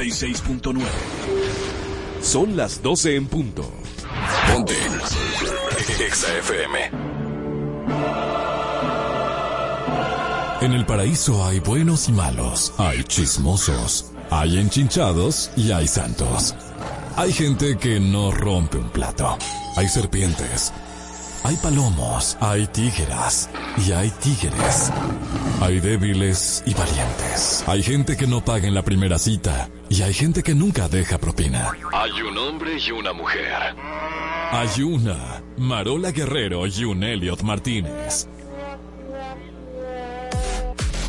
96.9. Son las 12 en punto. Ponte. Exa. En el paraíso hay buenos y malos, hay chismosos, hay enchinchados y hay santos. Hay gente que no rompe un plato. Hay serpientes. Hay palomos, hay tígeras y hay tigres. Hay débiles y valientes. Hay gente que no paga en la primera cita y hay gente que nunca deja propina. Hay un hombre y una mujer. Hay una Marola Guerrero y un Elliot Martínez.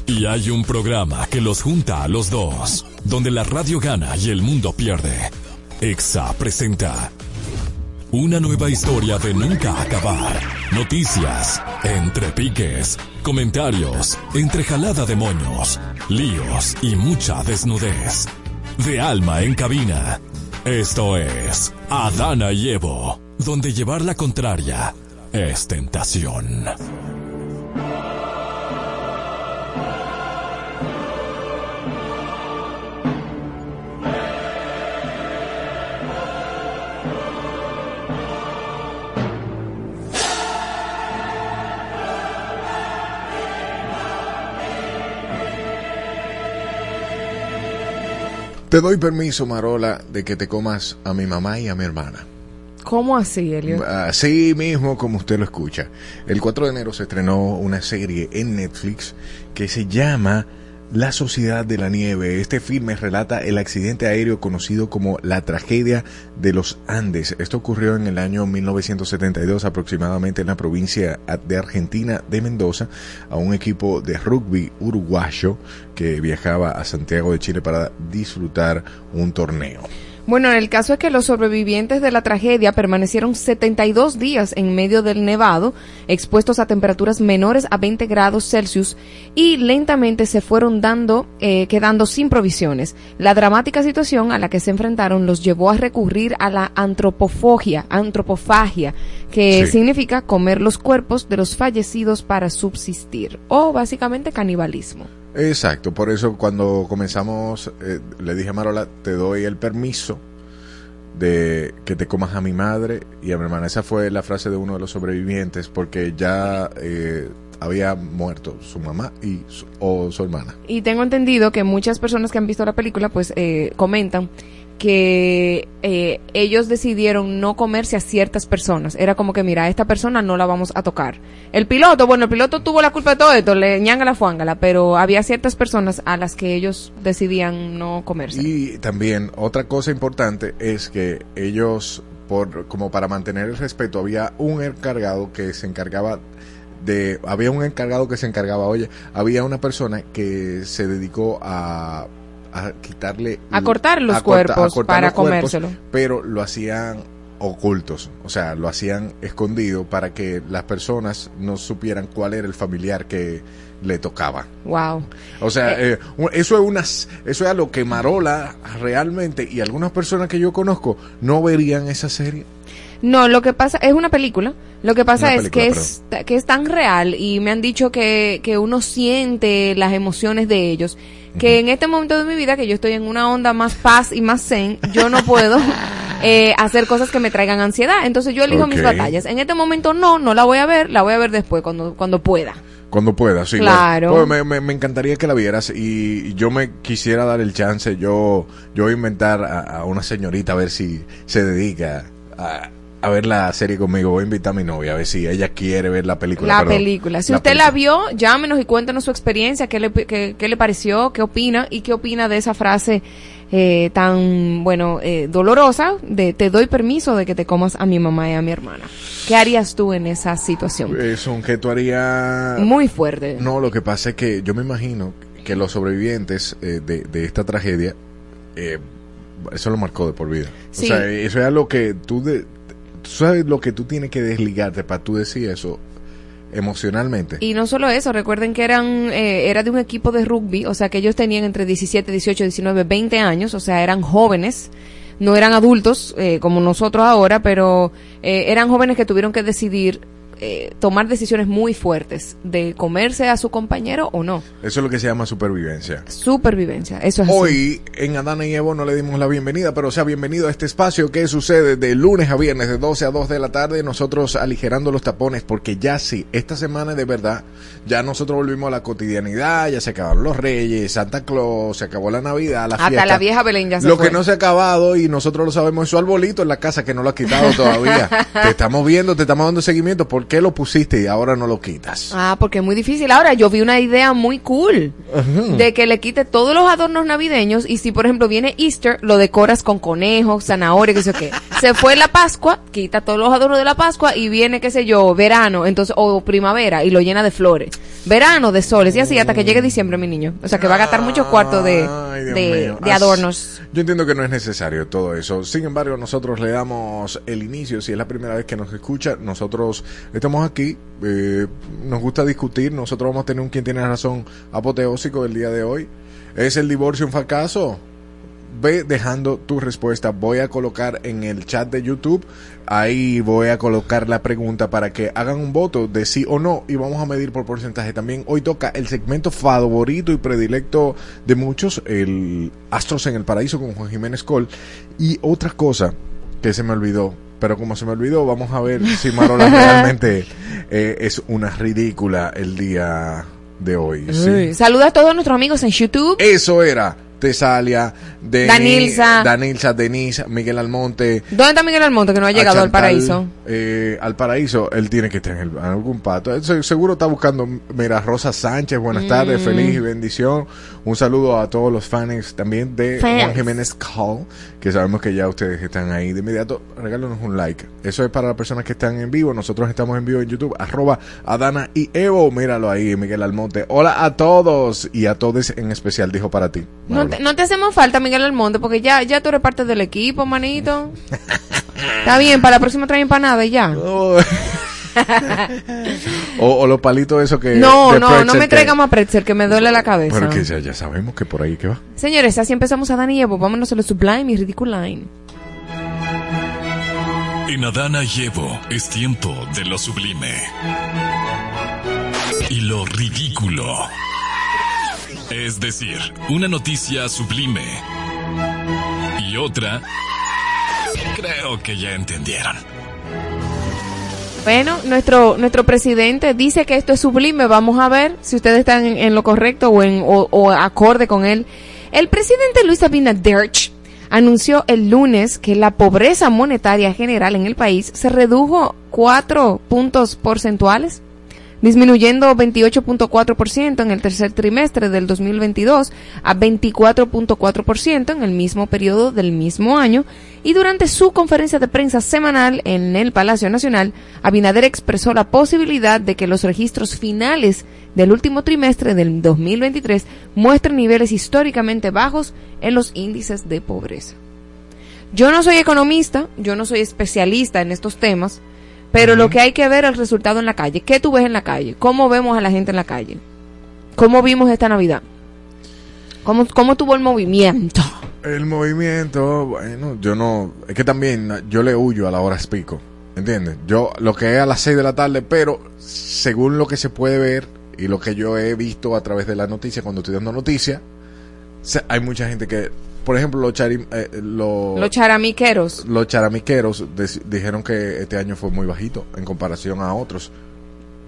Y hay un programa que los junta a los dos, donde la radio gana y el mundo pierde. EXA presenta una nueva historia de nunca acabar. Noticias, entre piques, comentarios, entrejalada de moños, líos y mucha desnudez. De alma en cabina. Esto es Adana y donde llevar la contraria es tentación. Te doy permiso, Marola, de que te comas a mi mamá y a mi hermana. ¿Cómo así, Elio? Así mismo como usted lo escucha. El 4 de enero se estrenó una serie en Netflix que se llama la Sociedad de la Nieve. Este filme relata el accidente aéreo conocido como la tragedia de los Andes. Esto ocurrió en el año 1972 aproximadamente en la provincia de Argentina de Mendoza a un equipo de rugby uruguayo que viajaba a Santiago de Chile para disfrutar un torneo. Bueno, el caso es que los sobrevivientes de la tragedia permanecieron 72 días en medio del nevado, expuestos a temperaturas menores a 20 grados Celsius y lentamente se fueron dando, eh, quedando sin provisiones. La dramática situación a la que se enfrentaron los llevó a recurrir a la antropofagia, antropofagia, que significa comer los cuerpos de los fallecidos para subsistir, o básicamente canibalismo. Exacto, por eso cuando comenzamos eh, le dije a Marola, te doy el permiso de que te comas a mi madre y a mi hermana. Esa fue la frase de uno de los sobrevivientes porque ya eh, había muerto su mamá y o su hermana. Y tengo entendido que muchas personas que han visto la película pues eh, comentan que eh, ellos decidieron no comerse a ciertas personas. Era como que, mira, a esta persona no la vamos a tocar. El piloto, bueno, el piloto tuvo la culpa de todo esto, le ñanga fuángala, pero había ciertas personas a las que ellos decidían no comerse. Y también otra cosa importante es que ellos, por como para mantener el respeto, había un encargado que se encargaba de, había un encargado que se encargaba, oye, había una persona que se dedicó a a quitarle... A cortar los cuerpos para comérselo. pero lo hacían ocultos, o sea, lo hacían escondido para que las personas no supieran cuál era el familiar que le tocaba. Wow. O sea, eh, eh, eso es unas, eso es a lo que Marola realmente y algunas personas que yo conozco no verían esa serie. No, lo que pasa es una película. Lo que pasa es que es que es tan real y me han dicho que que uno siente las emociones de ellos que en este momento de mi vida, que yo estoy en una onda más paz y más zen, yo no puedo eh, hacer cosas que me traigan ansiedad. Entonces yo elijo mis batallas. En este momento no, no la voy a ver, la voy a ver después, cuando, cuando pueda. Cuando pueda, sí. Claro. Pues me, me, encantaría que la vieras y yo me quisiera dar el chance, yo, yo voy a inventar a una señorita a ver si se dedica a a ver la serie conmigo. Voy a invitar a mi novia a ver si ella quiere ver la película. La película. Si usted la vio, llámenos y cuéntenos su experiencia, qué le, qué, le pareció, qué opina y qué opina de esa frase eh, tan, bueno, eh, dolorosa de te doy permiso de que te comas a mi mamá y a mi hermana. ¿Qué harías tú en esa situación? Eso, que tú harías... Muy fuerte. No, lo que pasa es que yo me imagino que los sobrevivientes eh, de, de, esta tragedia, eso lo marcó de por vida. O sea, eso es algo que tú... De, tú sabes lo que tú tienes que desligarte para tú decir eso emocionalmente. Y no solo eso, recuerden que eran eh, era de un equipo de rugby, o sea que ellos tenían entre 17, 18, 19, 20 años, o sea, eran jóvenes, no eran adultos eh, como nosotros ahora, pero eh, eran jóvenes que tuvieron que decidir eh, tomar decisiones muy fuertes de comerse a su compañero o no. Eso es lo que se llama supervivencia. Supervivencia, eso es así. Hoy en Adana y Evo no le dimos la bienvenida, pero sea bienvenido a este espacio que sucede de lunes a viernes de 12 a 2 de la tarde, nosotros aligerando los tapones porque ya sí, esta semana de verdad, ya nosotros volvimos a la cotidianidad, ya se acabaron los reyes, Santa Claus, se acabó la Navidad, la Hasta fiesta. la vieja Belén ya se Lo fue. que no se ha acabado y nosotros lo sabemos es su arbolito en la casa que no lo ha quitado todavía. te estamos viendo, te estamos dando seguimiento, ¿por qué lo pusiste y ahora no lo quitas? Ah, porque es muy difícil. Ahora, yo vi una idea muy cool de que le quite todos los adornos navideños y si, por ejemplo, viene Easter, lo decoras con conejos, zanahoria, qué sé yo qué. Se fue la Pascua, quita todos los adornos de la Pascua y viene, qué sé yo, verano, entonces, o primavera y lo llena de flores. Verano de soles y así hasta que llegue diciembre, mi niño. O sea, que va a gastar muchos cuartos de, Ay, de, de adornos. Yo entiendo que no es necesario todo eso. Sin embargo, nosotros le damos el inicio. Si es la primera vez que nos escucha, nosotros estamos aquí. eh, nos gusta discutir. Nosotros vamos a tener un quien tiene razón apoteósico del día de hoy. ¿Es el divorcio un fracaso? Ve dejando tu respuesta. Voy a colocar en el chat de YouTube. Ahí voy a colocar la pregunta para que hagan un voto de sí o no y vamos a medir por porcentaje. También hoy toca el segmento favorito y predilecto de muchos, el Astros en el Paraíso con Juan Jiménez Col. Y otra cosa que se me olvidó, pero como se me olvidó, vamos a ver si Marola realmente eh, es una ridícula el día de hoy. ¿sí? Uy, Saluda a todos nuestros amigos en YouTube. Eso era Tesalia, Deni- Danilza. Danilza, Denise, Miguel Almonte. ¿Dónde está Miguel Almonte que no ha llegado a al Chantal, paraíso? eh, al paraíso, él tiene que estar en, el- en algún pato. Él se- seguro está buscando, mira, Rosa Sánchez, buenas tardes, Mm. feliz y bendición. Un saludo a todos los fans también de. Juan Jiménez Call, que sabemos que ya ustedes están ahí. De inmediato, regálanos un like. Eso es para las personas que están en vivo. Nosotros estamos en vivo en YouTube, arroba Adana y Evo. Míralo ahí, Miguel Almonte. Hola a todos y a todos en especial, dijo para ti. No te, no te hacemos falta, Miguel Almonte, porque ya, ya tú eres parte del equipo, manito. Está bien, para la próxima trae empanada y ya. Oh. O, o los palitos esos que... No, no, no me que- traiga más pretzel, que me duele la cabeza. Pero que ya, ya sabemos que por ahí que va. Señores, así empezamos a Dani y Evo. Vámonos a lo Sublime y Ridiculine. En Adana y Evo es tiempo de lo sublime. Y lo ridículo. Es decir, una noticia sublime. Y otra... Creo que ya entendieron. Bueno, nuestro, nuestro presidente dice que esto es sublime. Vamos a ver si ustedes están en, lo correcto o, en, o acorde con él. El presidente Luis Abinader anunció el lunes que la pobreza monetaria general en el país se redujo cuatro puntos porcentuales, disminuyendo 28.4% en el tercer trimestre del 2022 a 24.4% en el mismo periodo del mismo año y durante su conferencia de prensa semanal en el Palacio Nacional, Abinader expresó la posibilidad de que los registros finales del último trimestre del 2023 muestren niveles históricamente bajos en los índices de pobreza. Yo no soy economista, yo no soy especialista en estos temas, pero lo que hay que ver es el resultado en la calle. ¿Qué tú ves en la calle? ¿Cómo vemos a la gente en la calle? ¿Cómo vimos esta Navidad? ¿Cómo, cómo tuvo el movimiento? El movimiento, bueno, yo no... Es que también yo le huyo a la hora pico, ¿entiendes? Yo lo que es a las 6 de la tarde, pero según lo que se puede ver y lo que yo he visto a través de la noticia, cuando estoy dando noticias, se- hay mucha gente que, por ejemplo, los, chari- eh, lo- Los charamiqueros. los charamiqueros dijeron que este año fue muy bajito en comparación a otros.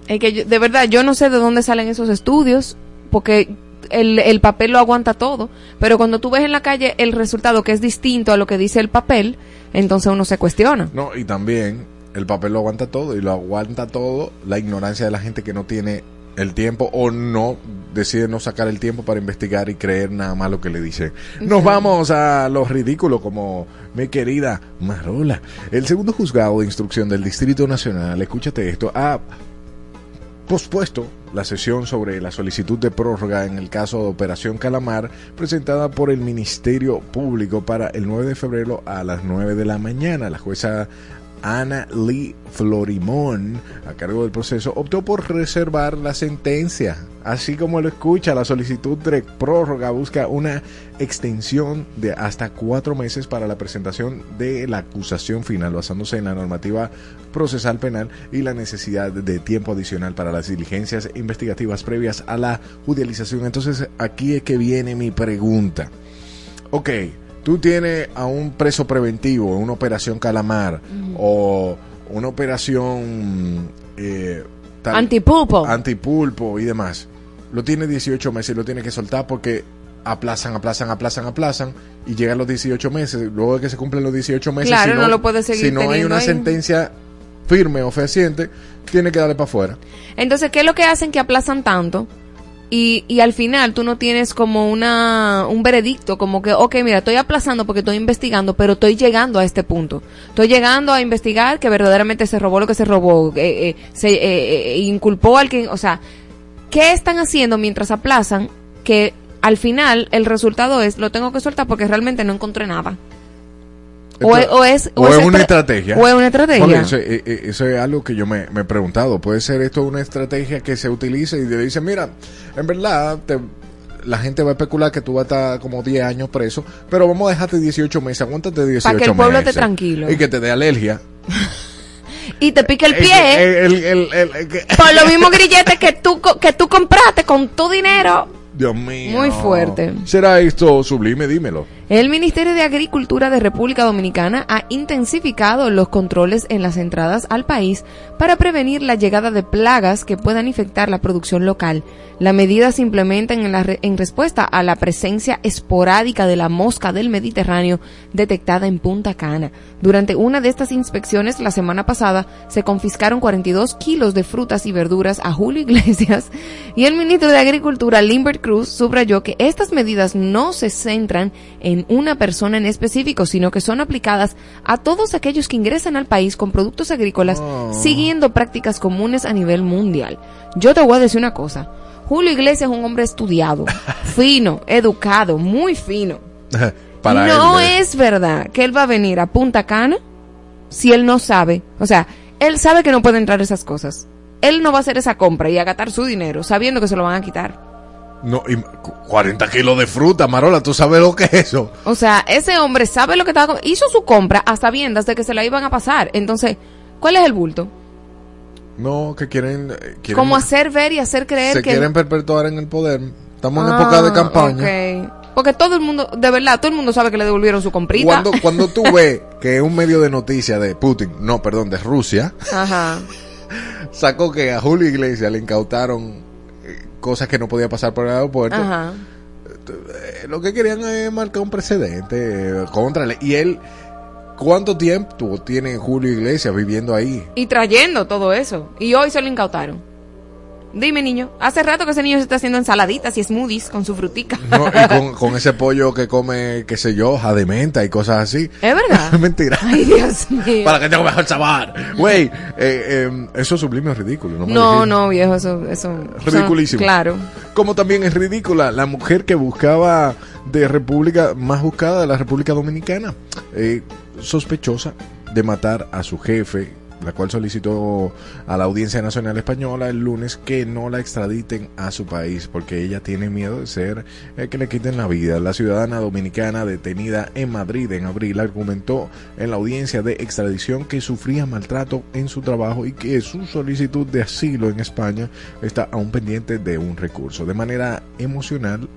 Es que yo- de verdad, yo no sé de dónde salen esos estudios, porque el, el papel lo aguanta todo, pero cuando tú ves en la calle el resultado que es distinto a lo que dice el papel, entonces uno se cuestiona. No, y también el papel lo aguanta todo y lo aguanta todo la ignorancia de la gente que no tiene el tiempo o no decide no sacar el tiempo para investigar y creer nada más lo que le dice. Nos vamos a los ridículos como mi querida Marola. El segundo juzgado de instrucción del Distrito Nacional, escúchate esto, ha pospuesto la sesión sobre la solicitud de prórroga en el caso de Operación Calamar presentada por el Ministerio Público para el 9 de febrero a las 9 de la mañana. La jueza Ana Lee Florimón, a cargo del proceso, optó por reservar la sentencia. Así como lo escucha, la solicitud de prórroga busca una extensión de hasta cuatro meses para la presentación de la acusación final, basándose en la normativa procesal penal y la necesidad de tiempo adicional para las diligencias investigativas previas a la judicialización. Entonces, aquí es que viene mi pregunta. Ok, tú tienes a un preso preventivo en una operación Calamar o una operación eh, tal- Antipulpo. antipulpo y demás. Lo tiene 18 meses y lo tiene que soltar porque aplazan, aplazan, aplazan, aplazan y llegan los 18 meses. Luego de que se cumplen los 18 meses, Claro, si no lo puede seguir Si no hay una ahí. sentencia firme o fehaciente, tiene que darle para afuera. Entonces, ¿qué es lo que hacen que aplazan tanto? Y, y al final tú no tienes como una un veredicto, como que, ok, mira, estoy aplazando porque estoy investigando, pero estoy llegando a este punto. Estoy llegando a investigar que verdaderamente se robó lo que se robó, eh, eh, se eh, eh, inculpó al que, o sea, ¿qué están haciendo mientras aplazan que al final el resultado es, lo tengo que soltar porque realmente no encontré nada? O es, o es, o es esa una estra- estrategia. O es una estrategia. Porque eso, eh, eh, eso es algo que yo me, me he preguntado. Puede ser esto una estrategia que se utilice y le dicen, mira, en verdad te- la gente va a especular que tú vas a estar como 10 años preso, pero vamos a dejarte 18 meses, aguántate 18 meses. Pa' que el pueblo esté tranquilo. Y que te dé alergia. Y te pique el pie. el- el- el- el- que- por los mismos grilletes que tú, que tú compraste con tu dinero. Dios mío. Muy fuerte. ¿Será esto sublime? Dímelo. El Ministerio de Agricultura de República Dominicana ha intensificado los controles en las entradas al país para prevenir la llegada de plagas que puedan infectar la producción local. La medida se implementa en, la re- respuesta a la presencia esporádica de la mosca del Mediterráneo detectada en Punta Cana. Durante una de estas inspecciones la semana pasada se confiscaron 42 kilos de frutas y verduras a Julio Iglesias y el ministro de Agricultura, Limbert Cruz, subrayó que estas medidas no se centran en una persona en específico, sino que son aplicadas a todos aquellos que ingresan al país con productos agrícolas siguiendo prácticas comunes a nivel mundial. Yo te voy a decir una cosa. Julio Iglesias es un hombre estudiado, fino, educado, muy fino. Para no él, eh. es verdad que él va a venir a Punta Cana si él no sabe. O sea, él sabe que no puede entrar esas cosas. Él no va a hacer esa compra y agatar su dinero sabiendo que se lo van a quitar. No, y cu- 40 kilos de fruta, Marola, ¿tú sabes lo que es eso? O sea, ese hombre sabe lo que estaba... Hizo su compra a sabiendas de que se la iban a pasar. Entonces, ¿cuál es el bulto? No, que quieren... eh, quieren Como hacer ver y hacer creer se que... quieren perpetuar en el poder. Estamos en Ah, época de campaña. ok. Porque todo el mundo, de verdad, todo el mundo sabe que le devolvieron su comprita. Cuando, cuando tú ves que un medio de noticias de Putin, no, perdón, de Rusia, Ajá. sacó que a Julio Iglesias le incautaron cosas que no podía pasar por el aeropuerto, Ajá. eh, lo que querían es marcar un precedente eh, contra él. Y él, ¿cuánto tiempo tiene Julio Iglesias viviendo ahí? Y trayendo todo eso. Y hoy se lo incautaron. Dime, niño. Hace rato que ese niño se está haciendo ensaladitas y smoothies con su frutica. No, y con, con ese pollo que come, qué sé yo, jadementa y cosas así. ¿Es verdad? Mentira. Ay, Dios mío. Para que tenga mejor sabor. Güey, eh, eh, eso sublime es ridículo. No, No, viejo, eso... eso Ridiculísimo. claro. Como también es ridícula la mujer que buscaba de República, más buscada de la República Dominicana, eh, sospechosa de matar a su jefe, la cual solicitó a la Audiencia Nacional Española el lunes que no la extraditen a su país porque ella tiene miedo de ser eh, que le quiten la vida. La ciudadana dominicana detenida en Madrid en abril argumentó en la audiencia de extradición que sufría maltrato en su trabajo y que su solicitud de asilo en España está aún pendiente de un recurso. De manera emocional,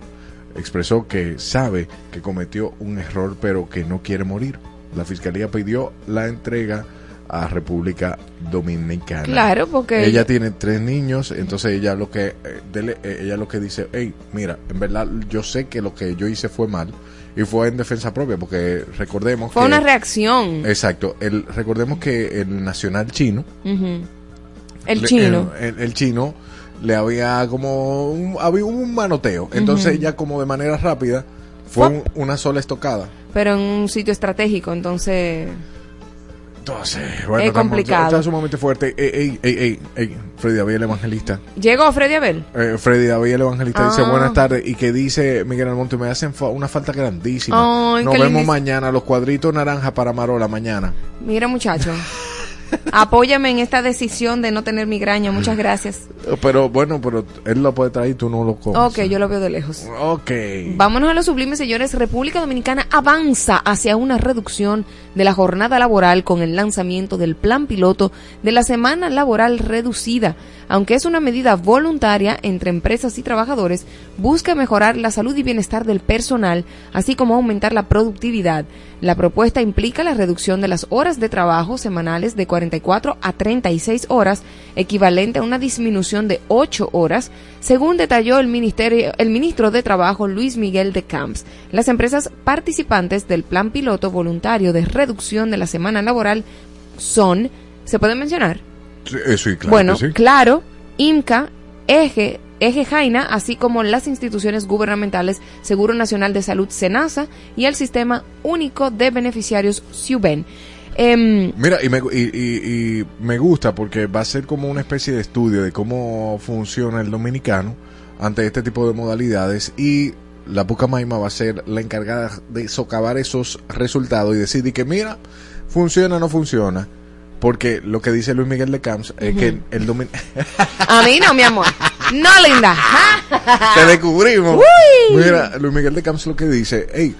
expresó que sabe que cometió un error pero que no quiere morir. La fiscalía pidió la entrega a República Dominicana. Claro, porque... Ella tiene tres niños, entonces ella lo que eh, dele- eh, ella lo que dice, hey, mira, en verdad yo sé que lo que yo hice fue mal y fue en defensa propia, porque recordemos Fue que una reacción. exacto, el recordemos que el nacional chino. El le- chino. el, el- el chino le había como un, había un manoteo, entonces Ujú. ella como de manera rápida fue Fue- un- una sola estocada. pero en un sitio estratégico, entonces... Entonces, bueno, Es estamos- complicado. está sumamente fuerte. Ey, ey, ey, ey, Freddy David el Evangelista. ¿Llegó Freddy Abel? Eh, Freddy David el Evangelista dice Ah. buenas tardes y que dice Miguel Almonte me hacen fa- una falta grandísima. Ay, Nos vemos lindis- mañana los cuadritos naranja para Marola mañana. Mira, muchacho. Apóyame en esta decisión de no tener migraña. Muchas gracias. Pero bueno, pero él lo puede traer y tú no lo comes. Ok, yo lo veo de lejos. Ok. Vámonos a los sublimes, señores. República Dominicana avanza hacia una reducción de la jornada laboral con el lanzamiento del plan piloto de la semana laboral reducida. Aunque es una medida voluntaria entre empresas y trabajadores, busca mejorar la salud y bienestar del personal, así como aumentar la productividad. La propuesta implica la reducción de las horas de trabajo semanales de 44 a 36 horas, equivalente a una disminución de 8 horas, según detalló el, ministerio, el ministro de Trabajo Luis Miguel de Camps. Las empresas participantes del plan piloto voluntario de reducción de la semana laboral son, ¿se pueden mencionar? Sí, eh, sí, claro. bueno, sí. claro, IMCA, Eje, Eje Jaina, así como las instituciones gubernamentales Seguro Nacional de Salud SENASA y el Sistema Único de Beneficiarios SUBEN. Em, Mira, y me, y, y- y me gusta porque va a ser como una especie de estudio de cómo funciona el dominicano ante este tipo de modalidades y la Pucamaima va a ser la encargada de socavar esos resultados y decir y que mira, funciona o no funciona. Porque lo que dice Luis Miguel de Camps es que el domin a mí no, mi amor. No, linda. te descubrimos. Uy. Mira, Luis Miguel de Camps lo que dice, hey,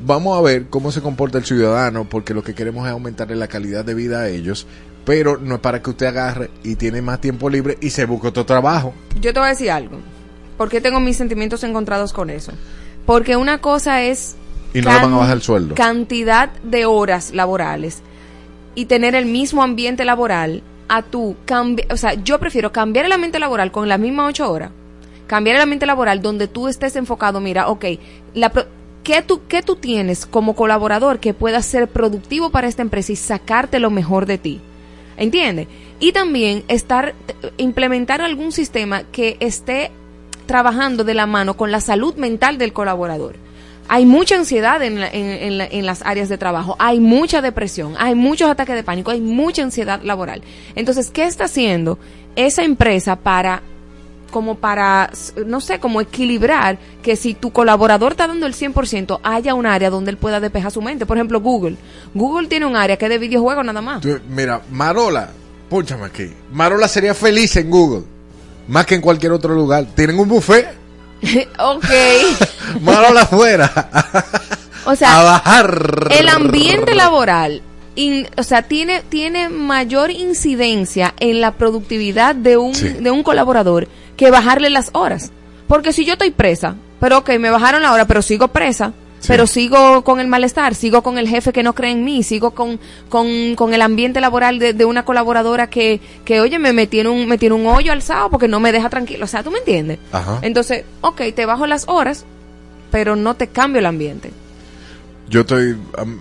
vamos a ver cómo se comporta el ciudadano, porque lo que queremos es aumentarle la calidad de vida a ellos, pero no es para que usted agarre y tiene más tiempo libre y se busque otro trabajo. Yo te voy a decir algo. Porque tengo mis sentimientos encontrados con eso. Porque una cosa es... Y no le van a bajar el sueldo. Cantidad de horas laborales y tener el mismo ambiente laboral a cambiar... O sea, yo prefiero cambiar el ambiente laboral con las mismas ocho horas. Cambiar el ambiente laboral donde tú estés enfocado, mira, ok, la ¿qué, tú, ¿qué tú tienes como colaborador que pueda ser productivo para esta empresa y sacarte lo mejor de ti? ¿Entiendes? Y también estar, implementar algún sistema que esté trabajando de la mano con la salud mental del colaborador. Hay mucha ansiedad en, la- en- en la- en las áreas de trabajo, hay mucha depresión, hay muchos ataques de pánico, hay mucha ansiedad laboral. Entonces, ¿qué está haciendo esa empresa para como para, no sé, como equilibrar que si tu colaborador está dando el 100%, haya un área donde él pueda despejar su mente. Por ejemplo, Google. Google tiene un área que es de videojuegos nada más. Mira, Marola, púchame aquí. Marola sería feliz en Google, más que en cualquier otro lugar. Tienen un buffet, ok. Marola afuera. O sea, a bajar. el ambiente laboral, in- o sea, tiene, tiene mayor incidencia en la productividad de un, Sí. de un colaborador que bajarle las horas. Porque si yo estoy presa, pero ok, me bajaron la hora, pero sigo presa, Sí. pero sigo con el malestar, sigo con el jefe que no cree en mí, sigo con, con, con el ambiente laboral de, de una colaboradora que, que, oye, me, me, tiene un, me tiene un hoyo alzado porque no me deja tranquilo. O sea, ¿tú me entiendes? Ajá. Entonces, ok, te bajo las horas, pero no te cambio el ambiente. Yo estoy. am-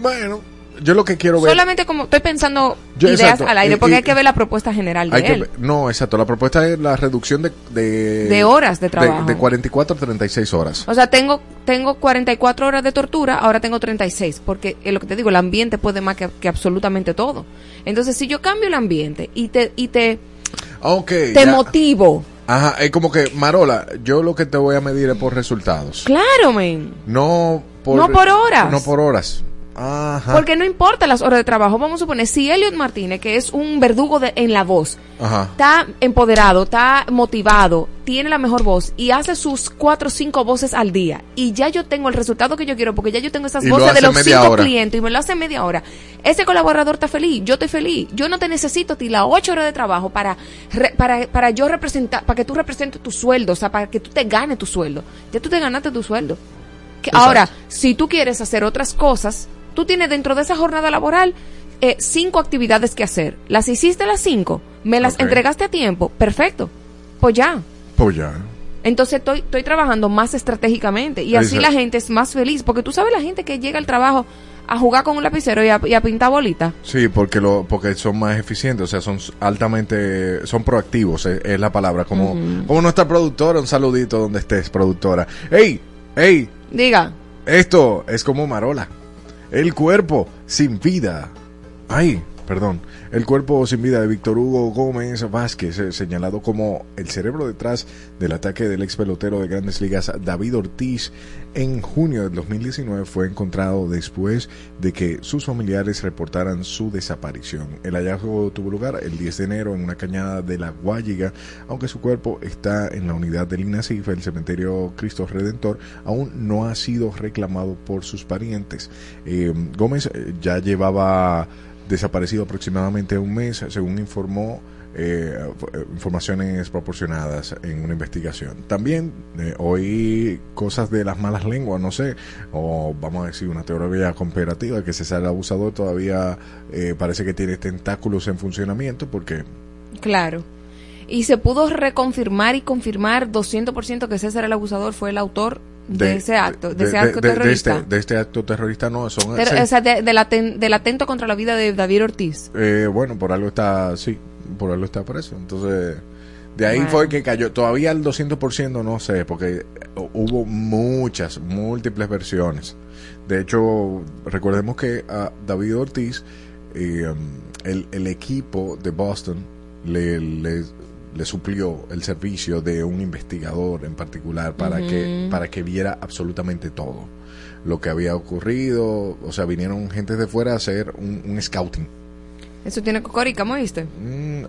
bueno, yo lo que quiero ver. Solamente como estoy pensando Yo- ideas exacto. al aire, Y- porque y- hay que ver la propuesta general de Hay que él. ver- no, exacto. La propuesta es la reducción de. De, De horas de trabajo. De, 44 a 36 horas. O sea, tengo tengo 44 horas de tortura, ahora tengo 36, porque es lo que te digo, el ambiente puede más que, que absolutamente todo. Entonces, si yo cambio el ambiente y te y te Ok. te ya. motivo, Ajá, es como que, Marola, yo lo que te voy a medir es por resultados. claro, men. No por. No por horas. No por horas. Ajá. Porque no importa las horas de trabajo. Vamos a suponer, si Elliot Martínez, que es un verdugo de, en la voz, Ajá. está empoderado, está motivado, tiene la mejor voz y hace sus cuatro o cinco voces al día y ya yo tengo el resultado que yo quiero porque ya yo tengo esas Y lo voces de los cinco hora. clientes y me lo hace media hora. Ese colaborador está feliz, yo estoy feliz. Yo no te necesito a ti las ocho horas de trabajo para, re- para, para yo representar, para que tú representes tu sueldo, o sea, para que tú te ganes tu sueldo. Ya tú te ganaste tu sueldo. Que ahora, si tú quieres hacer otras cosas, tú tienes dentro de esa jornada laboral eh, cinco actividades que hacer. Las hiciste las cinco, me las entregaste a tiempo, perfecto. Pues ya. Pues ya. Entonces estoy, estoy trabajando más estratégicamente y así Exacto. la gente es más feliz, porque tú sabes la gente que llega al trabajo a jugar con un lapicero y a, y a pintar bolitas. Sí, porque lo, porque son más eficientes, o sea, son altamente, son proactivos, es, es la palabra, como, como nuestra productora, un saludito donde estés, productora. ¡Ey! ¡Ey! Diga, Esto es como Marola. El cuerpo sin vida. Ay, perdón, el cuerpo sin vida de Víctor Hugo Gómez Vázquez, eh, señalado como el cerebro detrás del ataque del ex pelotero de grandes ligas David Ortiz en junio del 2019, fue encontrado después de que sus familiares reportaran su desaparición. El hallazgo tuvo lugar el 10 de enero en una cañada de la Guayiga, aunque su cuerpo está en la unidad del INASIF, el cementerio Cristo Redentor, aún no ha sido reclamado por sus parientes. Eh, Gómez eh, ya llevaba desaparecido aproximadamente un mes, según informó eh, informaciones proporcionadas en una investigación. También eh, oí cosas de las malas lenguas, no sé, o vamos a decir una teoría comparativa, que César el abusador todavía eh, parece que tiene tentáculos en funcionamiento porque... Claro. Y se pudo reconfirmar y confirmar 200% que César el abusador fue el autor de, ese acto, de, ese acto terrorista. Este, de este, acto terrorista no, son... o sea, del atento contra la vida de David Ortiz. Eh, bueno, por algo está, sí, por algo está preso. Entonces, de ahí fue que cayó. Todavía el 200% no sé, porque hubo muchas, múltiples versiones. De hecho, recordemos que a David Ortiz, eh, el, el, equipo de Boston le, le le suplió el servicio de un investigador en particular para que para que viera absolutamente todo lo que había ocurrido o sea vinieron gente de fuera a hacer un, scouting eso tiene cocorica ¿me viste? Mm,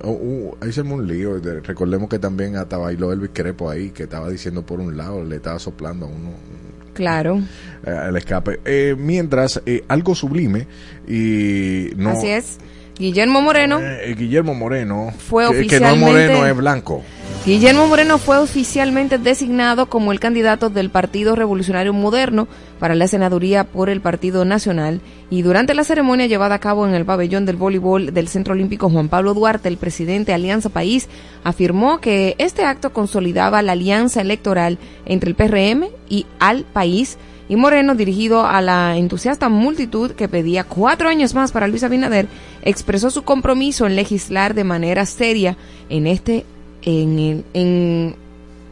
ahí se un lío recordemos que también hasta bailó Elvis Crepo ahí que estaba diciendo por un lado le estaba soplando a uno Claro. Eh, el escape. Eh, mientras, eh, algo sublime y no... Así es Guillermo Moreno. Eh, eh, Guillermo Moreno. Fue oficialmente. Que no Moreno, es blanco. Guillermo Moreno fue oficialmente designado como el candidato del Partido Revolucionario Moderno para la senaduría por el Partido Nacional y durante la ceremonia llevada a cabo en el pabellón del voleibol del Centro Olímpico Juan Pablo Duarte, el presidente de Alianza País afirmó que este acto consolidaba la alianza electoral entre el PRM y al país y Moreno, dirigido a la entusiasta multitud que pedía cuatro años más para Luis Abinader, expresó su compromiso en legislar de manera seria en este, en, en,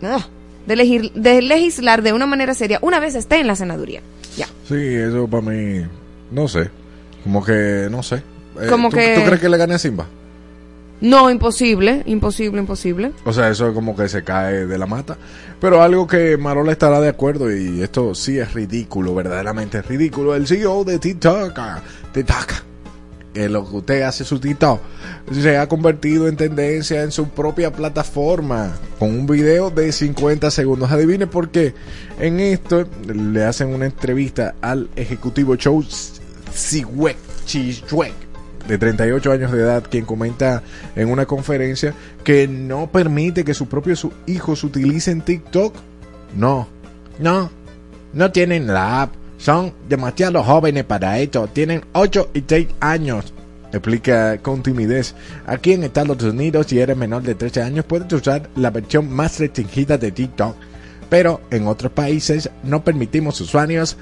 ah, de, de legislar de una manera seria una vez esté en la senaduría. Ya. Sí, eso para mí, no sé, como que, no sé. Eh, como que... ¿Tú crees que le gane a Simba? No, imposible, imposible, imposible. O sea, eso es como que se cae de la mata. Pero algo que Marola estará de acuerdo, y esto sí es ridículo, verdaderamente ridículo. El CEO de TikTok, TikTok, que lo que usted hace su TikTok, se ha convertido en tendencia en su propia plataforma, con un video de 50 segundos. Adivine por qué. En esto le hacen una entrevista al ejecutivo Chow Siwek de 38 años de edad, quien comenta en una conferencia que no permite que sus propios hijos utilicen TikTok. No, no, no tienen la app. Son demasiado jóvenes para esto. Tienen 8 y 6 años. Explica con timidez. Aquí en Estados Unidos, si eres menor de 13 años, puedes usar la versión más restringida de TikTok. Pero en otros países no permitimos usuarios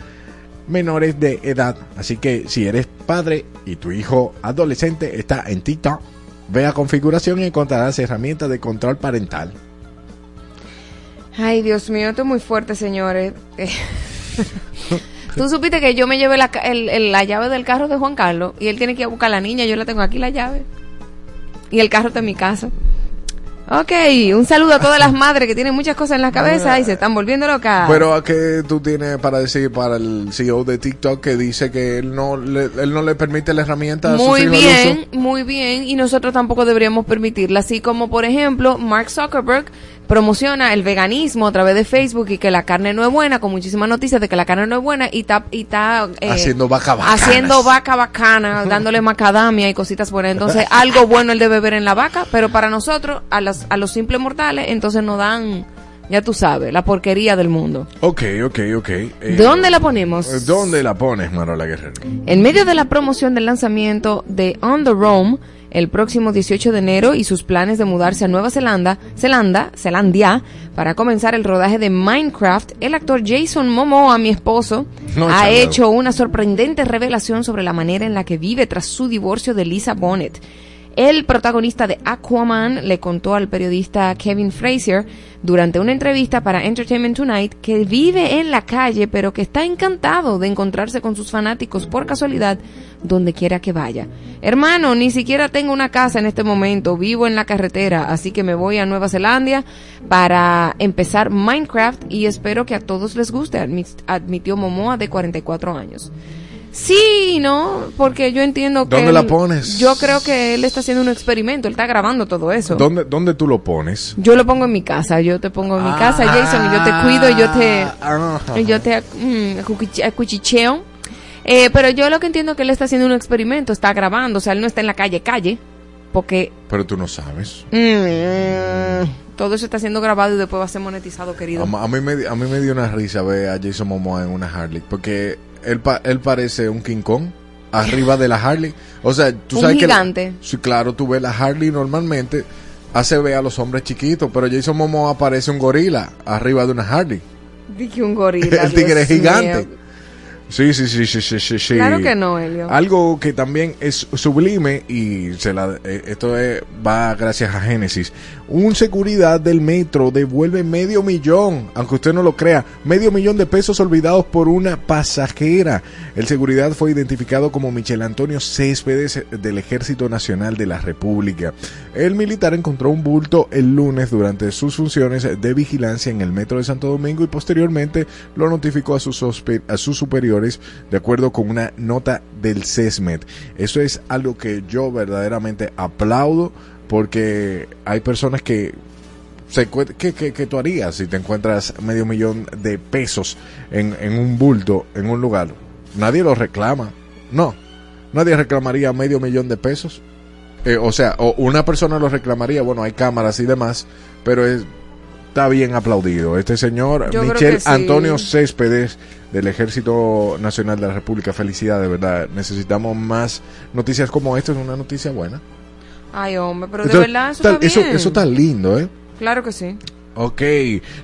menores de edad. Así que si eres padre y tu hijo adolescente está en TikTok, ve a configuración y encontrarás herramientas de control parental. Ay, Dios mío, esto es muy fuerte, señores. Tú supiste que yo me llevé la, la llave del carro de Juan Carlos y él tiene que ir a buscar a la niña, yo la tengo aquí la llave. Y el carro está en mi casa. Ok, un saludo a todas las madres que tienen muchas cosas en la cabeza y se están volviendo locas. Pero ¿a qué tú tienes para decir para el CEO de TikTok que dice que él no le, él no le permite la herramienta? Muy bien, muy bien, y nosotros tampoco deberíamos permitirla. Así como, por ejemplo, Mark Zuckerberg promociona el veganismo a través de Facebook y que la carne no es buena, con muchísimas noticias de que la carne no es buena y está y está eh, haciendo vaca bacana. Haciendo vaca bacana, dándole macadamia y cositas buenas. Entonces, algo bueno él debe ver en la vaca, pero para nosotros, a los, a los simples mortales, entonces nos dan ya tú sabes, la porquería del mundo. Ok, ok, ok. Eh, ¿Dónde la ponemos? ¿Dónde la pones, Marola Guerrero? En medio de la promoción del lanzamiento de On the Roam, el próximo 18 de enero y sus planes de mudarse a Nueva Zelanda, Zelanda, Zelandia, para comenzar el rodaje de Minecraft, el actor Jason Momoa, mi esposo, ha hecho una sorprendente revelación sobre la manera en la que vive tras su divorcio de Lisa Bonnet. El protagonista de Aquaman le contó al periodista Kevin Frazier durante una entrevista para Entertainment Tonight que vive en la calle pero que está encantado de encontrarse con sus fanáticos por casualidad donde quiera que vaya. Hermano, ni siquiera tengo una casa en este momento, vivo en la carretera, así que me voy a Nueva Zelanda para empezar Minecraft y espero que a todos les guste, admitió Momoa de 44 años. Sí, ¿no? Porque yo entiendo que... ¿Dónde la pones? Yo creo que él está haciendo un experimento, él está grabando todo eso. ¿Dónde, dónde tú lo pones? Yo lo pongo en mi casa, yo te pongo en mi casa, ah. Jason, y yo te cuido, y yo te... Y yo te mm, acuchicheo. Eh, pero yo lo que entiendo es que él está haciendo un experimento, está grabando, o sea, él no está en la calle, calle, porque... Pero tú no sabes. Mm, todo eso está siendo grabado y después va a ser monetizado, querido. A, mí, me, a mí me dio una risa ver a Jason Momoa en una Harley, porque él, él parece un King Kong arriba de la Harley. O sea, tú un sabes gigante. que... Sí, claro, tú ves la Harley normalmente, hace ver a los hombres chiquitos, pero Jason Momoa parece un gorila arriba de una Harley. Dije un gorila. El tigre gigante. Sí, sí, sí, sí, sí, sí. Claro que no, Elio. Algo que también es sublime y se la, eh, esto va gracias a Génesis. Un seguridad del metro devuelve medio millón, aunque usted no lo crea, medio millón de pesos olvidados por una pasajera. El seguridad fue identificado como Michel Antonio Céspedes del Ejército Nacional de la República. El militar encontró un bulto el lunes durante sus funciones de vigilancia en el metro de Santo Domingo y posteriormente lo notificó a sus, a sus de acuerdo con una nota del CESMED. Eso es algo que yo verdaderamente aplaudo porque hay personas que ¿Qué, qué, tú harías si te encuentras medio millón de pesos en, en, un bulto, en un lugar? Nadie lo reclama. No, nadie reclamaría medio millón de pesos. Eh, o sea, o una persona lo reclamaría, bueno, hay cámaras y demás, pero está bien aplaudido. Este señor, Michel Antonio Céspedes, del Ejército Nacional de la República, felicidad, de verdad. Necesitamos más noticias como esta, es una noticia buena. Ay, hombre, pero de verdad eso está, Eso, eso está lindo, ¿eh? Claro que sí. Ok,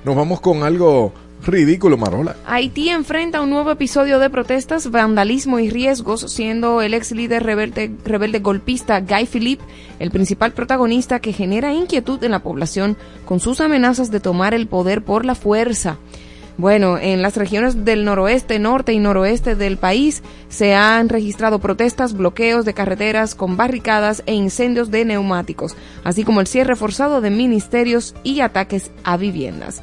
nos vamos con algo ridículo, Marola. Haití enfrenta un nuevo episodio de protestas, vandalismo y riesgos, siendo el ex líder rebelde, rebelde golpista Guy Philippe el principal protagonista que genera inquietud en la población con sus amenazas de tomar el poder por la fuerza. Bueno, en las regiones del noroeste, norte y noroeste del país se han registrado protestas, bloqueos de carreteras con barricadas e incendios de neumáticos, así como el cierre forzado de ministerios y ataques a viviendas.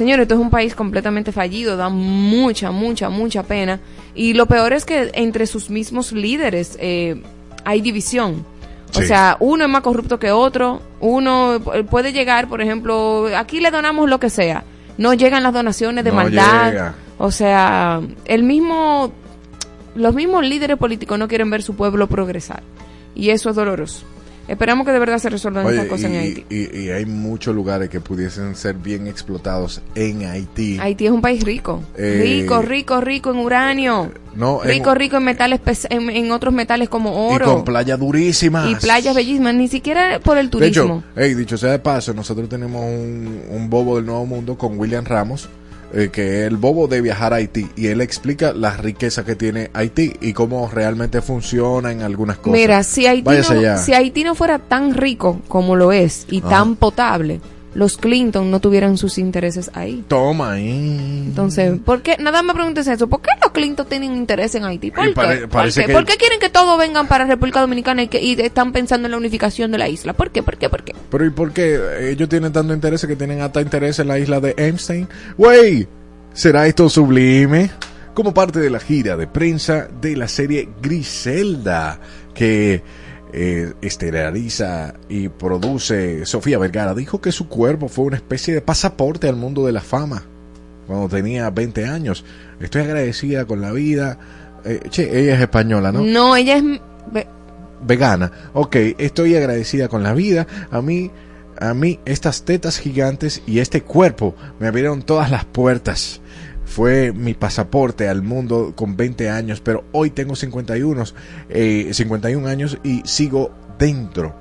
Señores, esto es un país completamente fallido, da mucha, mucha, mucha pena. Y lo peor es que entre sus mismos líderes eh, hay división. O sea, uno es más corrupto que otro, uno puede llegar, por ejemplo, aquí le donamos lo que sea no llegan las donaciones de maldad. O sea, el mismo, los mismos líderes políticos no quieren ver su pueblo progresar. Y eso es doloroso. Esperamos que de verdad se resuelvan estas cosas en Haití. Y, hay muchos lugares que pudiesen ser bien explotados en Haití. Haití es un país rico. Eh, rico, rico, rico en uranio. No, rico, rico en metales, en, otros metales como oro. Y con playas durísimas. Y playas bellísimas, ni siquiera por el turismo. De hecho, dicho sea de paso, nosotros tenemos un, un bobo del Nuevo Mundo con William Ramos eh, que es el bobo de viajar a Haití y él explica la riqueza que tiene Haití y cómo realmente funciona en algunas cosas. Mira, si Haití, no, si Haití no fuera tan rico como lo es y tan potable, los Clinton no tuvieran sus intereses ahí. Toma ahí. Entonces, ¿por qué? Nada me preguntes eso. ¿Por qué los Clinton tienen interés en Haití? ¿Por, qué? quieren que todos vengan para República Dominicana y, están pensando en la unificación de la isla? ¿Por qué? ¿Por qué? ¿Por qué? Pero ¿y por qué ellos tienen tanto interés que tienen hasta interés en la isla de Einstein? Wey, ¿será esto sublime? Como parte de la gira de prensa de la serie Griselda, que eh, estelariza y produce Sofía Vergara, dijo que su cuerpo fue una especie de pasaporte al mundo de la fama cuando tenía 20 años. Estoy agradecida con la vida. Eh, che, ella es española, ¿no? No, ella es vegana. Ok, estoy agradecida con la vida. A mí, a mí, estas tetas gigantes y este cuerpo me abrieron todas las puertas fue mi pasaporte al mundo con 20 años, pero hoy tengo 51, eh, 51 años y sigo dentro.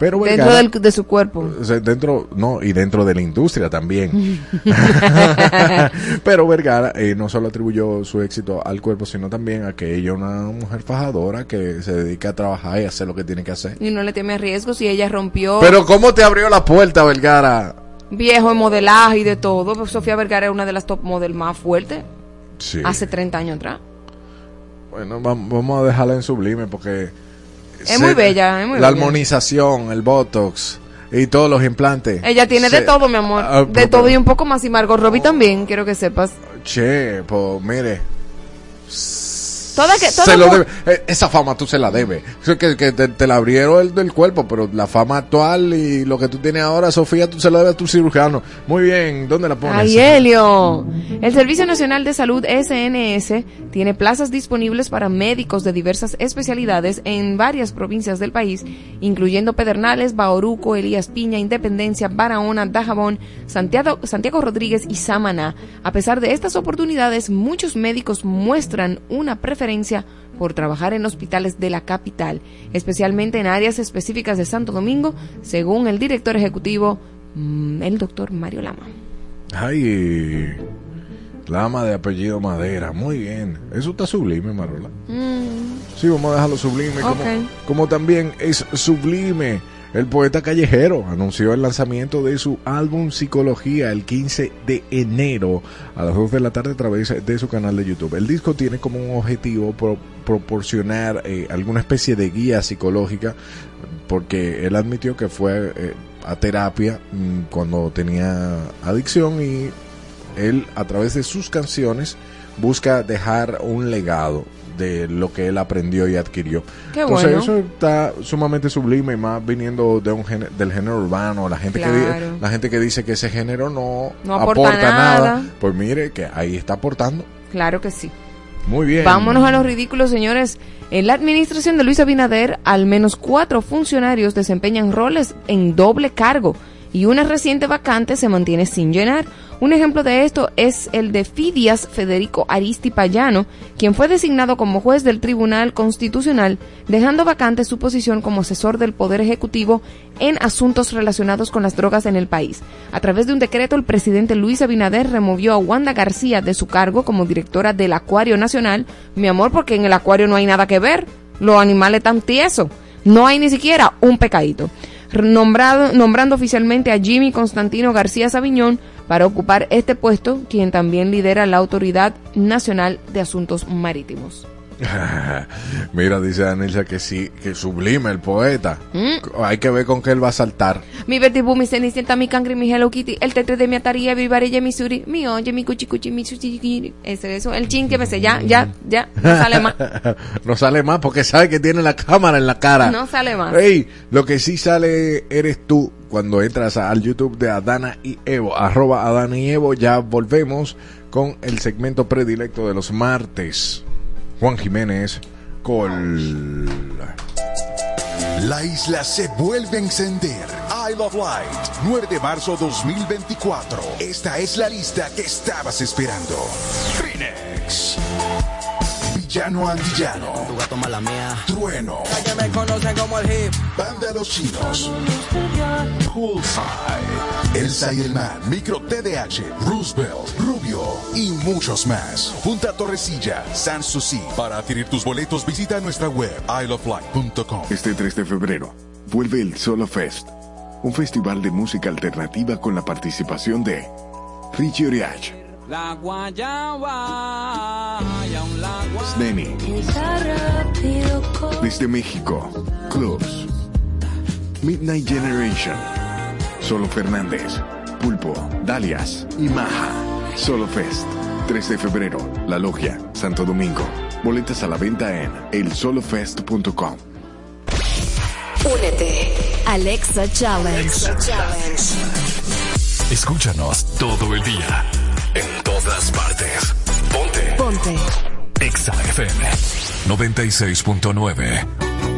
Pero Dentro del- de su cuerpo. dentro, no, y dentro de la industria también. Pero Vergara eh, no solo atribuyó su éxito al cuerpo, sino también a que ella es una mujer fajadora que se dedica a trabajar y hacer lo que tiene que hacer. Y no le teme riesgos y ella rompió Pero ¿cómo te abrió la puerta, Vergara? Viejo en modelaje y de todo. Pues Sofía Vergara es una de las top model más fuertes Sí. hace 30 años atrás. Bueno, vam- vamos a dejarla en sublime porque... Es muy bella, es muy La bella. armonización, el botox y todos los implantes. Ella tiene de todo, mi amor. Ah, de pero- todo y un poco más. Y Margot Robbie también, quiero que sepas. Che, pues mire. Toda que, toda Se lo debe- eh, esa fama tú se la debes. Que, que te, te la abrieron el del cuerpo, pero la fama actual y lo que tú tienes ahora, Sofía, tú se lo debes a tu cirujano. Muy bien, ¿dónde la pones? Ay, Helio. El Servicio Nacional de Salud SNS tiene plazas disponibles para médicos de diversas especialidades en varias provincias del país, incluyendo Pedernales, Bauruco, Elías Piña, Independencia, Barahona, Dajabón, Santiago, Santiago Rodríguez y Samaná. A pesar de estas oportunidades, muchos médicos muestran una preferencia por trabajar en hospitales de la capital, especialmente en áreas específicas de Santo Domingo, según el director ejecutivo, mm, el doctor Mario Lama. Ay, Lama de apellido Madera. Muy bien. Eso está sublime, Marola. Sí, vamos a dejarlo sublime. Como, como también es sublime. El poeta callejero anunció el lanzamiento de su álbum Psicología el 15 de enero a las 2 de la tarde a través de su canal de YouTube. El disco tiene como un objetivo pro- proporcionar eh, alguna especie de guía psicológica porque él admitió que fue eh, a terapia mm, cuando tenía adicción y él a través de sus canciones busca dejar un legado de lo que él aprendió y adquirió. Qué Entonces bueno. eso está sumamente sublime y más viniendo de un género- del género urbano, la gente que Claro. la gente que dice que ese género no, No aporta nada. pues mire que ahí está aportando. Claro que sí. Muy bien. Vámonos a los ridículos, señores. En la administración de Luis Abinader, al menos cuatro funcionarios desempeñan roles en doble cargo y una reciente vacante se mantiene sin llenar. Un ejemplo de esto es el de Fidias Federico Aristi Payano, quien fue designado como juez del Tribunal Constitucional, dejando vacante su posición como asesor del Poder Ejecutivo en asuntos relacionados con las drogas en el país. A través de un decreto, el presidente Luis Abinader removió a Wanda García de su cargo como directora del Acuario Nacional. Mi amor, porque en el acuario no hay nada que ver. Los animales están tiesos. No hay ni siquiera un pecadito. Nombrando oficialmente a Jimmy Constantino García Sabiñón para ocupar este puesto, quien también lidera la Autoridad Nacional de Asuntos Marítimos. Mira, dice Danilza que sí, que sublime el poeta. Mm. Hay que ver con qué él va a saltar. Mi Betty Boo, mi Cenicienta, mi Cangri, mi Hello Kitty, el tetre de mi Atari, mi Varilla, mi Suri, mi Oye, mi Cuchi Cuchi, mi Sushi, ese, eso, el chin que me sé, ya, ya, ya, no sale más. no sale más porque sabe que tiene la cámara en la cara. No sale más. Ey, lo que sí sale eres tú cuando entras al YouTube de Adana y Evo, arroba Adana y Evo. Ya volvemos con el segmento predilecto de los martes. Juan Jiménez Col. La isla se vuelve a encender. Isle of Light, 9 de marzo 2024. Esta es la lista que estabas esperando. Phoenix. Villano Antillano. Tu gato mala mía. Trueno. Que me conocen como el hip. Banda Los Chinos. Poolside. Elsa y el Man. Micro TDH. Roosevelt. Rubio. Y muchos más. Punta Torrecilla. Sanssouci. Para adquirir tus boletos visita nuestra web isleoflight.com. Este 3 de febrero vuelve el Solo Fest, un festival de música alternativa con la participación de Richie Oriach, La guayaba y aún la guayaba. Sneni, desde México, Clubs, Midnight Generation, Solo Fernández, Pulpo, Dalias y Maja. Solo Fest, 3 de febrero, La Logia, Santo Domingo. Boletas a la venta en elsolofest.com. Únete. Alexa Challenge. Escúchanos todo el día. En todas partes. Ponte. Ponte. Exa FM 96.9.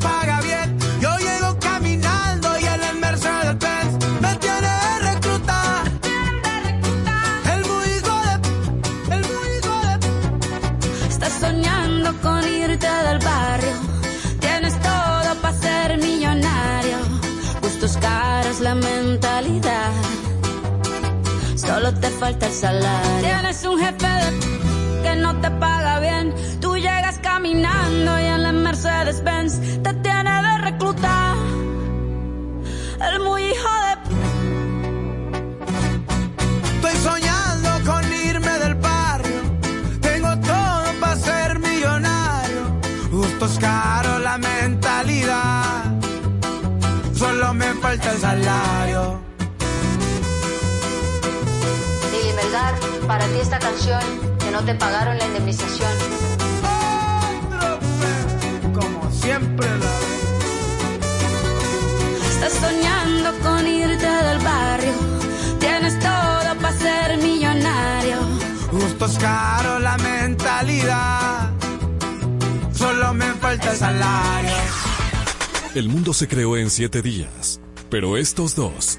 paga bien. Yo llego caminando y en el Mercedes Benz me tiene de recluta. El muy hijo de, el muy hijo de. Estás soñando con irte del barrio. Tienes todo para ser millonario. Gustos caros, la mentalidad. Solo te falta el salario. Tienes un jefe de que no te paga bien. Tú llegas caminando y Mercedes Benz te tiene de reclutar. El muy hijo de Estoy soñando con irme del barrio. Tengo todo para ser millonario. Gustos caros, la mentalidad. Solo me falta el salario. Lili Melgar, para ti esta canción que no te pagaron la indemnización. Siempre la Estás soñando con irte del barrio. Tienes todo para ser millonario. Gustos caros, la mentalidad. Solo me falta el salario. El mundo se creó en siete días, pero estos dos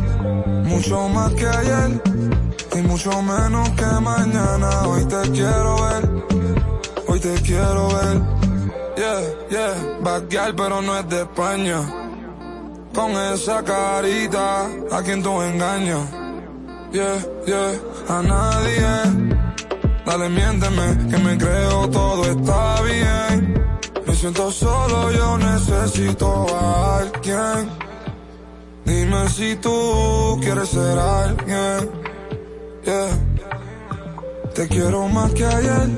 Mucho más que ayer y mucho menos que mañana. Hoy te quiero ver, hoy te quiero ver. Yeah, yeah, backyard pero no es de España. Con esa carita, a quien tú engañas. Yeah, yeah, a nadie. Dale, miénteme, que me creo todo está bien. Me siento solo, yo necesito a alguien. Dime si tú quieres ser alguien. Yeah. Te quiero más que ayer.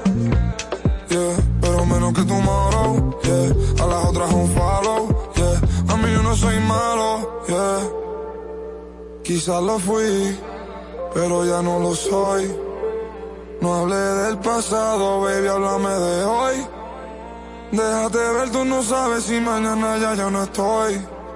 Yeah. Pero menos que tomorrow. Yeah. A las otras un follow. Yeah. A mí yo no soy malo. Yeah. Quizás lo fui, pero ya no lo soy. No hablé del pasado, baby, háblame de hoy. Déjate ver, tú no sabes si mañana ya yo no estoy.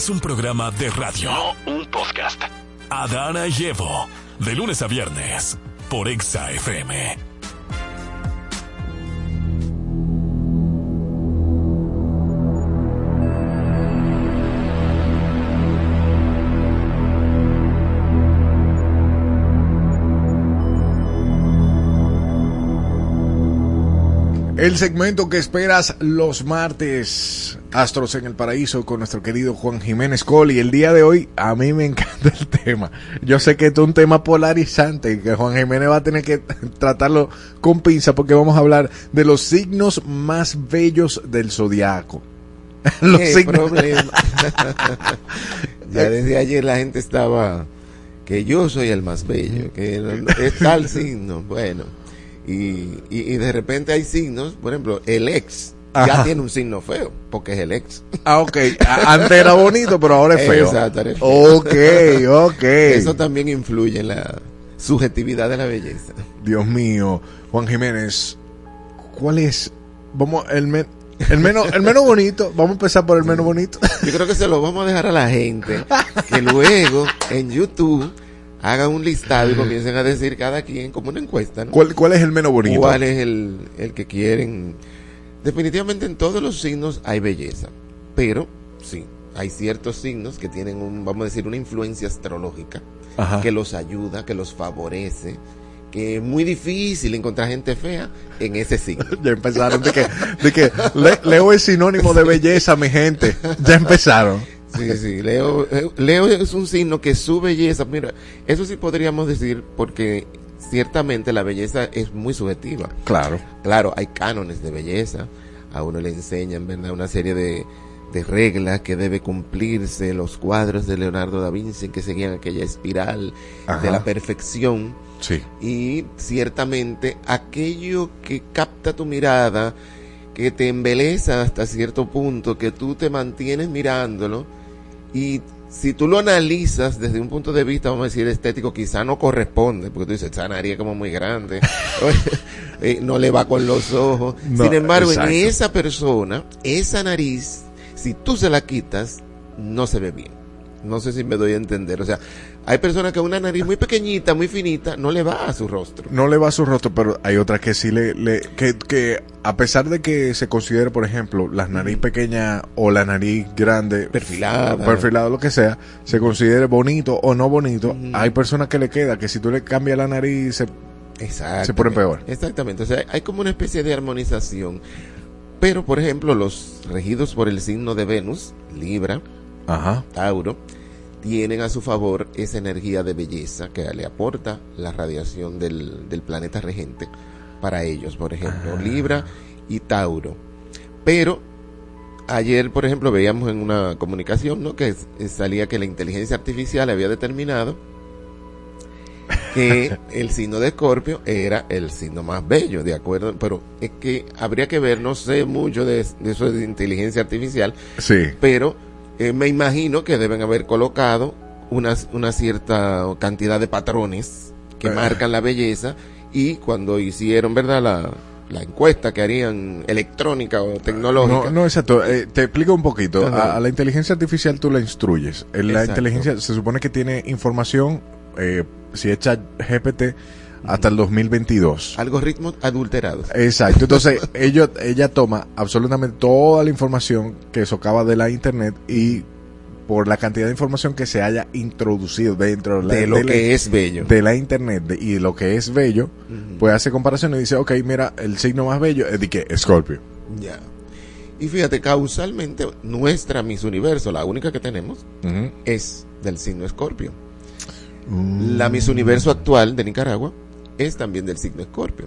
Es un programa de radio, no un podcast. Adana y Evo, de lunes a viernes, por Exa FM. El segmento que esperas los martes, Astros en el Paraíso, con nuestro querido Juan Jiménez Coli. El día de hoy, a mí me encanta el tema. Yo sé que esto es un tema polarizante y que Juan Jiménez va a tener que tratarlo con pinza porque vamos a hablar de los signos más bellos del zodiaco. los ¿Qué signos- problema? ya desde ayer la gente estaba que yo soy el más bello, que es tal signo, bueno. Y, y, y de repente hay signos, por ejemplo, el ex ya tiene un signo feo, porque es el ex. Ah, ok. Antes era bonito, pero ahora es feo. Exacto, feo. Ok, ok. Eso también influye en la subjetividad de la belleza. Dios mío, Juan Jiménez, ¿cuál es? Vamos, el, men- el menos, el menos bonito. Vamos a empezar por el menos bonito. Yo creo que se lo vamos a dejar a la gente que luego en YouTube hagan un listado y comiencen a decir cada quien como una encuesta. ¿no? ¿Cuál, cuál es el menos bonito? ¿Cuál es el, el que quieren? Definitivamente en todos los signos hay belleza, pero sí, hay ciertos signos que tienen un, vamos a decir, una influencia astrológica Ajá. que los ayuda, que los favorece, que es muy difícil encontrar gente fea en ese signo. Ya empezaron de que, de que Le- Leo es sinónimo de belleza, mi gente. Ya empezaron. Sí, sí, Leo, eh, Leo es un signo que su belleza, mira, eso sí podríamos decir porque ciertamente la belleza es muy subjetiva. Claro. Claro, hay cánones de belleza, a uno le enseñan, ¿verdad? Una serie de, de reglas que debe cumplirse, los cuadros de Leonardo da Vinci que seguían aquella espiral Ajá. de la perfección. Sí. Y ciertamente aquello que capta tu mirada, que te embeleza hasta cierto punto, que tú te mantienes mirándolo y si tú lo analizas desde un punto de vista, vamos a decir, estético, quizá no corresponde, porque tú dices, esa nariz es como muy grande, eh, no le va con los ojos. No, Sin embargo, exacto. en esa persona, esa nariz, si tú se la quitas, no se ve bien. No sé si me doy a entender. O sea, hay personas que una nariz muy pequeñita, muy finita, no le va a su rostro. No le va a su rostro, pero hay otras que sí le, le que, que a pesar de que se considere, por ejemplo, la nariz pequeña o la nariz grande, Perfilada. perfilada, lo que sea, se considere bonito o no bonito, hay personas que le queda que si tú le cambias la nariz se, se pone peor. Exactamente. O sea, hay como una especie de armonización. Pero, por ejemplo, los regidos por el signo de Venus, Libra, Ajá. Tauro, tienen a su favor esa energía de belleza que le aporta la radiación del, del planeta regente para ellos, por ejemplo, Ah. Libra y Tauro. Pero ayer, por ejemplo, veíamos en una comunicación ¿no? que s- salía que la inteligencia artificial había determinado que el signo de Escorpio era el signo más bello, ¿de acuerdo? Pero es que habría que ver, no sé mucho de, de eso de inteligencia artificial, Sí. pero eh, me imagino que deben haber colocado una, una cierta cantidad de patrones que Eh. marcan la belleza y cuando hicieron, ¿verdad? La, la encuesta que harían electrónica o tecnológica. No, no, exacto. Eh, te explico un poquito. Ajá. A, a la inteligencia artificial tú la instruyes. La Exacto. inteligencia se supone que tiene información, eh, si echa GPT, hasta el 2022. Algoritmos adulterados. Exacto. Entonces, ellos, ella toma absolutamente toda la información que socava de la internet y por la cantidad de información que se haya introducido dentro la- De lo la- que es bello. de la internet de- y lo que es bello, Ujú. pues hace comparación y dice, ok, mira, el signo más bello es de que Scorpio. Ya. Y fíjate, causalmente, nuestra Miss Universo, la única que tenemos, es del signo Escorpio. Mm. La Miss Universo actual de Nicaragua es también del signo Escorpio.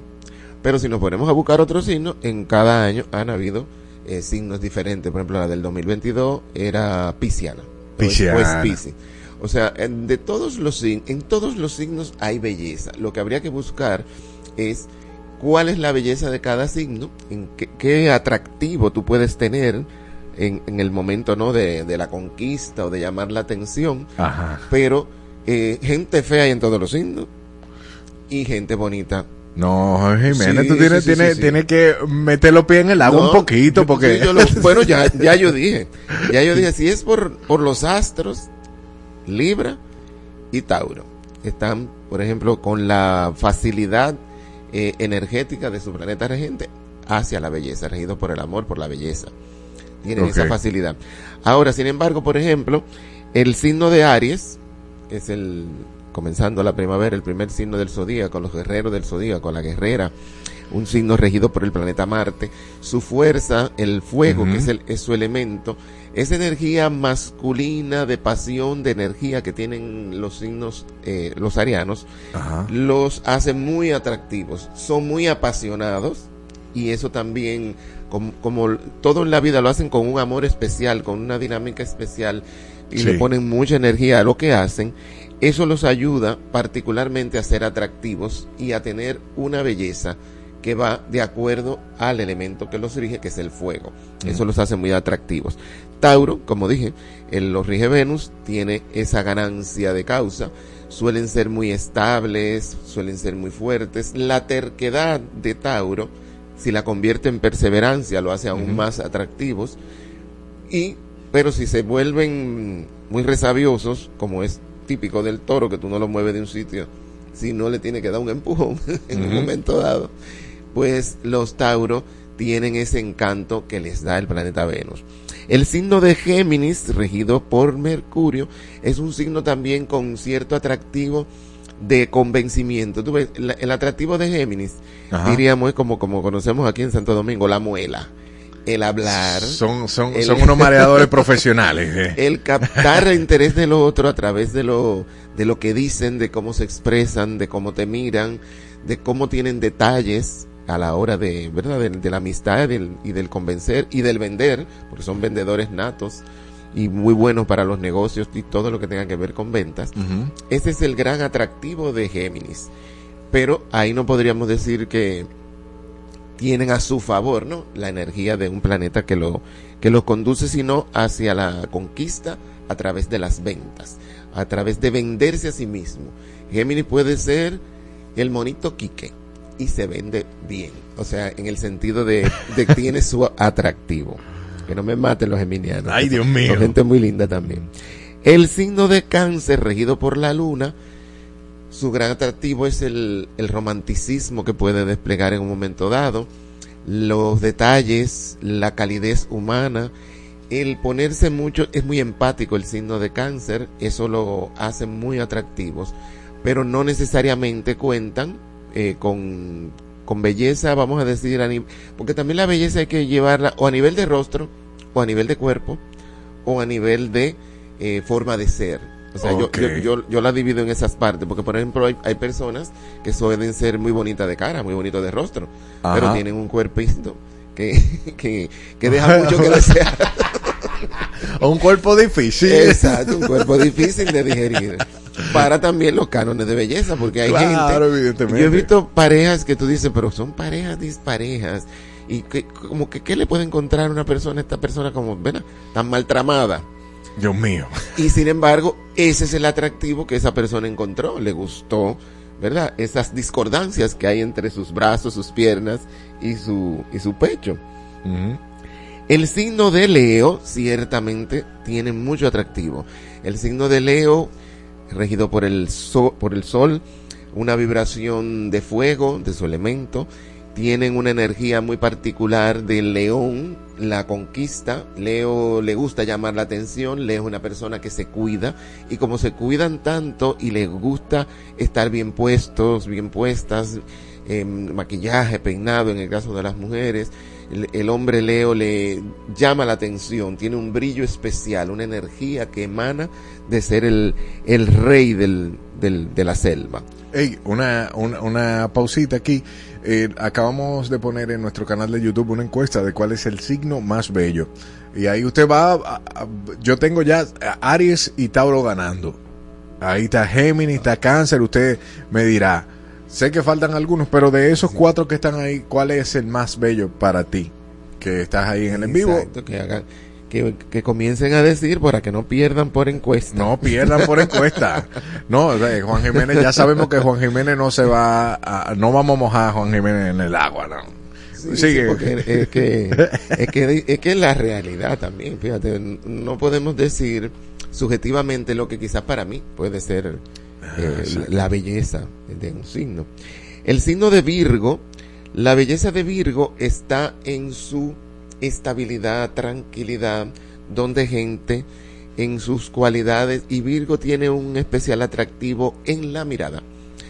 Pero si nos ponemos a buscar otro signo, en cada año han habido eh, signos diferentes. Por ejemplo, la del 2022 era Pisciana. Pisciana. Piscis. O sea, en, de todos los en todos los signos hay belleza. Lo que habría que buscar es cuál es la belleza de cada signo, en qué, qué atractivo tú puedes tener en, en el momento no de, de la conquista o de llamar la atención, Ajá. pero eh, gente fea hay en todos los signos y gente bonita. No, Jiménez, Sí, tú tienes, sí, sí, tienes, tienes que meter los pies en el agua No, un poquito porque... sí, yo lo- bueno, ya, ya yo dije, ya yo dije, si es por, por los astros, Libra y Tauro, están, por ejemplo, con la facilidad eh, energética de su planeta regente hacia la belleza, regido por el amor, por la belleza. Tienen esa facilidad. Ahora, sin embargo, por ejemplo, el signo de Aries es el, comenzando la primavera, el primer signo del zodíaco, los guerreros del zodíaco, la guerrera, un signo regido por el planeta Marte. Su fuerza, el fuego, que es, el, es su elemento, esa energía masculina de pasión, de energía que tienen los signos, eh, los arianos, Ajá. los hace muy atractivos, son muy apasionados y eso también, como, como todo en la vida lo hacen con un amor especial, con una dinámica especial y Sí. le ponen mucha energía a lo que hacen, eso los ayuda particularmente a ser atractivos y a tener una belleza que va de acuerdo al elemento que los rige, que es el fuego. Eso los hace muy atractivos. Tauro, como dije, el, los rige Venus, tiene esa ganancia de causa. Suelen ser muy estables, suelen ser muy fuertes. La terquedad de Tauro, si la convierte en perseverancia, lo hace aún más atractivos. Y, pero si se vuelven muy resabiosos, como es típico del toro, que tú no lo mueves de un sitio, si no le tiene que dar un empujón en un momento dado, pues los Tauro tienen ese encanto que les da el planeta Venus. El signo de Géminis, regido por Mercurio, es un signo también con cierto atractivo de convencimiento. Tú ves, el atractivo de Géminis, Ajá. diríamos, es como, como conocemos aquí en Santo Domingo, la muela. El hablar. Son, son, el- son unos mareadores profesionales. eh. el captar el interés del otro a través de lo, de lo que dicen, de cómo se expresan, de cómo te miran, de cómo tienen detalles a la hora de, ¿verdad? De, de la amistad del- y del convencer y del vender, porque son vendedores natos y muy buenos para los negocios y todo lo que tenga que ver con ventas. Ese es el gran atractivo de Géminis. Pero ahí no podríamos decir que tienen a su favor, ¿no? La energía de un planeta que lo que los conduce sino hacia la conquista a través de las ventas, a través de venderse a sí mismo. Géminis puede ser el monito Quique y se vende bien, o sea, en el sentido de, de que tiene su atractivo. Que no me maten los geminianos. Ay, Dios mío. son gente muy linda también. El signo de cáncer regido por la luna, su gran atractivo es el, el romanticismo que puede desplegar en un momento dado, los detalles, la calidez humana, el ponerse mucho, es muy empático el signo de cáncer, eso lo hace muy atractivos, pero no necesariamente cuentan eh, con, con belleza, vamos a decir, porque también la belleza hay que llevarla o a nivel de rostro, o a nivel de cuerpo, o a nivel de eh, forma de ser. O sea, yo- yo, yo, yo la divido en esas partes, porque por ejemplo hay, hay personas que suelen ser muy bonitas de cara, muy bonitos de rostro, Ajá. pero tienen un cuerpito que, que, que deja mucho que desear. Un cuerpo difícil. Exacto, un cuerpo difícil de digerir. Para también los cánones de belleza, porque hay Claro, gente. evidentemente. Yo he visto parejas que tú dices, pero son parejas disparejas. Y que, como que, ¿qué le puede encontrar a una persona, esta persona como, ¿verdad? Tan maltramada. Dios mío. Y sin embargo, ese es el atractivo que esa persona encontró, le gustó, ¿verdad? Esas discordancias que hay entre sus brazos, sus piernas y su, y su pecho. El signo de Leo ciertamente tiene mucho atractivo. El signo de Leo, regido por el, sol, por el sol, una vibración de fuego, de su elemento, tienen una energía muy particular del león, la conquista. Leo le gusta llamar la atención, Leo es una persona que se cuida y como se cuidan tanto y les gusta estar bien puestos, bien puestas, eh, maquillaje, peinado en el caso de las mujeres, el, hombre Leo le llama la atención, tiene un brillo especial, una energía que emana de ser el, el rey del, del- de la selva. Ey, una, una, una pausita aquí. Eh, acabamos de poner en nuestro canal de YouTube una encuesta de cuál es el signo más bello. Y ahí usted va, a- a- yo tengo ya Aries y Tauro ganando. Ahí está Géminis, está Cáncer, usted me dirá. Sé que faltan algunos, pero de esos cuatro que están ahí, ¿cuál es el más bello para ti? Que estás ahí en el en vivo. Exacto, que hagan, que, que comiencen a decir para que no pierdan por encuesta. No pierdan por encuesta. No, o sea, Juan Jiménez, ya sabemos que Juan Jiménez no se va a, no vamos a mojar a Juan Jiménez en el agua, no. Sí, Sigue. sí, porque es que, es que es que la realidad también, fíjate, no podemos decir subjetivamente lo que quizás para mí puede ser eh, la belleza de un signo. El signo de Virgo, la belleza de Virgo está en su estabilidad, tranquilidad, donde gente en sus cualidades y Virgo tiene un especial atractivo en la mirada.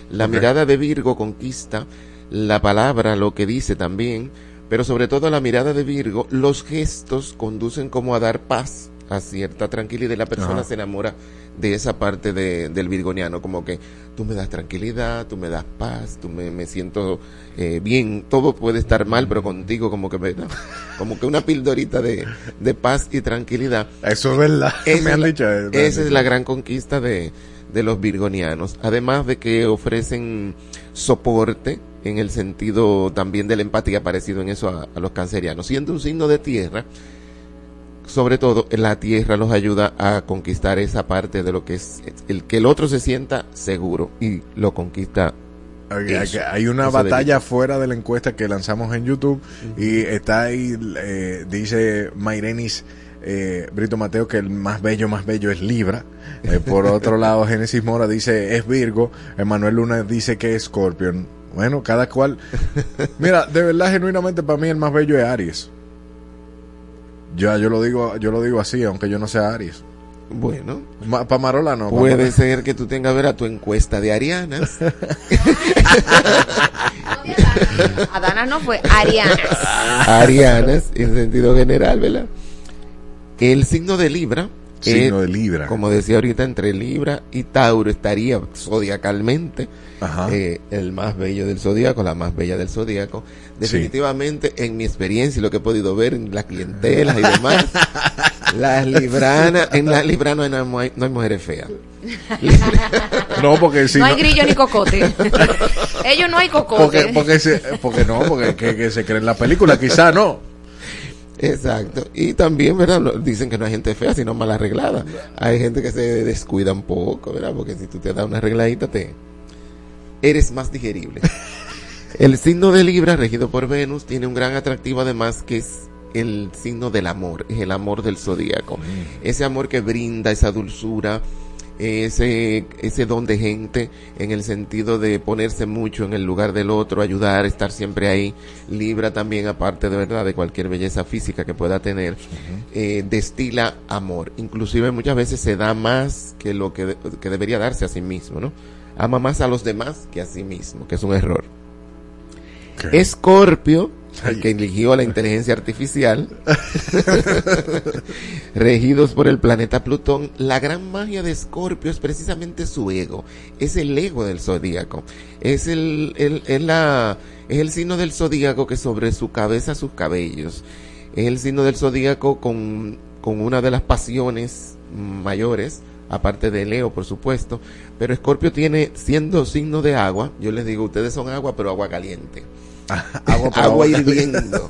La mirada de Virgo conquista la palabra, lo que dice también, pero sobre todo la mirada de Virgo, los gestos conducen como a dar paz, a cierta tranquilidad y la persona Ajá. se enamora de esa parte de- del virgoniano, como que tú me das tranquilidad, tú me das paz, tú me, me siento eh, bien, todo puede estar mal, pero contigo como que me da, como que una pildorita de, de paz y tranquilidad. Eso es verdad. Esa me es han la- dicho. eh, han esa es la gran conquista de, de los virgonianos. Además de que ofrecen soporte en el sentido también de la empatía parecido en eso a, a los cancerianos. Siendo un signo de tierra, sobre todo la tierra los ayuda a conquistar esa parte de lo que es el que el otro se sienta seguro y lo conquista. Eso, Hay una batalla fuera de la encuesta que lanzamos en YouTube y está ahí, eh, dice Mairenis eh, Brito Mateo que el más bello, más bello es Libra. Eh, por otro lado, Génesis Mora dice es Virgo. Emanuel Luna dice que es Scorpion. Bueno, cada cual. Mira, de verdad, genuinamente para mí el más bello es Aries. Ya, yo lo digo, yo lo digo así, aunque yo no sea Aries. Bueno, para Marola no. puede ser que tú tengas ver a tu encuesta de Arianas. Adana no fue Ariana. arianas en sentido general, ¿verdad? El signo de Libra, Signo es, de Libra. como decía ahorita, entre Libra y Tauro estaría zodiacalmente Ajá. eh, el más bello del zodiaco, la más bella del zodiaco. Definitivamente, en mi experiencia y lo que he podido ver en las clientelas y demás, las libranas, en las libranas no hay, no hay mujeres feas. No, porque si no hay grillo ni cocote. Ellos no hay cocote. Porque, porque, se- porque no, porque que, que se cree en la película, quizá no. Exacto. Y también, ¿verdad? Dicen que no hay gente fea, sino mal arreglada. Hay gente que se descuida un poco, ¿verdad? Porque si tú te das una arregladita, te eres más digerible. El signo de Libra, regido por Venus, tiene un gran atractivo además que es el signo del amor, es el amor del zodíaco. Ese amor que brinda esa dulzura, ese, ese don de gente en el sentido de ponerse mucho en el lugar del otro, ayudar, estar siempre ahí. Libra también, aparte de verdad, de cualquier belleza física que pueda tener, eh, destila amor. Inclusive muchas veces se da más que lo que, que debería darse a sí mismo, ¿no? Ama más a los demás que a sí mismo, que es un error. Escorpio, el que eligió la inteligencia artificial, regidos por el planeta Plutón, la gran magia de Escorpio es precisamente su ego, es el ego del zodíaco, es el, el- es la, es el signo del zodíaco que sobre su cabeza sus cabellos, es el signo del zodíaco con, con una de las pasiones mayores, aparte de Leo, por supuesto, pero Escorpio tiene, siendo signo de agua, yo les digo, ustedes son agua, pero agua caliente. Agua, hirviendo.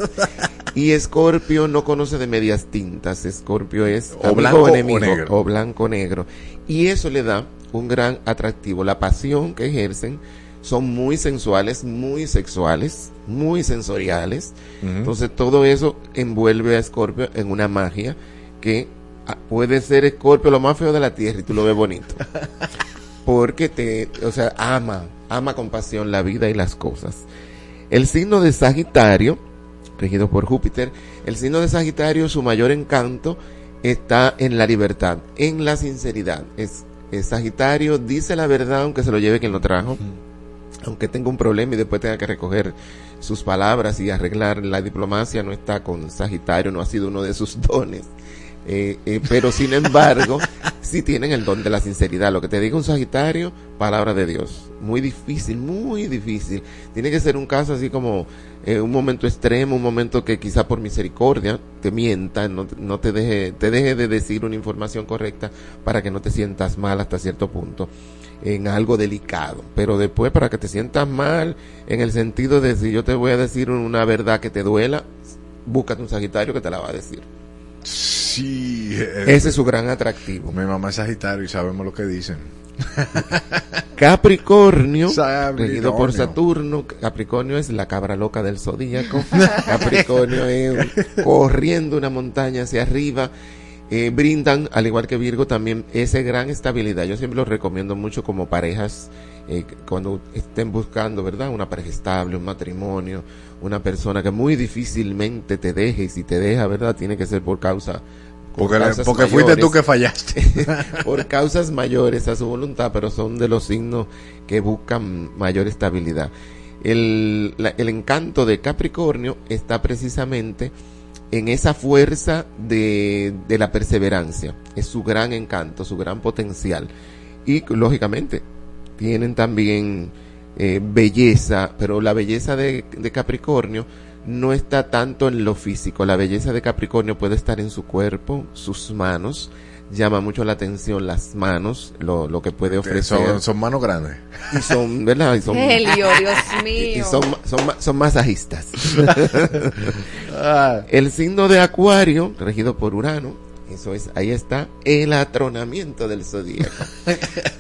Y Escorpio no conoce de medias tintas. Escorpio es O amigo blanco o enemigo, negro. o blanco o negro. Y eso le da un gran atractivo. La pasión que ejercen son muy sensuales, muy sexuales, muy sensoriales. Entonces todo eso envuelve a Escorpio en una magia que ah, puede ser Escorpio lo más feo de la tierra y tú lo ves bonito. Porque te, o sea, ama, ama con pasión la vida y las cosas. El signo de Sagitario, regido por Júpiter, el signo de Sagitario, su mayor encanto está en la libertad, en la sinceridad. Es, es Sagitario dice la verdad aunque se lo lleve quien lo trajo, aunque tenga un problema y después tenga que recoger sus palabras y arreglar la diplomacia, no está con Sagitario, no ha sido uno de sus dones. Eh, eh, pero sin embargo, si tienen el don de la sinceridad. Lo que te diga un Sagitario, palabra de Dios. Muy difícil, muy difícil. Tiene que ser un caso así como eh, un momento extremo, un momento que quizá por misericordia te mienta, no, no te deje, te deje de decir una información correcta para que no te sientas mal hasta cierto punto en algo delicado. Pero después para que te sientas mal en el sentido de si yo te voy a decir una verdad que te duela, búscate un Sagitario que te la va a decir. Sí. Ese es su gran atractivo. Mi mamá es Sagitario y sabemos lo que dicen. Capricornio, regido por Saturno. Capricornio es la cabra loca del zodíaco. Capricornio es corriendo una montaña hacia arriba. Eh, brindan, al igual que Virgo, también esa gran estabilidad. Yo siempre los recomiendo mucho como parejas, eh, cuando estén buscando, ¿verdad? Una pareja estable, un matrimonio, una persona que muy difícilmente te deje y si te deja, ¿verdad? Tiene que ser por causa por Porque, fuiste tú que fallaste. por causas mayores a su voluntad, pero son de los signos que buscan mayor estabilidad. El, la- el encanto de Capricornio está precisamente en esa fuerza de, de la perseverancia. Es su gran encanto, su gran potencial. Y lógicamente tienen también eh, belleza, pero la belleza de, de Capricornio no está tanto en lo físico. La belleza de Capricornio puede estar en su cuerpo, sus manos. Llama mucho la atención las manos, lo, lo que puede ofrecer. son, son manos grandes. Y son, ¿verdad? Y son, Helio, Dios y mío. son, son, ma- son masajistas. el signo de Acuario, regido por Urano, eso es, ahí está el atronamiento del zodíaco.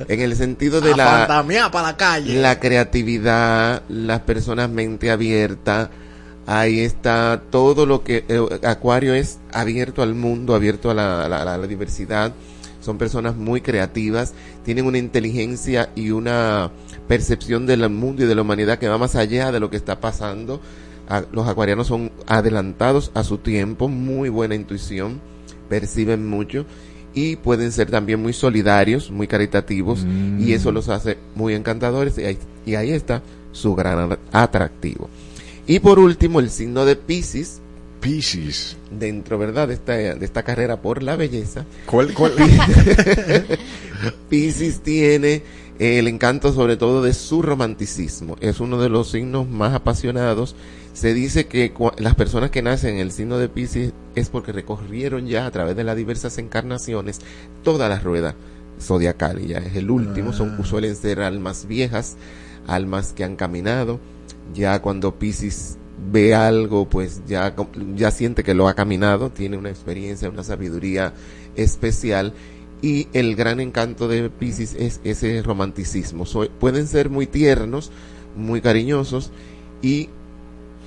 en el sentido de la, para la calle. la creatividad, las personas mente abierta, ahí está todo lo que eh, Acuario es abierto al mundo, abierto a la, a la- a la diversidad. Son personas muy creativas, tienen una inteligencia y una percepción del mundo y de la humanidad que va más allá de lo que está pasando. Los acuarianos son adelantados a su tiempo, muy buena intuición, perciben mucho y pueden ser también muy solidarios, muy caritativos y eso los hace muy encantadores y ahí, y ahí está su gran at- atractivo. Y por último, el signo de Pisces, Pisces. dentro, ¿verdad?, de esta, de esta carrera por la belleza. ¿Cuál, cuál? Pisces tiene el encanto sobre todo de su romanticismo. Es uno de los signos más apasionados. Se dice que las personas que nacen en el signo de Pisces es porque recorrieron ya a través de las diversas encarnaciones toda la rueda zodiacal y ya es el último. Son, suelen ser almas viejas, almas que han caminado. Ya cuando Pisces ve algo, pues ya, ya siente que lo ha caminado, tiene una experiencia, una sabiduría especial y el gran encanto de Pisces es ese romanticismo. So- pueden ser muy tiernos, muy cariñosos y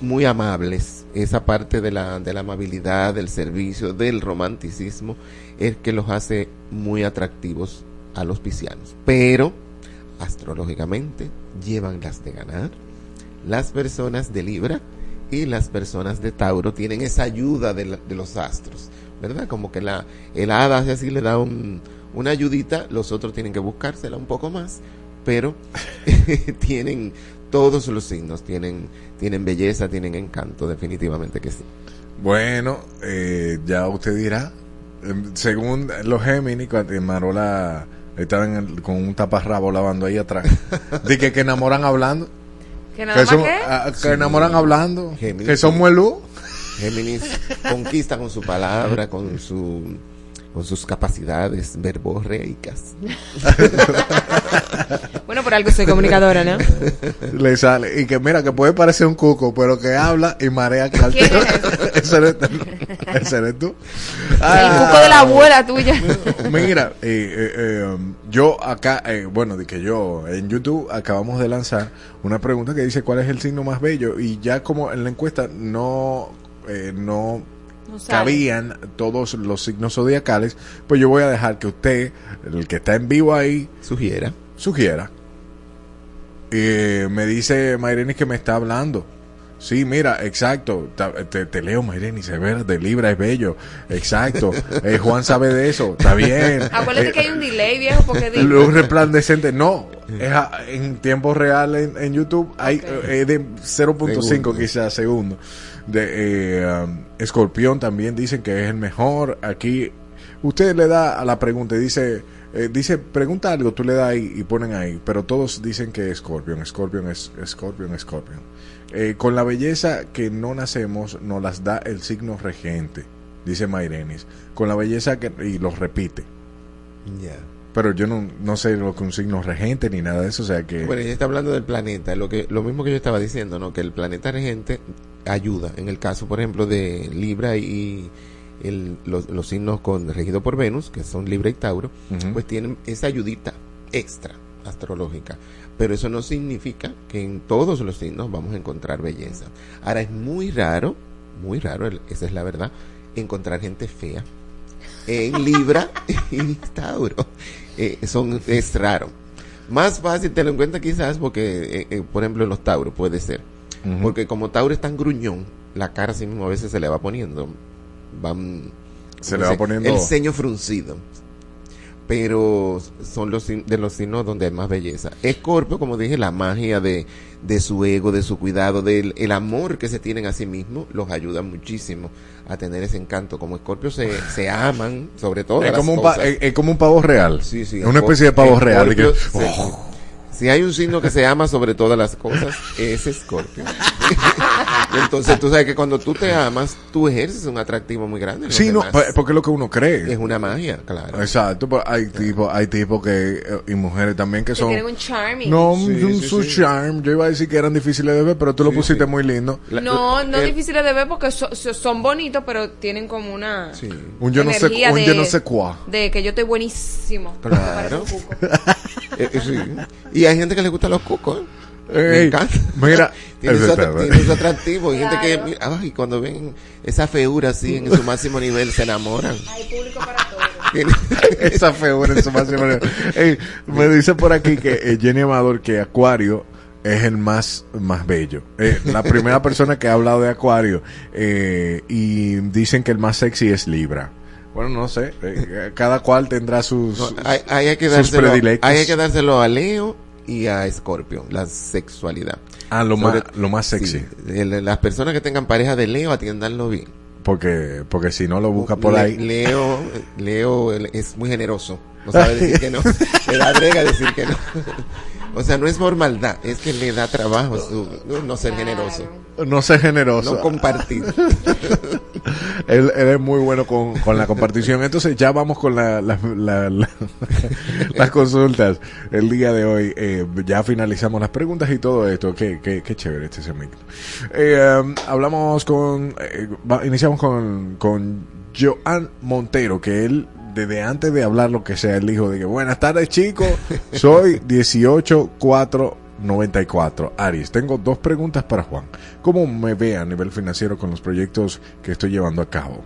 muy amables. Esa parte de la, de la amabilidad, del servicio, del romanticismo, es que los hace muy atractivos a los piscianos. Pero, astrológicamente, llevan las de ganar. Las personas de Libra y las personas de Tauro tienen esa ayuda de, la- de los astros, ¿verdad? Como que la, el hada así le da un, una ayudita, los otros tienen que buscársela un poco más, pero tienen todos los signos, tienen, tienen belleza, tienen encanto, definitivamente que sí. Bueno, eh, ya usted dirá. Em, Según los Géminis, cuando Marola estaba en el- con un taparrabo lavando ahí atrás. de que, que enamoran hablando. ¿Que nada más ah, que Sí. enamoran hablando. Géminis. Que son muelú. Géminis conquista con su palabra, con su con sus capacidades verborreicas. Bueno, por algo soy comunicadora, ¿no? Le sale. Y que mira, que puede parecer un cuco, pero que habla y marea que ¿Quién es Ese eres tú. Ese eres tú. El Ah. cuco de la abuela tuya. Mira, eh, eh, eh, yo acá, eh, bueno, de que yo en YouTube acabamos de lanzar una pregunta que dice cuál es el signo más bello y ya como en la encuesta no, eh, no No cabían todos los signos zodiacales, pues yo voy a dejar que usted, el que está en vivo ahí, Sugiera. sugiera. Eh, me dice Mayreni que me está hablando. Sí, mira, exacto. Te, te leo, Mayreni, se ve de Libra, es bello. Exacto. Eh, Juan sabe de eso. Está bien. Acuérdate Eh, que hay un delay, viejo, porque di- Luz resplandecente, no. Es a- en tiempo real en, en YouTube hay eh, de 0.5 Segundo. quizás segundo. De eh, um, Escorpión también dicen que es el mejor. Aquí usted le da a la pregunta y dice, eh, dice, pregunta algo, tú le das ahí y ponen ahí, pero todos dicen que es Scorpion, Scorpion es Scorpion, Scorpion. Eh, con la belleza que no nacemos, nos las da el signo regente, dice Mairenis. Con la belleza que, y los repite. Ya. Pero yo no, no sé lo que un signo regente ni nada de eso, o sea que... Bueno, ella está hablando del planeta, lo que lo mismo que yo estaba diciendo, ¿no? Que el planeta regente ayuda. En el caso, por ejemplo, de Libra y el- los, los signos con regido por Venus, que son Libra y Tauro, pues tienen esa ayudita extra astrológica. Pero eso no significa que en todos los signos vamos a encontrar belleza. Ahora es muy raro, muy raro, el- esa es la verdad, encontrar gente fea en Libra y Tauro. Eh, son, es raro. Más fácil te lo encuentras quizás porque, eh, eh, por ejemplo, en los Tauros puede ser. Porque como Tauro es tan gruñón, la cara así mismo a veces se le va poniendo. Van, Se ¿cómo le va poniendo- El ceño fruncido. Pero son los de los signos donde hay más belleza. Escorpio, como dije, la magia de, de su ego, de su cuidado, del el amor que se tienen a sí mismos, los ayuda muchísimo a tener ese encanto. Como Escorpio se, se aman, sobre todo. es, como un pa- es, es como un pavo real. Sí, sí. Es una especie de pavo real. que- oh. Si hay un signo que se ama sobre todas las cosas, es Escorpio. Entonces tú sabes que cuando tú te amas, tú ejerces un atractivo muy grande. Sí, no, demás. pa- porque es lo que uno cree. Es una magia, claro. Exacto, pues hay tipos, hay tipos que, eh, y mujeres también que Que son... tienen un charming. No, Sí, un sí, su sí. charm. Yo iba a decir que eran difíciles de ver, pero tú lo pusiste sí. muy lindo. La- no, no el- difíciles de ver porque so- so- son bonitos, pero tienen como una Sí. Un yo no sé, energía un de, yo no sé cuá. de que yo estoy buenísimo. Claro. Eh, eh, sí. Y hay gente que le gusta los cucos. ¿eh? Me encanta. mira, tiene, su, tiene atractivo. Hay gente que, mira, ay, cuando ven esa feura así en su máximo nivel, se enamoran. Hay público para todo. Esa figura en su máximo nivel. Ey, me dice por aquí que eh, Jenny Amador que Acuario es el más, más bello. Eh, la primera persona que ha hablado de Acuario eh, y dicen que el más sexy es Libra. Bueno, no sé. eh, cada cual tendrá sus, No, hay, hay que sus predilectos. hay que dárselo a Leo y a Scorpio, la sexualidad. Ah, lo Sobre- más, lo más sexy. Sí, el- las personas que tengan pareja de Leo atiéndanlo bien. Porque, porque si no lo busca por Le- ahí. Leo, Leo es muy generoso. No sabe decir que no. Le da brega decir que no. O sea, no es por maldad, es que le da trabajo su, no, ser generoso. No sé generoso. No compartir. él, es muy bueno con, con la compartición. Entonces ya vamos con la, la- la- la- las consultas el día de hoy. Eh, ya finalizamos las preguntas y todo esto. Qué, qué, qué chévere este segmento. Eh, um, hablamos con... eh, iniciamos con, con Joan Montero, que él... Desde antes de hablar lo que sea, él dijo de que buenas tardes chicos, soy 18494 Aries. Tengo dos preguntas para Juan. ¿Cómo me ve a nivel financiero con los proyectos que estoy llevando a cabo?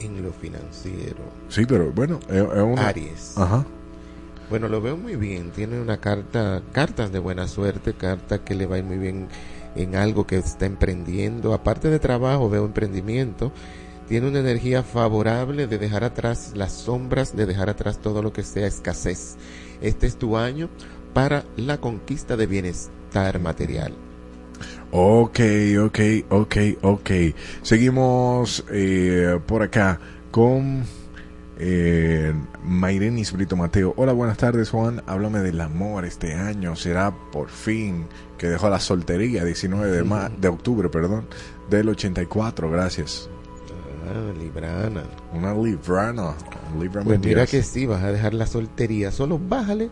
En lo financiero. Sí, pero bueno, es, es una... Aries. Ajá. Bueno, lo veo muy bien. Tiene una carta, cartas de buena suerte, carta que le va a ir muy bien en algo que está emprendiendo. Aparte de trabajo, veo emprendimiento. Tiene una energía favorable de dejar atrás las sombras, de dejar atrás todo lo que sea escasez. Este es tu año para la conquista de bienestar material. Ok, ok, ok, ok. Seguimos eh, por acá con eh, Mairenis Brito Mateo. Hola, buenas tardes, Juan. Háblame del amor este año. Será por fin que dejó la soltería, 19 de, ma- de octubre, perdón, del 84. Gracias. Ah, Librana. Una librana. Libra Pues mira que sí, vas a dejar la soltería. Solo bájale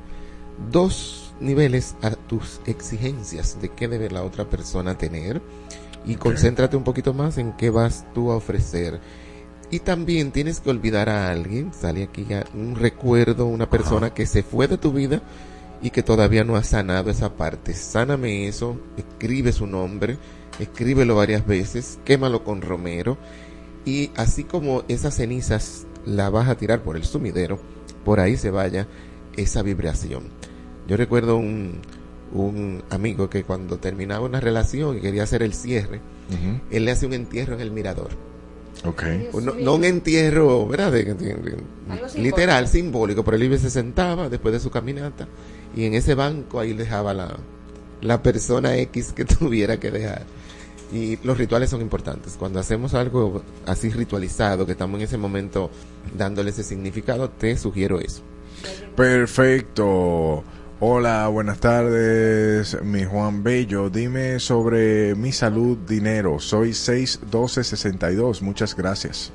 dos niveles a tus exigencias de qué debe la otra persona tener y concéntrate un poquito más en qué vas tú a ofrecer. Y también tienes que olvidar a alguien, sale aquí ya un recuerdo, una persona que se fue de tu vida y que todavía no ha sanado esa parte. Sáname eso, escribe su nombre, escríbelo varias veces, quémalo con romero y así como esas cenizas la vas a tirar por el sumidero, por ahí se vaya esa vibración. Yo recuerdo un, un amigo que cuando terminaba una relación y quería hacer el cierre, él le hace un entierro en el mirador. Ok. No, no un entierro, ¿verdad? De- de- de- Algo simbólico. literal, simbólico, pero él iba y se sentaba después de su caminata y en ese banco ahí dejaba la, la persona X que tuviera que dejar. Y los rituales son importantes. Cuando hacemos algo así ritualizado, que estamos en ese momento dándole ese significado, te sugiero eso. Perfecto. Hola, buenas tardes, mi Juan Bello. Dime sobre mi salud, dinero. Soy 61262. Muchas gracias.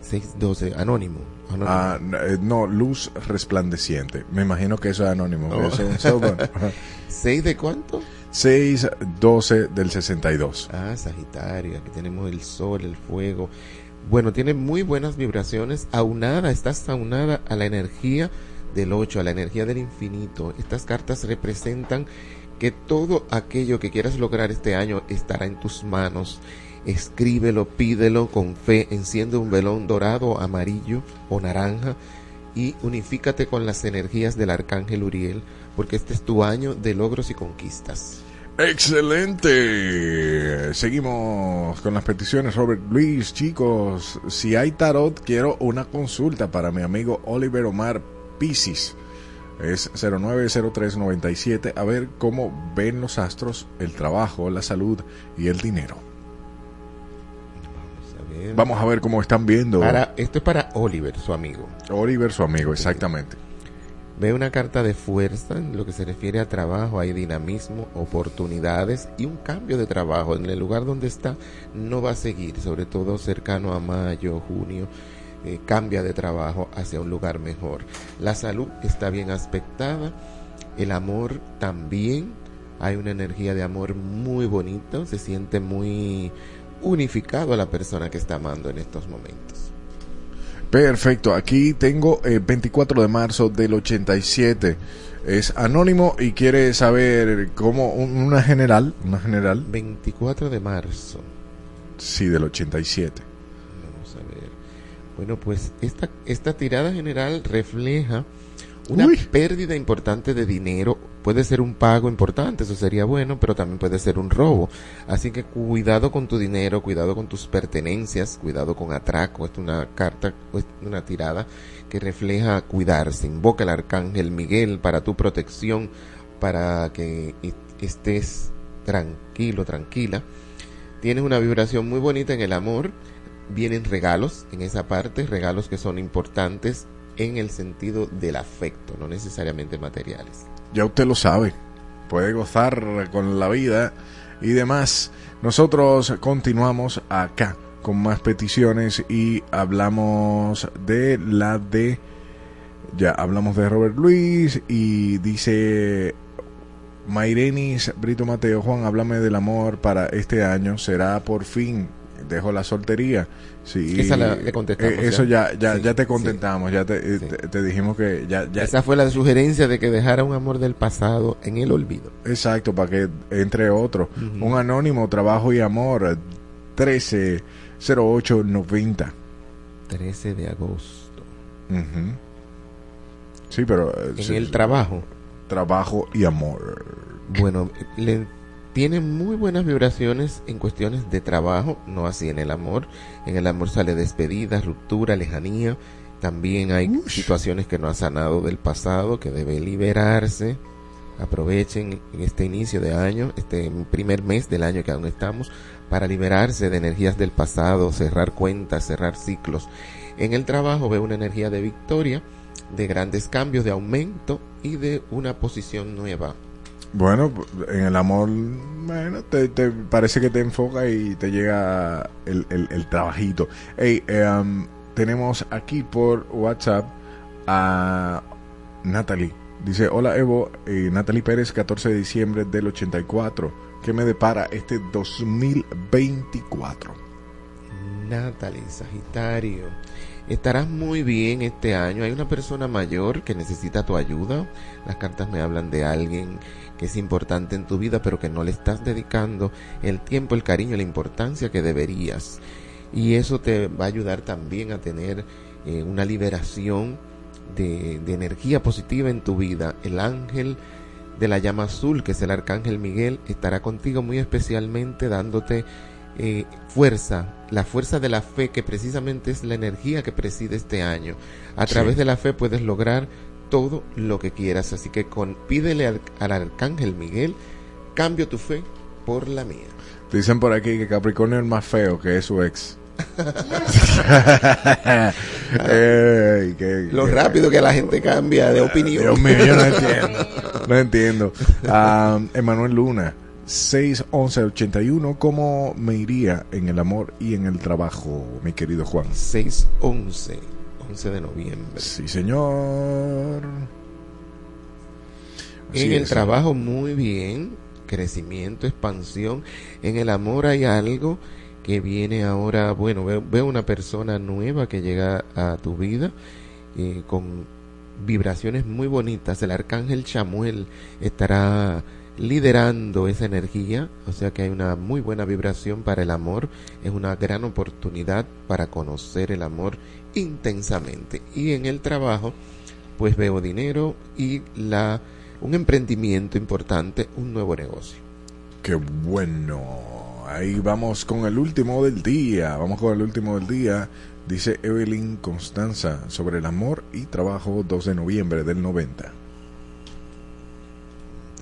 612, anónimo. anónimo. Ah, eh, no, luz resplandeciente. Me imagino que eso es anónimo. Eso es un cell phone. ¿Seis de cuánto? 612 del 62. Ah, Sagitario, aquí tenemos el sol, el fuego. Bueno, tiene muy buenas vibraciones, aunada, estás aunada a la energía del 8, a la energía del infinito. Estas cartas representan que todo aquello que quieras lograr este año estará en tus manos. Escríbelo, pídelo con fe, enciende un velón dorado, amarillo o naranja y unifícate con las energías del arcángel Uriel, porque este es tu año de logros y conquistas. Excelente. Seguimos con las peticiones. Robert Luis, chicos, si hay tarot, quiero una consulta para mi amigo Oliver Omar Pisis. Es 090397. A ver cómo ven los astros, el trabajo, la salud y el dinero. A ver. Vamos a ver cómo están viendo. Para, esto es para Oliver, su amigo. Oliver, su amigo, exactamente. Ve una carta de fuerza en lo que se refiere a trabajo, hay dinamismo, oportunidades y un cambio de trabajo. En el lugar donde está no va a seguir, sobre todo cercano a mayo, junio, eh, cambia de trabajo hacia un lugar mejor. La salud está bien aspectada, el amor también, hay una energía de amor muy bonita, se siente muy unificado a la persona que está amando en estos momentos. Perfecto, aquí tengo el 24 de marzo del 87. Es anónimo y quiere saber cómo un- una general, una general, 24 de marzo. sí, del 87. Bueno, pues esta, esta tirada general refleja una Uy. pérdida importante de dinero. Puede ser un pago importante, eso sería bueno, pero también puede ser un robo. Así que cuidado con tu dinero, cuidado con tus pertenencias, cuidado con atraco. Esta es una carta, una tirada que refleja cuidarse. Invoca al arcángel Miguel para tu protección, para que est- estés tranquilo, tranquila. Tienes una vibración muy bonita en el amor. Vienen regalos en esa parte, regalos que son importantes en el sentido del afecto, no necesariamente materiales. Ya usted lo sabe, puede gozar con la vida y demás. Nosotros continuamos acá con más peticiones y hablamos de la de... Ya hablamos de Robert Luis y dice Mairenis Brito Mateo, Juan, háblame del amor para este año. Será por fin. Dejo la soltería. Sí, Esa la- le contestamos eh, Eso ya. ya, ya, Sí, ya te sí. contentamos. Ya te, eh, te, te dijimos que ya, ya, Esa fue la sugerencia de que dejara un amor del pasado en el olvido. Exacto, para que entre otro. Ujú. Un anónimo, trabajo y amor, 130890. 13 de agosto. Sí, pero... eh, En el trabajo. Trabajo y amor. Bueno, le, tiene muy buenas vibraciones en cuestiones de trabajo, no así en el amor. En el amor sale despedida, ruptura, lejanía. También hay situaciones que no ha sanado del pasado, que debe liberarse. Aprovechen en este inicio de año, este primer mes del año que aún estamos, para liberarse de energías del pasado, cerrar cuentas, cerrar ciclos. En el trabajo veo una energía de victoria, de grandes cambios, de aumento y de una posición nueva Bueno, en el amor, bueno, te, te parece que te enfoca y te llega el, el, trabajito. Hey, um, tenemos aquí por WhatsApp a Natalie. Dice, hola Evo, eh, Natalie Pérez, 14 de diciembre del 84. ¿Qué me depara este 2024? Natalie, Sagitario. Estarás muy bien este año. Hay una persona mayor que necesita tu ayuda. Las cartas me hablan de alguien que es importante en tu vida, pero que no le estás dedicando el tiempo, el cariño, la importancia que deberías. Y eso te va a ayudar también a tener eh, una liberación de, de energía positiva en tu vida. El ángel de la llama azul, que es el arcángel Miguel, estará contigo muy especialmente dándote eh, fuerza, la fuerza de la fe, que precisamente es la energía que preside este año. A Sí. través de la fe puedes lograr todo lo que quieras. Así que con, pídele al, al arcángel Miguel, cambio tu fe por la mía. Dicen por aquí que Capricornio es más feo que es su ex. Que- Lo que- rápido que la gente cambia de opinión. Dios mío, yo no entiendo. No entiendo. Ah, Emanuel Luna, 61181, ¿cómo me iría en el amor y en el trabajo, mi querido Juan? 611, 11 de noviembre. Sí, señor. Así en el trabajo muy bien, crecimiento, expansión. En el amor hay algo que viene ahora, bueno, veo, veo una persona nueva que llega a tu vida eh, con vibraciones muy bonitas. El arcángel Chamuel estará liderando esa energía, o sea que hay una muy buena vibración para el amor, es una gran oportunidad para conocer el amor intensamente. Y en el trabajo, pues veo dinero y la un emprendimiento importante, un nuevo negocio. Qué bueno. Ahí vamos con el último del día. Vamos con el último del día. Dice Evelyn Constanza sobre el amor y trabajo 2 de noviembre del 90.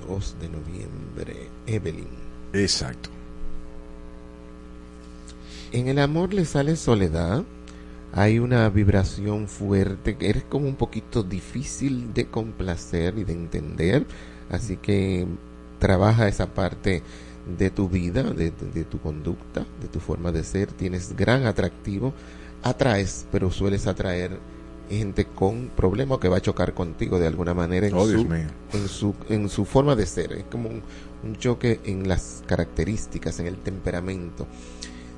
2 de noviembre, Evelyn. Exacto. En el amor le sale soledad. Hay una vibración fuerte que eres como un poquito difícil de complacer y de entender. Así que trabaja esa parte de tu vida, de, de- de tu conducta, de tu forma de ser. Tienes gran atractivo. Atraes, pero sueles atraer gente con problemas que va a chocar contigo de alguna manera en, Oh, su, en su en su forma de ser. Es como un, un choque en las características, en el temperamento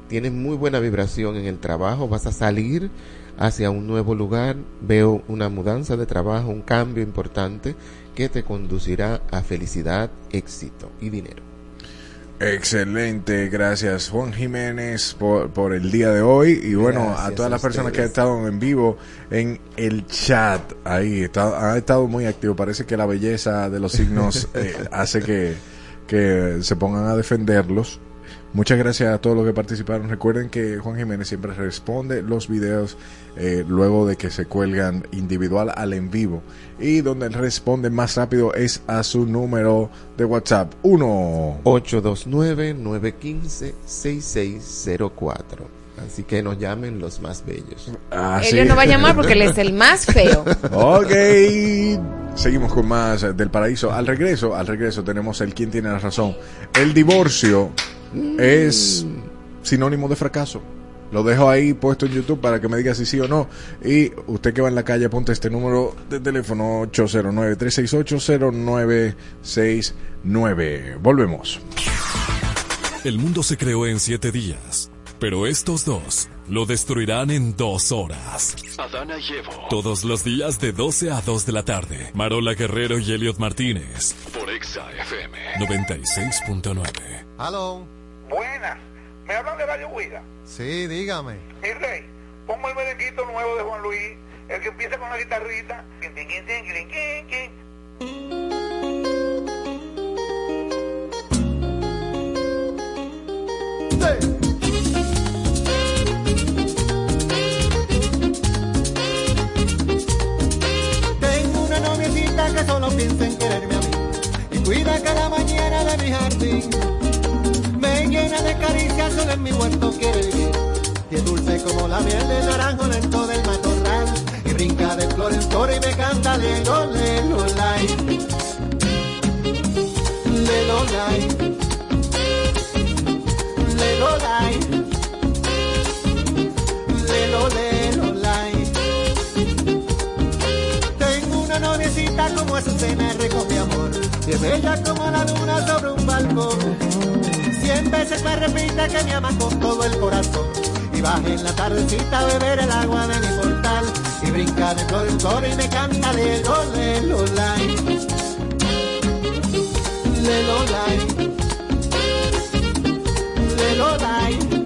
tienes muy buena vibración en el trabajo, vas a salir hacia un nuevo lugar, veo una mudanza de trabajo, un cambio importante que te conducirá a felicidad, éxito y dinero. Excelente, gracias Juan Jiménez por, por el día de hoy y bueno, a todas a las personas que han estado en vivo en el chat, ahí está, ha estado muy activo, parece que la belleza de los signos eh, hace que, que se pongan a defenderlos. Muchas gracias a todos los que participaron. Recuerden que Juan Jiménez siempre responde los videos eh, luego de que se cuelgan individual al en vivo. Y donde él responde más rápido es a su número de WhatsApp 1 829-915-6604. Así que nos llamen los más bellos. Así no va a llamar porque él es el más feo. Ok, seguimos con más eh, del paraíso. Al regreso, al regreso tenemos el quién tiene la razón. El divorcio es sinónimo de fracaso. Lo dejo ahí puesto en YouTube para que me diga si sí o no. Y usted que va en la calle, apunte este número de teléfono 809-368-0969. Volvemos. El mundo se creó en siete días, pero estos dos lo destruirán en dos horas. Adana y Evo. Todos los días de 12 a 2 de la tarde. Marola Guerrero y Elliot Martínez. Por Exa FM. 96.9. Aló. Buenas. ¿Me hablan de Radio Huida? Sí, dígame. Mi rey, pongo el merenguito nuevo de Juan Luis, el que empieza con la guitarrita. Tengo una noviecita que solo piensa en quererme a mí y cuida cada mañana de mi jardín. Llena de caricias, solo en mi huerto quiere vivir. Y es dulce como la miel del naranjo lento del matorral. Y brinca de flor en flor y me canta lelo, lelo, lai. Lelo, lai. Lelo, lai. Lelo, lelo, lai. Tengo una noviecita como Azucena recoge amor Y es bella como la luna sobre un balcón Cien veces me repite que me ama con todo el corazón. Y baja en la tardecita a beber el agua de mi portal. Y brinca de flor en flor y me canta lelo, lelo, lai Lelo, lai Lelo, lai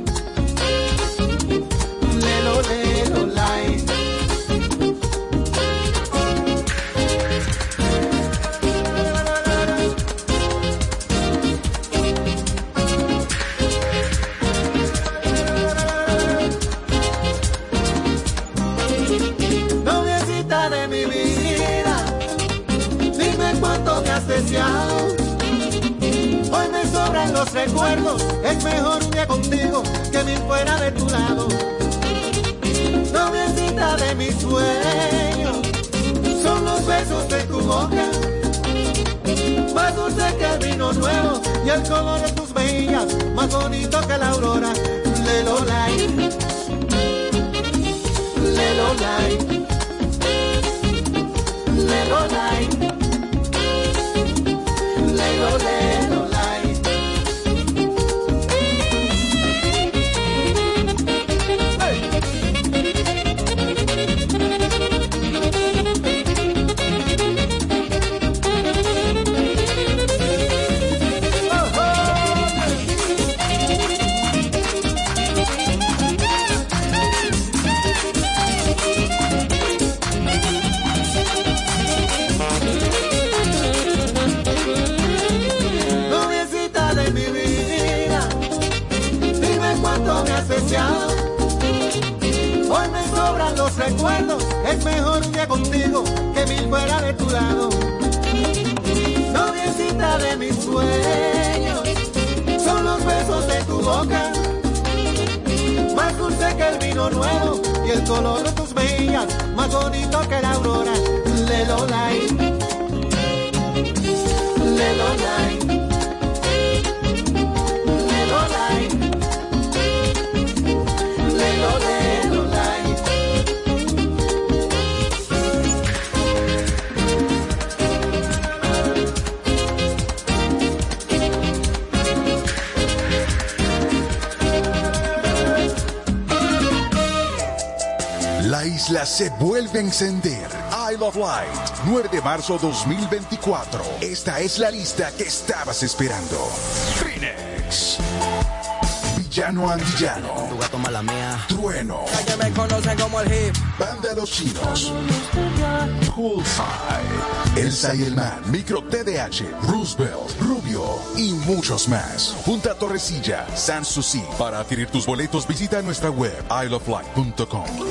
los recuerdos, es mejor un día contigo que mil fuera de tu lado. No me Noviecita de mis sueños, son los besos de tu boca, más dulce que el vino nuevo y el color de tus mejillas, más bonito que la aurora. Lelo light, lelo light, lelo light. vuelve a encender. I Love Light, 9 de marzo 2024. Esta es la lista que estabas esperando. Trinex. Villano Andillano. Tu gato mala mía. Trueno. Que me conocen como el hip. Banda Los Chinos. Poolside. Elsa y el Man. Micro TDH. Roosevelt. Rubio. Y muchos más. Junta Torrecilla. Sans Souci. Para adquirir tus boletos visita nuestra web. iLoveLife.com.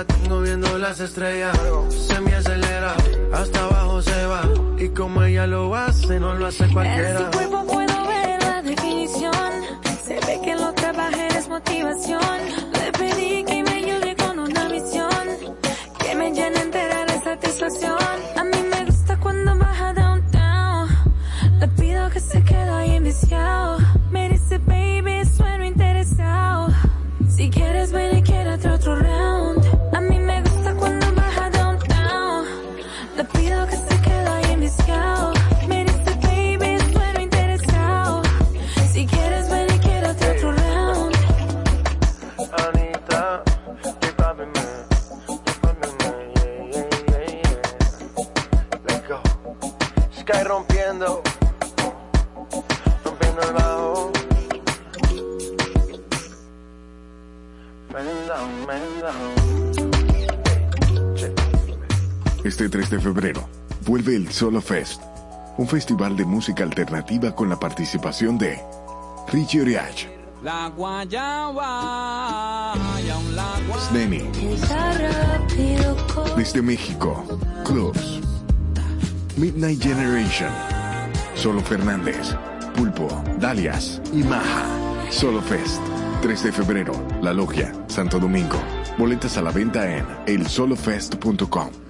soledad, no viendo las estrellas, se me acelera, hasta abajo se va, y como ella lo hace, no lo hace cualquiera. En su cuerpo puedo ver la definición, se ve que lo trabajé es motivación. Solo Fest, un festival de música alternativa con la participación de Richie Oriach, La guayaba Sneni, desde México, Clubs, Midnight Generation, Solo Fernández, Pulpo, Dalias y Maja. Solo Fest, 3 de febrero, La Logia, Santo Domingo. Boletas a la venta en elsolofest.com.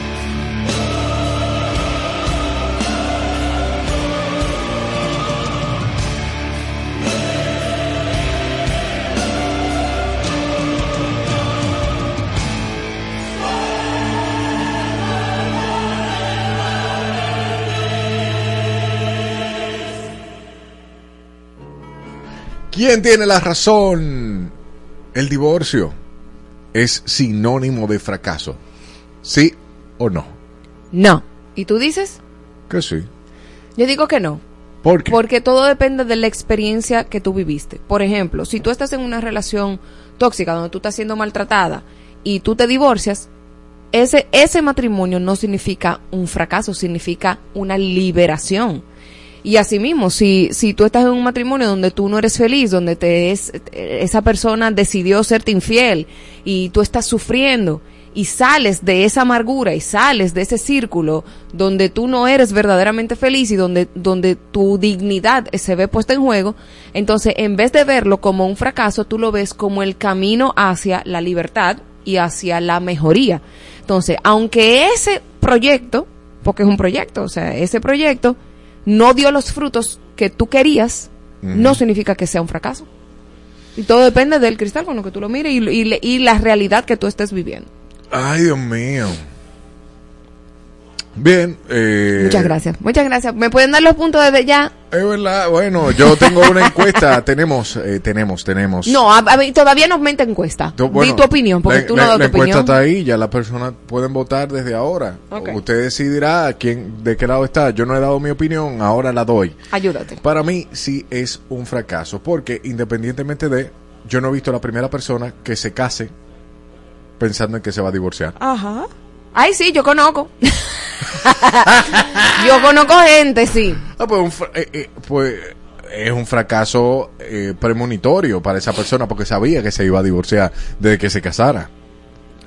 ¿Quién tiene la razón? El divorcio es sinónimo de fracaso. ¿Sí o no? No. ¿Y tú dices? Que sí. Yo digo que no. ¿Por qué? Porque todo depende de la experiencia que tú viviste. Por ejemplo, si tú estás en una relación tóxica donde tú estás siendo maltratada y tú te divorcias, ese, ese matrimonio no significa un fracaso, significa una liberación. Y asimismo, si, si tú estás en un matrimonio donde tú no eres feliz, donde te es, esa persona decidió serte infiel y tú estás sufriendo y sales de esa amargura y sales de ese círculo donde tú no eres verdaderamente feliz y donde, donde tu dignidad se ve puesta en juego, entonces en vez de verlo como un fracaso, tú lo ves como el camino hacia la libertad y hacia la mejoría. Entonces, aunque ese proyecto, porque es un proyecto, o sea, ese proyecto no dio los frutos que tú querías, no significa que sea un fracaso. Y todo depende del cristal con lo que tú lo mires y, y- y la realidad que tú estés viviendo. Ay, Dios mío. Bien. Eh, Muchas gracias, muchas gracias. ¿Me pueden dar los puntos desde ya? Es verdad. Bueno, yo tengo una encuesta. tenemos, eh, tenemos, tenemos. No, a, a todavía no mente encuesta. Di bueno, tu opinión, porque la- tú la- no das La tu encuesta opinión. está ahí, ya las personas pueden votar desde ahora. Ok. Usted decidirá quién, de qué lado está. Yo no he dado mi opinión, ahora la doy. Ayúdate. Para mí sí es un fracaso, porque independientemente de, yo no he visto la primera persona que se case pensando en que se va a divorciar. Ajá. Ay, sí, yo conozco. yo conozco gente, sí. Ah, pues, un eh, eh, pues, es un fracaso eh, premonitorio para esa persona porque sabía que se iba a divorciar desde que se casara.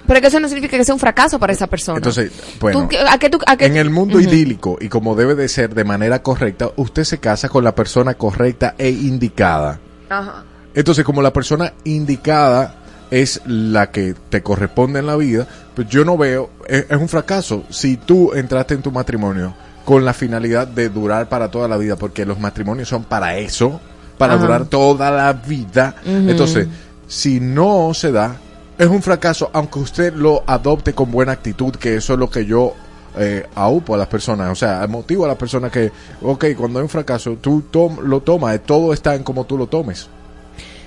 Pero que eso no significa que sea un fracaso para esa persona. Entonces, bueno, ¿Tú qué- a qué tú- a qué- en el mundo idílico y como debe de ser de manera correcta, usted se casa con la persona correcta e indicada. Ajá. Entonces, como la persona indicada es la que te corresponde en la vida, pues yo no veo, es, es un fracaso si tú entraste en tu matrimonio con la finalidad de durar para toda la vida, porque los matrimonios son para eso, para Ajá. durar toda la vida. Entonces, si no se da, es un fracaso, aunque usted lo adopte con buena actitud, que eso es lo que yo eh, aupo a las personas, o sea, motivo a las personas que, ok, cuando hay un fracaso, tú tom- lo tomas, todo está en cómo tú lo tomes.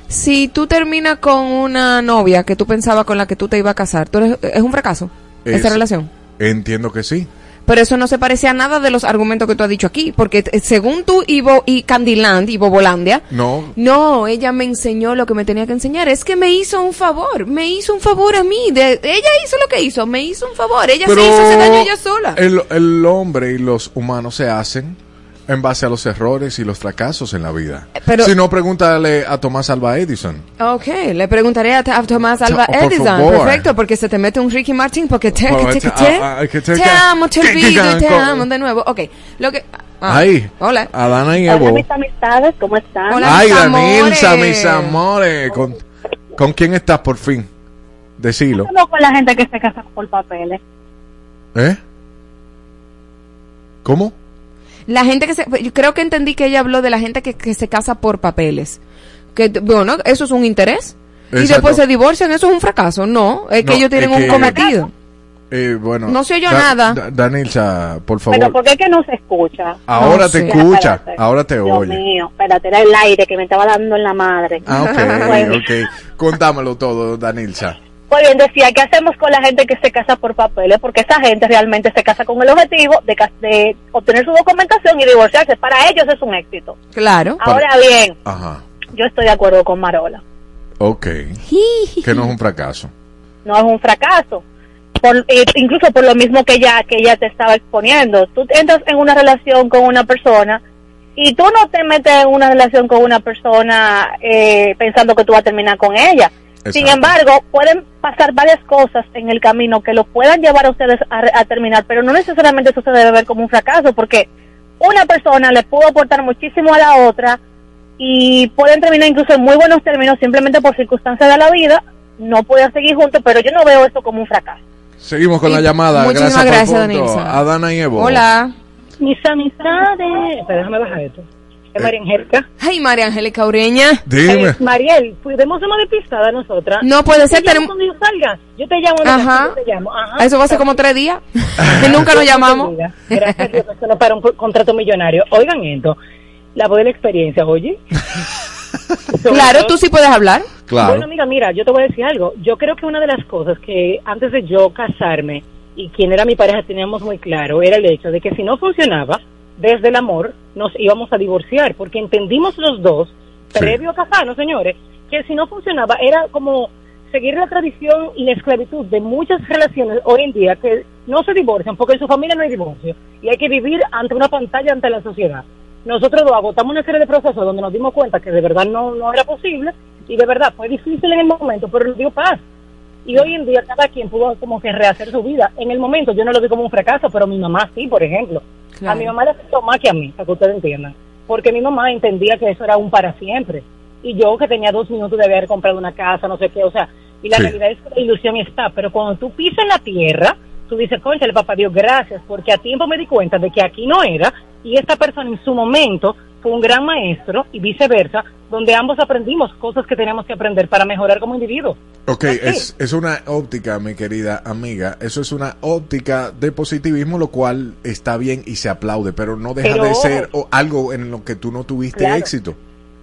Si tú terminas con una novia que tú pensabas con la que tú te ibas a casar, ¿tú eres- ¿es un fracaso esa Es- relación? Entiendo que sí. Pero eso no se parece a nada de los argumentos que tú has dicho aquí, porque eh, según tú y, Bo- y Candyland y Bobolandia, No, no, ella me enseñó lo que me tenía que enseñar. Es que me hizo un favor, me hizo un favor a mí. De, ella hizo lo que hizo, me hizo un favor. Ella pero se hizo ese daño ella sola. El, el hombre y los humanos se hacen en base a los errores y los fracasos en la vida. pero- si no, pregúntale a Tomás Alba Edison. Ok, le preguntaré a, a Tomás Alba Por Edison. favor. Perfecto, porque se te mete un Ricky Martin porque te, Por- que te, ah, te- ah, que te- te que- amo, te olvido, te amo de nuevo. Ok, lo que... ah, Ahí, Hola. Adana y Hola, Evo. mis amistades, ¿cómo están? Hola, Ay, mis Danilza, amores. mis amores. ¿Con, ¿Con quién estás por fin? Decilo. No con la gente que se casa por papeles. ¿Eh? ¿Cómo? La gente que se... Yo creo que entendí que ella habló de la gente que, que se casa por papeles. Que, bueno, eso es un interés. Y Exacto. después se divorcian, eso es un fracaso. No, es que No, ellos tienen es un que- cometido. Eh, bueno, No se oyó nada. Da- Danilza, por favor. Pero ¿por qué que no se escucha? Ahora No te sé. escucha, Espérate. ahora te Dios oye. mío, espérate, era el aire que me estaba dando en la madre. Ah, ok, ok. Contámelo todo, Danilza. Pues bien, decía, ¿qué hacemos con la gente que se casa por papeles? Porque esa gente realmente se casa con el objetivo de, obtener su documentación y divorciarse. Para ellos es un éxito. Claro. Ahora bien, Ajá, yo estoy de acuerdo con Marola. ok. Que no es un fracaso. No es un fracaso. Por- eh, incluso por lo mismo que ella, que ella te estaba exponiendo. Tú entras en una relación con una persona y tú no te metes en una relación con una persona eh, pensando que tú vas a terminar con ella. Sin embargo, pueden pasar varias cosas en el camino que lo puedan llevar a ustedes a, a terminar, pero no necesariamente eso se debe ver como un fracaso, porque una persona le pudo aportar muchísimo a la otra y pueden terminar incluso en muy buenos términos simplemente por circunstancias de la vida, no pueden seguir juntos, pero yo no veo esto como un fracaso. Seguimos con la llamada. muchísimas Gracias, gracias. Adana y Evo. Hola. Mis amistades. Pero déjame bajar esto. Es María Angélica. Ay, María Angélica Ureña. Dime. Eh, Mariel, cuidemos una despistada nosotras. No puede ser, tenemos- Cuando yo salga, yo te llamo. Ajá. casa, yo te llamo. Ajá. Eso va a ser como tres días. que nunca nos llamamos. Gracias a Dios, no para un contrato millonario. Oigan esto, la voz de la experiencia, oye. Claro, tú sí puedes hablar. Bueno, amiga, mira, yo te voy a decir algo. Yo creo que una de las cosas que antes de yo casarme y quien era mi pareja teníamos muy claro era el hecho de que si no funcionaba, desde el amor nos íbamos a divorciar, porque entendimos los dos, previo a casarnos, señores, que si no funcionaba era como seguir la tradición y la esclavitud de muchas relaciones hoy en día que no se divorcian porque en su familia no hay divorcio y hay que vivir ante una pantalla ante la sociedad. Nosotros dos agotamos una serie de procesos donde nos dimos cuenta que de verdad no, no era posible y de verdad fue difícil en el momento, pero nos dio paz. Y hoy en día cada quien pudo como que rehacer su vida. En el momento yo no lo vi como un fracaso, pero mi mamá sí, por ejemplo. Claro. A mi mamá le afectó más que a mí, para que ustedes entiendan. Porque mi mamá entendía que eso era un para siempre. Y yo que tenía dos minutos de haber comprado una casa, no sé qué, o sea, y la Sí. realidad es que la ilusión está. Pero cuando tú pisas en la tierra, tú dices, concha, el papá Dios, gracias, porque a tiempo me di cuenta de que aquí no era, y esta persona en su momento fue un gran maestro, y viceversa, donde ambos aprendimos cosas que teníamos que aprender para mejorar como individuos. Ok, es, es una óptica, mi querida amiga. Eso es una óptica de positivismo, lo cual está bien y se aplaude, pero no deja Pero- de ser algo en lo que tú no tuviste Claro. éxito.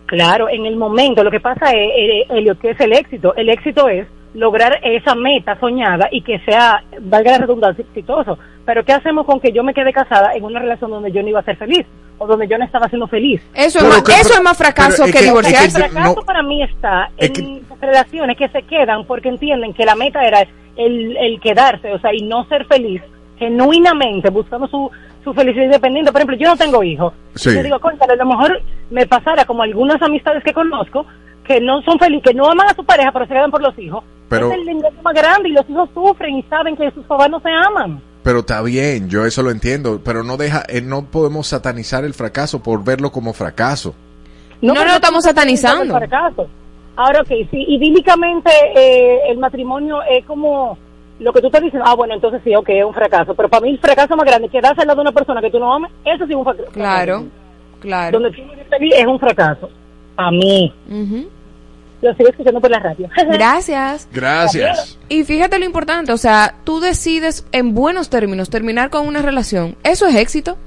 Claro, en el momento lo que pasa es, eh, Elliot, que es el éxito. El éxito es lograr esa meta soñada y que sea, valga la redundancia, exitoso. Pero ¿qué hacemos con que yo me quede casada en una relación donde yo no iba a ser feliz o donde yo no estaba siendo feliz? Eso es, más, eso es más fracaso que, divorciarse. El fracaso para mí está en las relaciones que se quedan porque entienden que la meta era el, el quedarse, o sea, y no ser feliz genuinamente buscando su, su felicidad independiente. Por ejemplo, yo no tengo hijos. Sí. Yo digo, concha, a lo mejor me pasara como algunas amistades que conozco que no son felices, que no aman a su pareja, pero se quedan por los hijos. Pero- es el engaño más grande y los hijos sufren y saben que sus papás no se aman. Pero está bien, yo eso lo entiendo, pero no deja, eh, no podemos satanizar el fracaso por verlo como fracaso. No, pero lo estamos satanizando. el fracaso. Ahora, ok, sí, idílicamente eh, el matrimonio es como lo que tú estás diciendo. Ah, bueno, entonces sí, ok, es un fracaso. Pero para mí el fracaso más grande quedarse al lado de una persona que tú no ames, eso sí es un fracaso. Claro, claro. Donde tú no eres feliz es un fracaso. A mí. Lo sigo escuchando por la radio. Gracias. Gracias. Y fíjate lo importante, o sea, tú decides en buenos términos terminar con una relación. ¿Eso es éxito?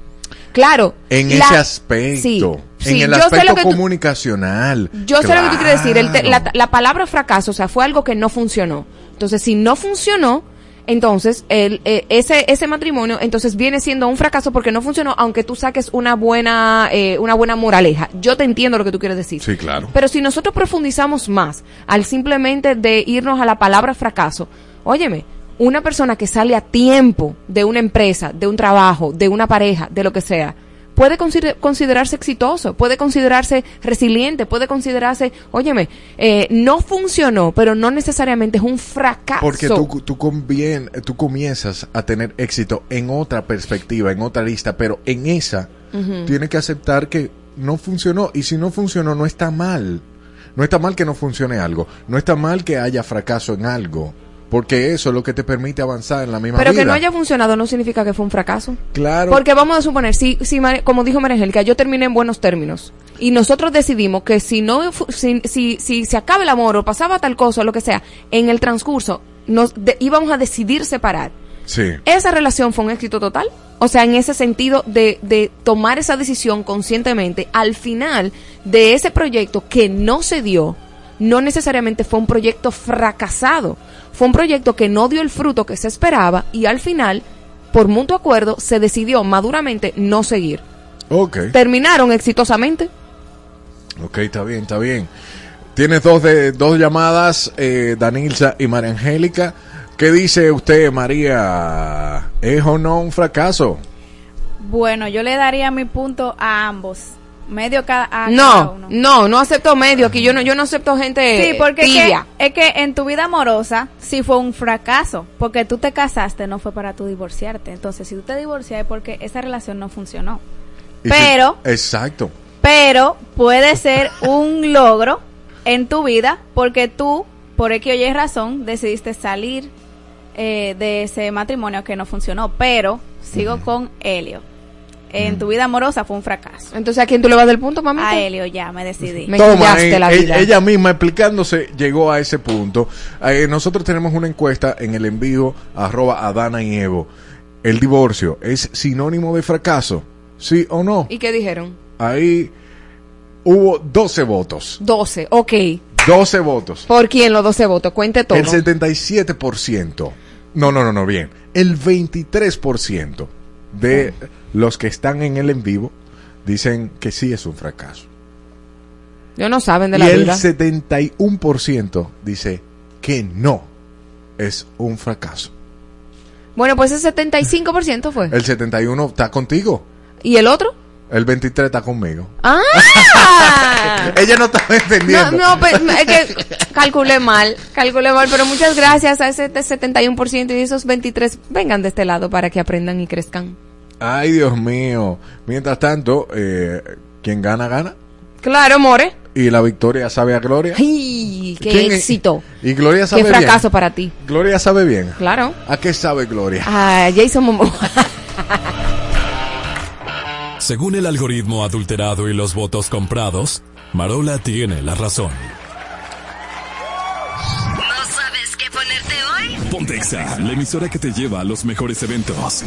Claro. En la- ese aspecto, Sí, en sí, el yo sé aspecto lo que tú- comunicacional. Yo sé lo que tú quieres decir. El te- Claro. la, la palabra fracaso, o sea, fue algo que no funcionó. Entonces, si no funcionó, entonces el, eh, ese ese matrimonio entonces viene siendo un fracaso porque no funcionó, aunque tú saques una buena eh, una buena moraleja. Yo te entiendo lo que tú quieres decir. Sí, claro. Pero si nosotros profundizamos más al simplemente de irnos a la palabra fracaso, óyeme, una persona que sale a tiempo de una empresa, de un trabajo, de una pareja, de lo que sea, puede consider- considerarse exitoso, puede considerarse resiliente, puede considerarse, óyeme, eh, no funcionó, pero no necesariamente es un fracaso. Porque tú, tú, convien- tú comienzas a tener éxito en otra perspectiva, en otra lista, pero en esa Ujú. tienes que aceptar que no funcionó. Y si no funcionó, no está mal. No está mal que no funcione algo. No está mal que haya fracaso en algo. Porque eso es lo que te permite avanzar en la misma Pero vida. que no haya funcionado no significa que fue un fracaso. Claro. Porque vamos a suponer, si, si como dijo María yo terminé en buenos términos y nosotros decidimos que si no, si, si, si se acaba el amor o pasaba tal cosa o lo que sea, en el transcurso nos de- íbamos a decidir separar. Sí. Esa relación fue un éxito total. O sea, en ese sentido de, de tomar esa decisión conscientemente, al final de ese proyecto que no se dio, no necesariamente fue un proyecto fracasado. Fue un proyecto que no dio el fruto que se esperaba y al final, por mutuo acuerdo, se decidió maduramente no seguir. Ok. Terminaron exitosamente. Ok, está bien, está bien. Tienes dos, de, dos llamadas, eh, Danilza y María Angélica. ¿Qué dice usted, María? ¿Es o no un fracaso? Bueno, yo le daría mi punto a ambos. Medio cada, a cada No, uno. no, no acepto medio. Aquí yo no, yo no acepto gente Sí, porque es que, tibia. es que en tu vida amorosa sí fue un fracaso, porque tú te casaste, no fue para tú divorciarte. Entonces, si tú te divorcias es porque esa relación no funcionó. Si- Pero, Exacto. pero puede ser un logro en tu vida porque tú, por X o Y razón, decidiste salir eh, de ese matrimonio que no funcionó. Pero sigo con Helio. En tu vida amorosa fue un fracaso. Entonces, ¿a quién tú le vas del punto, mamita? A Helio ya me decidí. Me Toma, eh, la vida. ella misma explicándose llegó a ese punto. Eh, nosotros tenemos una encuesta en el envío arroba Adana y Evo. ¿El divorcio es sinónimo de fracaso? ¿Sí o no? ¿Y qué dijeron? Ahí hubo 12 votos. 12, ok. 12 votos. ¿Por quién los 12 votos? Cuente todo. El 77%. No, no, no, no, bien. El 23% de los que están en el en vivo dicen que sí es un fracaso. Ellos no saben de y la el vida. 71% dice que no es un fracaso. Bueno, pues ese 75% fue. El 71 está contigo. ¿Y el otro? El 23 está conmigo. ¡Ah! Ella no estaba entendiendo. no, pues, es que calculé mal, calculé mal, pero muchas gracias a ese 71% y esos 23 vengan de este lado para que aprendan y crezcan. Ay, Dios mío. Mientras tanto, eh, quien gana, gana. Claro, More. Y la victoria sabe a Gloria. ¡Ay, qué ¿Quién es? éxito! Y Gloria sabe ¡Qué bien. fracaso para ti! Gloria sabe bien. Claro. ¿A qué sabe Gloria? Ah, Jason Momoa. Según el algoritmo adulterado y los votos comprados, Marola tiene la razón. ¿No sabes qué ponerte hoy? Pontexa, la emisora que te lleva a los mejores eventos.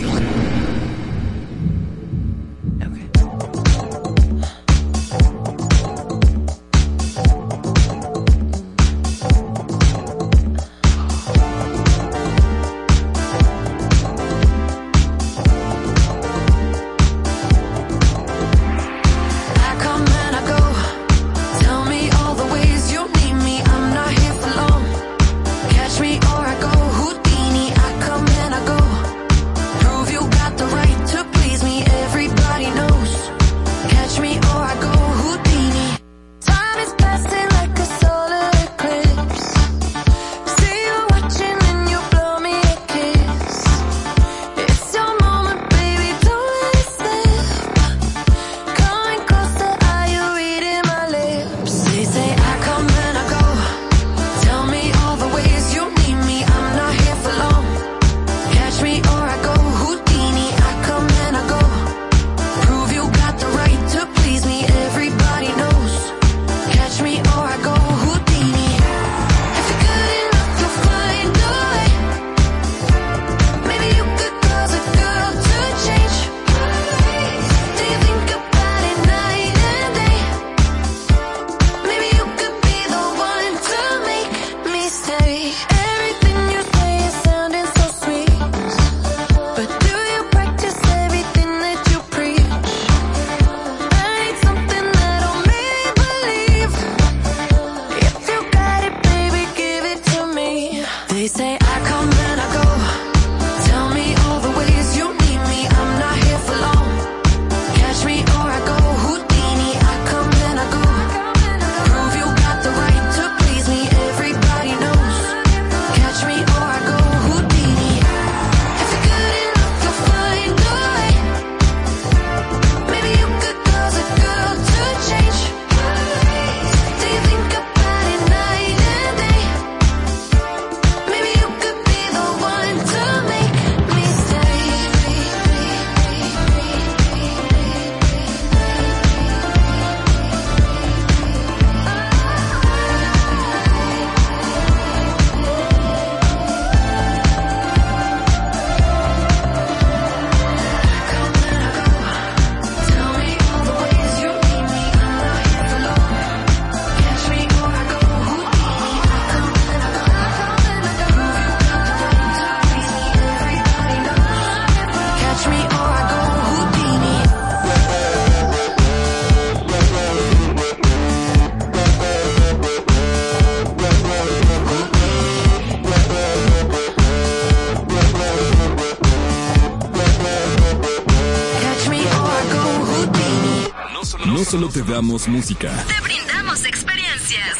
Música, Te brindamos experiencias.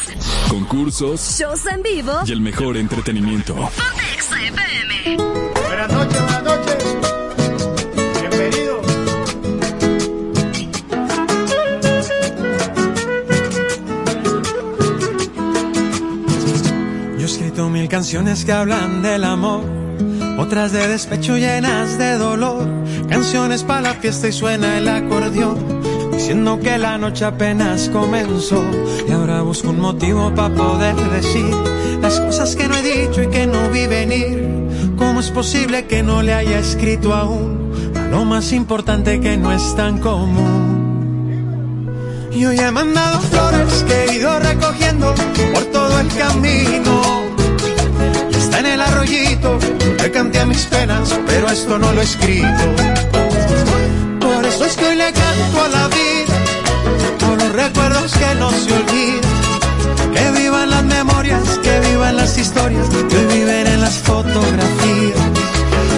concursos Shows en vivo. y el mejor entretenimiento. Ponte Exa FM. Buenas noches, buenas noches. Bienvenido. Yo he escrito mil canciones que hablan del amor, otras de despecho llenas de dolor, canciones para la fiesta y suena el acordeón, diciendo que la noche apenas comenzó y ahora busco un motivo para poder decir las cosas que no he dicho y que no vi venir. ¿Cómo es posible que no le haya escrito aún a lo más importante que no es tan común? Yo ya he mandado flores que he ido recogiendo por todo el camino. Está en el arroyito, le canté a mis penas, pero esto no lo he escrito. Por eso es que hoy le canto a la vida, por los recuerdos que no se olvidan. Que vivan las memorias, que vivan las historias, que hoy viven en las fotografías.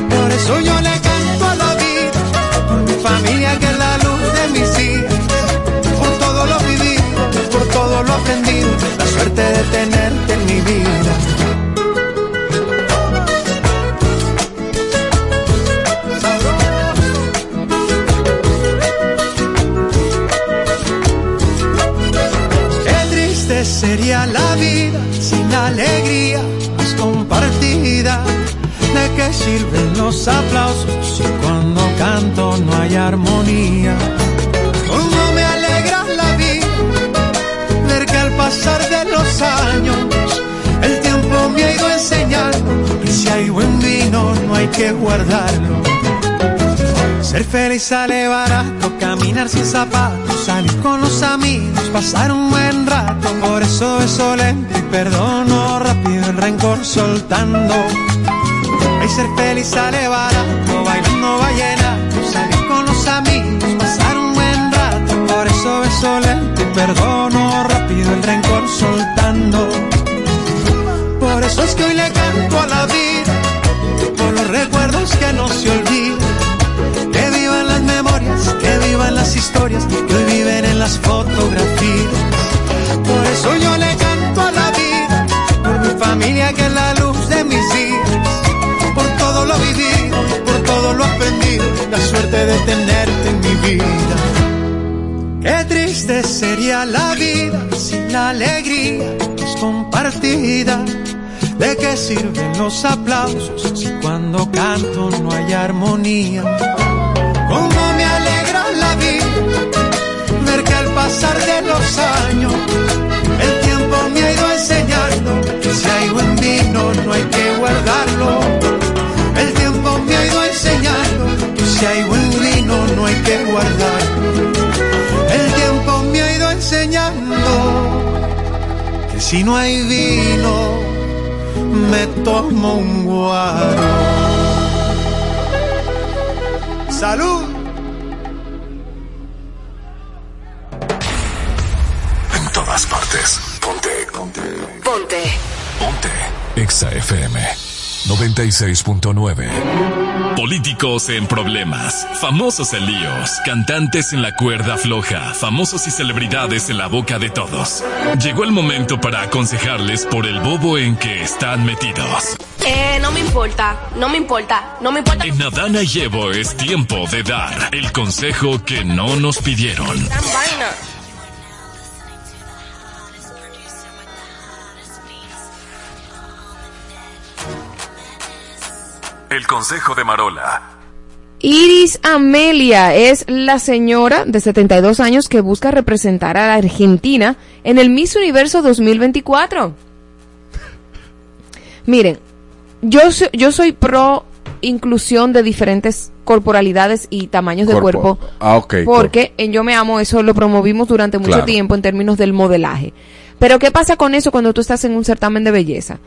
Por eso yo le canto a la vida, por mi familia que es la luz de mis días por todo lo vivido, por todo lo aprendido, la suerte de tenerte en mi vida. La vida sin alegría más compartida. ¿De qué sirven los aplausos si cuando canto no hay armonía? Cómo me alegra la vida ver que al pasar de los años el tiempo me ha ido enseñando que si hay buen vino no hay que guardarlo. Ser feliz sale barato, caminar sin zapatos, salir con los amigos, pasar un buen rato. Por eso beso lento y perdono rápido el rencor soltando. Ay, ser feliz sale barato, bailando vallenato, salir con los amigos, pasar un buen rato. Por eso beso lento y perdono rápido el rencor soltando. Por eso es que hoy le las historias, que hoy viven en las fotografías. Por eso yo le canto a la vida, por mi familia que es la luz de mis días por todo lo vivido, por todo lo aprendido, la suerte de tenerte en mi vida. Qué triste sería la vida sin la alegría que es compartida. ¿De qué sirven los aplausos si cuando canto no hay armonía? Cómo pasar de los años el tiempo me ha ido enseñando que si hay buen vino no hay que guardarlo. El tiempo me ha ido enseñando que si hay buen vino no hay que guardarlo. El tiempo me ha ido enseñando que si no hay vino me tomo un guaro. Salud. Exa FM 96.9. Políticos en problemas, famosos en líos, cantantes en la cuerda floja, famosos y celebridades en la boca de todos. Llegó el momento para aconsejarles por el bobo en que están metidos. Eh, no me importa, no me importa, no me importa. En Adana y Evo es tiempo de dar el consejo que no nos pidieron. Vaina. El consejo de Marola. Iris Amelia es la señora de 72 años que busca representar a la Argentina en el Miss Universo 2024. Miren, yo, so- yo soy pro inclusión de diferentes corporalidades y tamaños de cuerpo. Ah, Porque en Yo Me Amo eso lo promovimos durante mucho Claro. tiempo en términos del modelaje. Pero ¿qué pasa con eso cuando tú estás en un certamen de belleza?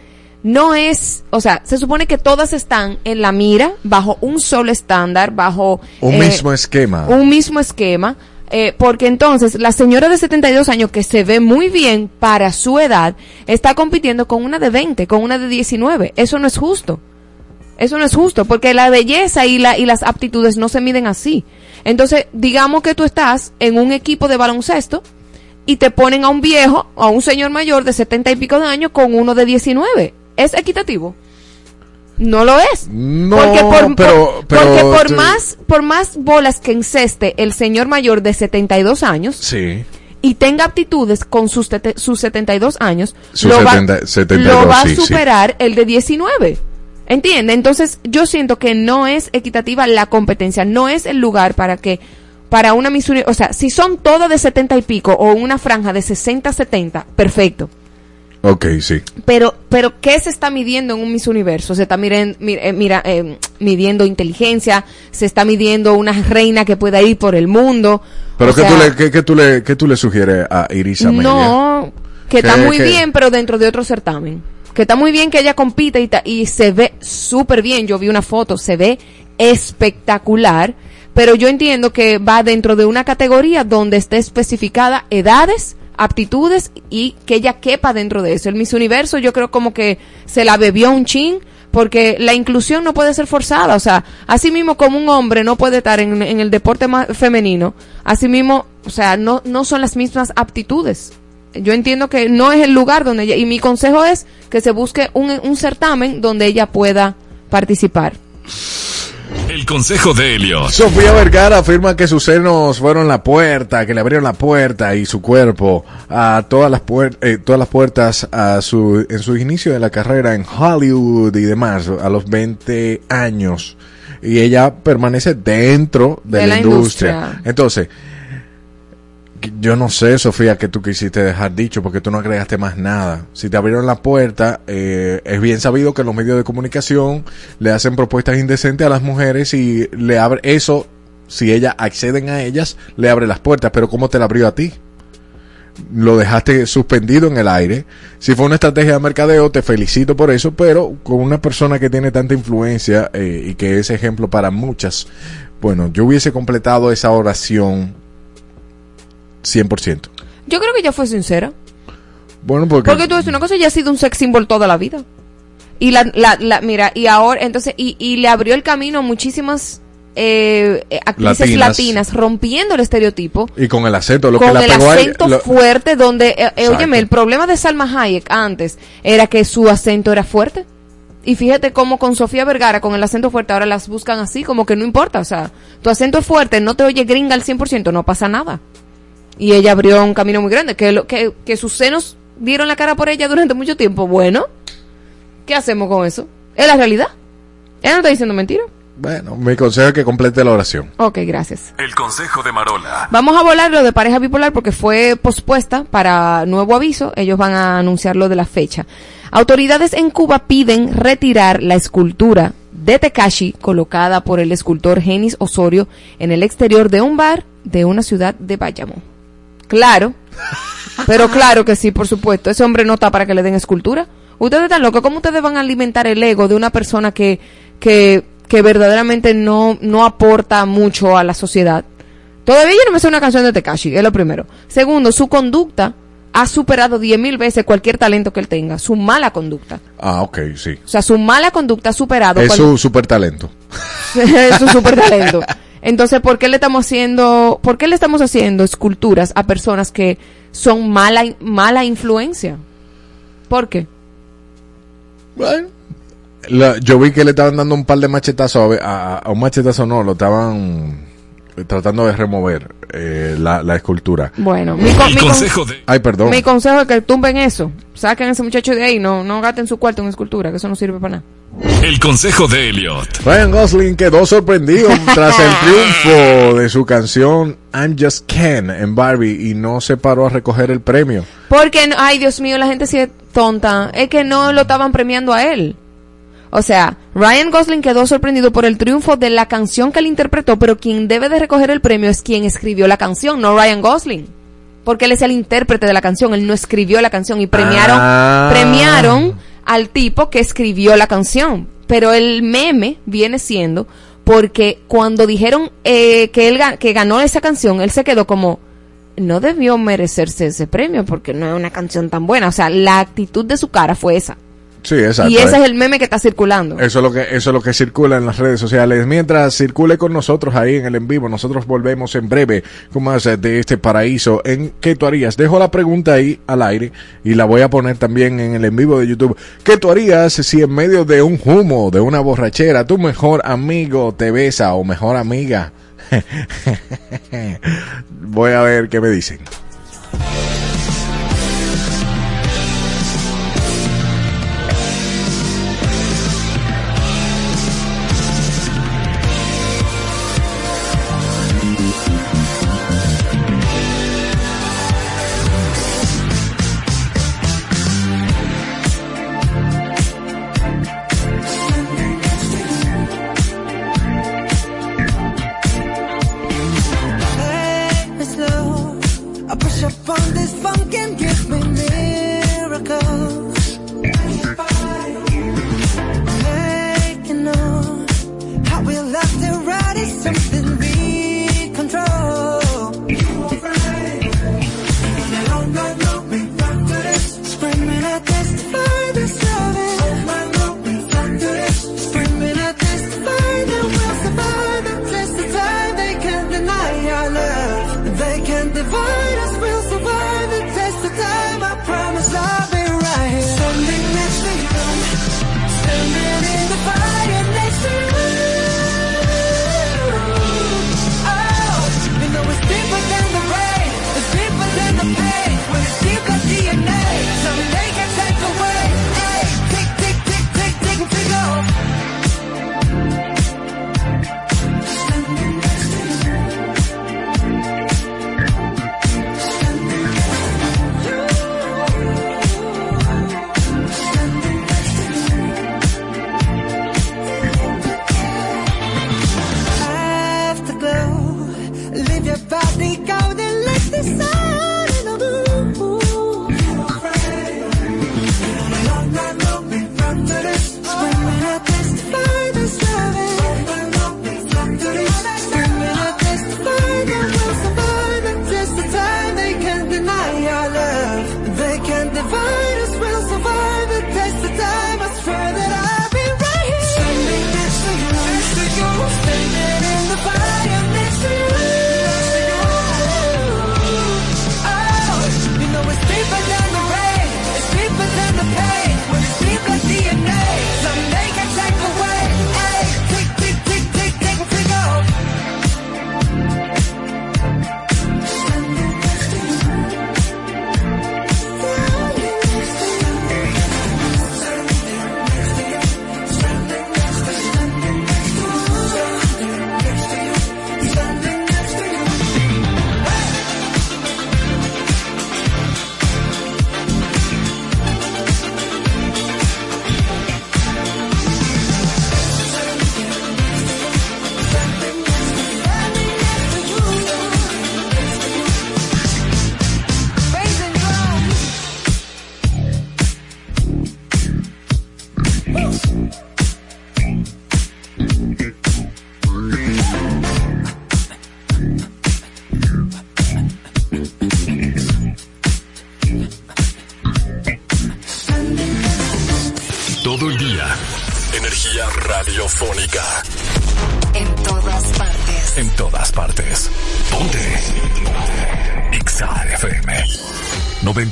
No es, o sea, se supone que todas están en la mira, bajo un solo estándar, bajo Un eh, mismo esquema. un mismo esquema, eh, porque entonces la señora de 72 años que se ve muy bien para su edad está compitiendo con una de 20, con una de 19. Eso no es justo. Eso no es justo, porque la belleza y, la, y las aptitudes no se miden así. Entonces, digamos que tú estás en un equipo de baloncesto y te ponen a un viejo, a un señor mayor de 70 y pico de años con uno de 19. ¿Es equitativo? No lo es. No, porque por, pero- por- pero porque por más por más bolas que enceste el señor mayor de 72 años Sí. y tenga aptitudes con sus, tete- sus 72 años, Sus lo, va, 70 72, lo va a sí. superar el de 19. ¿Entiende? Entonces, yo siento que no es equitativa la competencia, no es el lugar para que para una Miss o sea, si son todas de 70 y pico o una franja de 60 70, perfecto. Ok, sí. Pero, pero ¿qué se está midiendo en un Miss Universo? Se está miren- mi- eh, mira, eh, midiendo inteligencia, se está midiendo una reina que pueda ir por el mundo. Pero ¿qué, sea, tú le, qué, qué tú le, qué tú le sugieres a Iris Amelia? No, que está ¿Qué- muy bien, pero dentro de otro certamen. Que está muy bien que ella compite y, ta- y se ve súper bien. Yo vi una foto, se ve espectacular. Pero yo entiendo que va dentro de una categoría donde esté especificada edades, aptitudes y que ella quepa dentro de eso. El Miss Universo yo creo como que se la bebió un chin porque la inclusión no puede ser forzada. O sea, así mismo como un hombre no puede estar en, el deporte ma- femenino, así mismo, o sea, no, no son las mismas aptitudes. Yo entiendo que no es el lugar donde ella, y mi consejo es que se busque un, un certamen donde ella pueda participar. El consejo de Elliot. Sofía Vergara afirma que sus senos fueron la puerta, que le abrieron la puerta y su cuerpo a todas las, puer- eh, todas las puertas a su, en su inicio de la carrera en Hollywood y demás, a los 20 años. Y ella permanece dentro de, la, industria. Entonces, yo no sé, Sofía, que tú quisiste dejar dicho porque tú no agregaste más nada. Si te abrieron la puerta, eh, es bien sabido que los medios de comunicación le hacen propuestas indecentes a las mujeres y le abre eso, si ellas acceden a ellas, le abre las puertas. Pero ¿cómo te la abrió a ti? Lo dejaste suspendido en el aire. Si fue una estrategia de mercadeo, te felicito por eso, pero con una persona que tiene tanta influencia eh, y que es ejemplo para muchas, bueno, yo hubiese completado esa oración 100%. Yo creo que ella fue sincera. Bueno, porque... Porque tú ves una cosa, ella ha sido un sex symbol toda la vida. Y la, la, la- mira, y ahora, entonces, y, y le abrió el camino a muchísimas eh, actrices Latinas. latinas. rompiendo el estereotipo. Y con el acento, lo con que la el pegó acento lo- fuerte, donde, eh, eh, óyeme, el problema de Salma Hayek antes era que su acento era fuerte. Y fíjate cómo con Sofía Vergara, con el acento fuerte, ahora las buscan así, como que no importa. O sea, tu acento es fuerte, no te oye gringa al 100%, no pasa nada. Y ella abrió un camino muy grande, que, lo, que, que sus senos dieron la cara por ella durante mucho tiempo. Bueno, ¿qué hacemos con eso? Es la realidad. Ella no está diciendo mentira. Bueno, mi consejo es que complete la oración. Ok, gracias. El consejo de Marola. Vamos a volar lo de pareja bipolar porque fue pospuesta para nuevo aviso. Ellos van a anunciar lo de la fecha. Autoridades en Cuba piden retirar la escultura de Tekashi colocada por el escultor Genis Osorio en el exterior de un bar de una ciudad de Bayamón. Claro, pero claro que sí, por supuesto. Ese hombre no está para que le den escultura. Ustedes están locos. ¿Cómo ustedes van a alimentar el ego de una persona que, que, que verdaderamente no, no aporta mucho a la sociedad? Todavía yo no me sé una canción de Tekashi, es lo primero. Segundo, su conducta ha superado diez mil veces cualquier talento que él tenga. Su mala conducta. Ah, ok, sí. O sea, su mala conducta ha superado Es cual- su super talento. su super talento. Entonces, ¿por qué le estamos haciendo, por qué le estamos haciendo esculturas a personas que son mala, mala influencia? ¿Por qué? Bueno, la- yo vi que le estaban dando un par de machetazos, a, a- a un machetazo no, lo estaban tratando de remover eh, la, la escultura. Bueno, mi, con- mi con- Ay, perdón. mi consejo es que tumben eso. Saquen a ese muchacho de ahí. No, no gasten su cuarto en escultura, que eso no sirve para nada. El consejo de Elliot. Ryan Gosling quedó sorprendido tras el triunfo de su canción I'm Just Ken en Barbie y no se paró a recoger el premio. Porque, ay Dios mío, la gente sí es tonta. Es que no lo estaban premiando a él. O sea, Ryan Gosling quedó sorprendido por el triunfo de la canción que él interpretó, pero quien debe de recoger el premio es quien escribió la canción, no Ryan Gosling. Porque él es el intérprete de la canción, él no escribió la canción y premiaron, Ah. premiaron al tipo que escribió la canción. Pero el meme viene siendo porque cuando dijeron eh, que él que ganó esa canción, él se quedó como no debió merecerse ese premio porque no es una canción tan buena. O sea, la actitud de su cara fue esa. Sí, exacto. y ese es el meme que está circulando. Eso es lo que eso es lo que circula en las redes sociales. Mientras circule con nosotros ahí en el en vivo, nosotros volvemos en breve con más eh, de este paraíso. ¿En qué tú harías? Dejo la pregunta ahí al aire y la voy a poner también en el en vivo de YouTube. ¿Qué tú harías si en medio de un humo, de una borrachera, tu mejor amigo te besa o mejor amiga? voy a ver qué me dicen.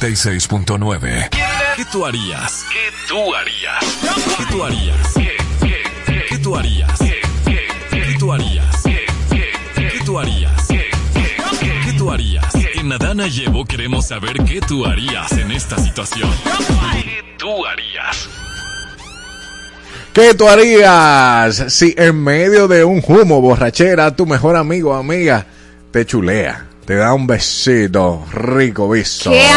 96.9. ¿Qué tú harías? ¿Qué tú harías? ¿Qué tú harías? ¿Qué tú harías? ¿Qué tú harías? ¿Qué tú harías? ¿Qué tú harías? En Adana Llevo queremos saber qué tú harías en esta situación. ¿Qué tú harías? ¿Qué tú harías si en medio de un humo, borrachera, tu mejor amigo o amiga te chulea? Te da un besito, rico beso. ¡Qué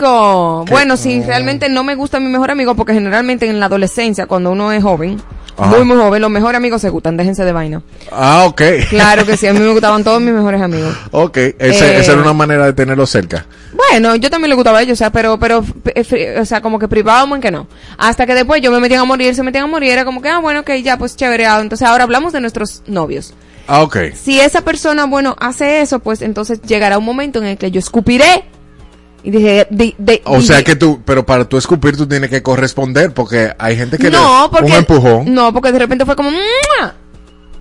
Bueno, si realmente no me gusta mi mejor amigo, porque generalmente en la adolescencia, cuando uno es joven, Ajá. muy, muy joven, los mejores amigos se gustan, déjense de vaina. Ah, ok. Claro que sí, a mí me gustaban todos mis mejores amigos. Ok, ese- Eh, esa era una manera de tenerlo cerca. Bueno, yo también le gustaba a ellos, o sea, pero, pero, eh, o sea, como que privábamos en que no. Hasta que después yo me metían a morir, se metían a morir, era como que, ah, bueno, que ya, pues chévere. Entonces ahora hablamos de nuestros novios. Ah, ok. Si esa persona, bueno, hace eso, pues entonces llegará un momento en el que yo escupiré Y dije, de, de- O dije- sea que tú, pero para tú escupir tú tienes que corresponder porque hay gente que no, le porque un empujón. No, porque de repente fue como ¡mua!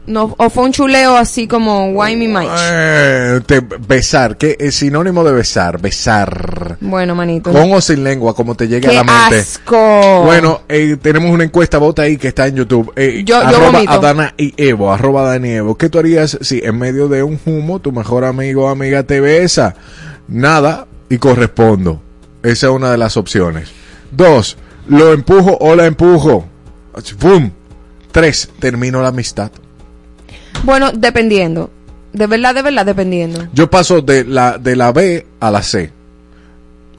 No, o fue un chuleo así como why me much. Eh, te- besar, que es sinónimo de besar, besar. Bueno, manito. Con o sin lengua, como te llegue ¡Qué a la mente. asco! Bueno, eh, tenemos una encuesta, vota ahí que está en YouTube. Eh, Yo- yo arroba vomito. a Dana y Evo, arroba Dani Evo. ¿Qué tú harías si en medio de un humo tu mejor amigo o amiga te besa? Nada y correspondo. Esa es una de las opciones. Dos, lo empujo o la empujo. ¡Bum! Tres, termino la amistad. Bueno, dependiendo. De verdad, de verdad, dependiendo. Yo paso de la, de la B a la C.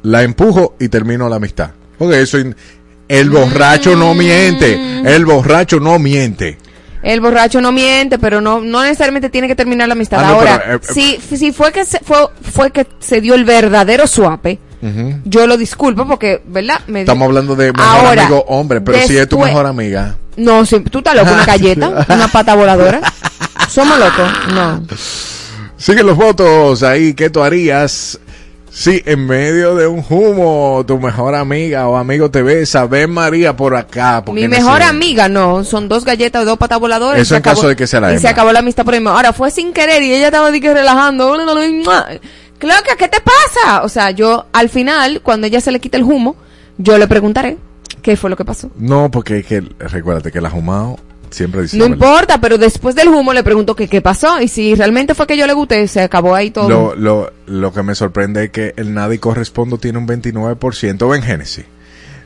La empujo y termino la amistad. Porque eso, el borracho no miente. El borracho no miente. El borracho no miente, pero no, no necesariamente tiene que terminar la amistad. Ah, no, Ahora, pero, eh, eh, si, si fue que se, fue, fue que se dio el verdadero suape, yo lo disculpo porque, ¿verdad? Me Estamos hablando de mejor Ahora, amigo hombre, pero si es tu mejor amiga. No, si tú estás loco, una galleta, una pata voladora. Somos locos. No. Sigue los votos ahí. ¿Qué tú harías? Si en medio de un humo tu mejor amiga o amigo te besa, ven María por acá. Mi mejor amiga, no. Son dos galletas o dos patas voladoras. Eso en caso de que sea la Y se acabó la amistad por ahí. Ahora, fue sin querer y ella estaba que relajando. Claro que, ¿qué te pasa? O sea, yo, al final, cuando ella se le quita el humo, yo le preguntaré qué fue lo que pasó. No, porque es que recuérdate que la humao siempre dice No la verdad. importa, pero después del humo le pregunto que qué pasó. Y si realmente fue que yo le gusté, se acabó ahí todo. Lo, lo, lo que me sorprende es que el nada y correspondo tiene un 29%. Ven, Génesis.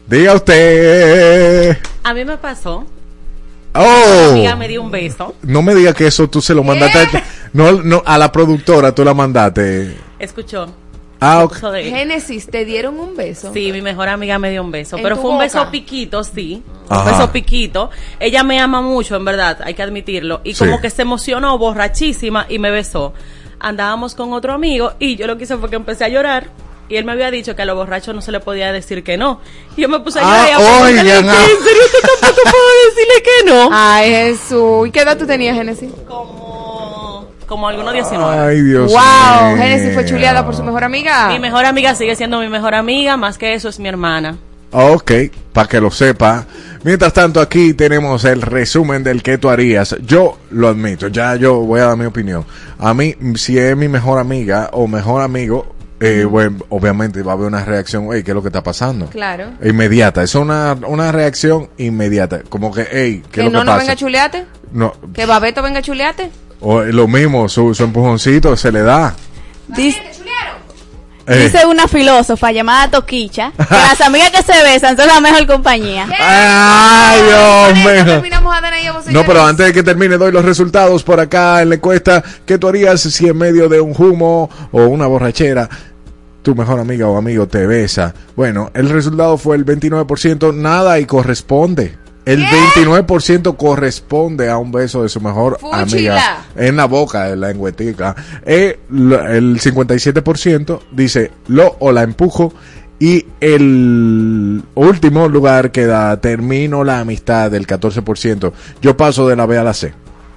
Diga usted. A mí me pasó. ¡Oh! Mi amiga me dio un beso. No me diga que eso tú se lo mandaste a, no, no, a la productora, tú la mandaste. Escuchó. Ah, Se ok. puso de- Génesis, ¿te dieron un beso? Sí, mi mejor amiga me dio un beso, ¿En pero fue un boca? beso piquito, sí. Ajá. Un beso piquito. Ella me ama mucho, en verdad, hay que admitirlo. Y Sí. como que se emocionó, borrachísima, y me besó. Andábamos con otro amigo y yo lo que hice fue que empecé a llorar. Y él me había dicho que a los borrachos no se le podía decir que no. Y yo me puse a llorar. y a Ah, oigan, ¿qué? ah. ¿En serio tú tampoco puedo decirle que no? Ay, Jesús. ¿Y qué edad tú tenías, Génesis? Como algunos 19. Ay, Dios wow, mío. Génesis fue chuleada por su mejor amiga. Mi mejor amiga sigue siendo mi mejor amiga, más que eso es mi hermana. Ok, para que lo sepa. Mientras tanto, aquí tenemos el resumen del que tú harías. Yo lo admito, ya yo voy a dar mi opinión. A mí, si es mi mejor amiga o mejor amigo, eh, bueno, obviamente va a haber una reacción, hey, ¿qué es lo que está pasando? Claro. Inmediata, es una, una reacción inmediata. Como que, hey, ¿qué Que es lo no que nos pasa? venga a chulearte. no, Que Babeto venga a chulearte. O lo mismo, su, su empujoncito se le da. Dice, Eh, dice una filósofa llamada Toquicha que las amigas que se besan son la mejor compañía. Ay, Dios mío. No, pero antes de que termine, doy los resultados por acá en la encuesta. ¿Qué tú harías si en medio de un humo o una borrachera tu mejor amiga o amigo te besa? Bueno, el resultado fue el 29%, nada y corresponde. El 29% corresponde a un beso de su mejor Fúchila. amiga en la boca, en la engüetica. Eh, lo- el 57% dice lo o la empujo. Y el último lugar queda termino la amistad del 14%. Yo paso de la B a la C.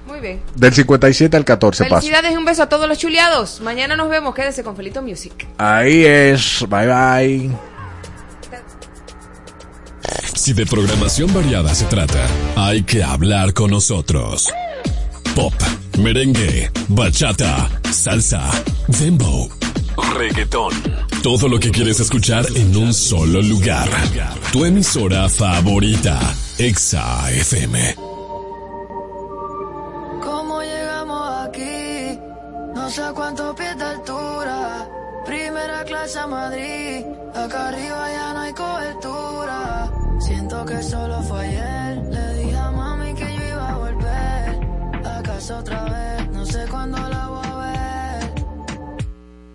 Muy bien. Del 57 al 14 paso. Felicidades y un beso a todos los chuleados. Mañana nos vemos. Quédese con Felito Music. Ahí es. Bye bye. Si de programación variada se trata, hay que hablar con nosotros. Pop, merengue, bachata, salsa, dembow, reggaetón. Todo lo que quieres escuchar en un solo lugar. Tu emisora favorita, Exa FM. ¿Cómo llegamos aquí? No sé cuántos pies de altura. Primera clase a Madrid. Acá arriba ya no hay cobertura. Siento que solo fue ayer. Le dije a mami que yo iba a volver. A casa otra vez. No sé cuándo la voy a ver.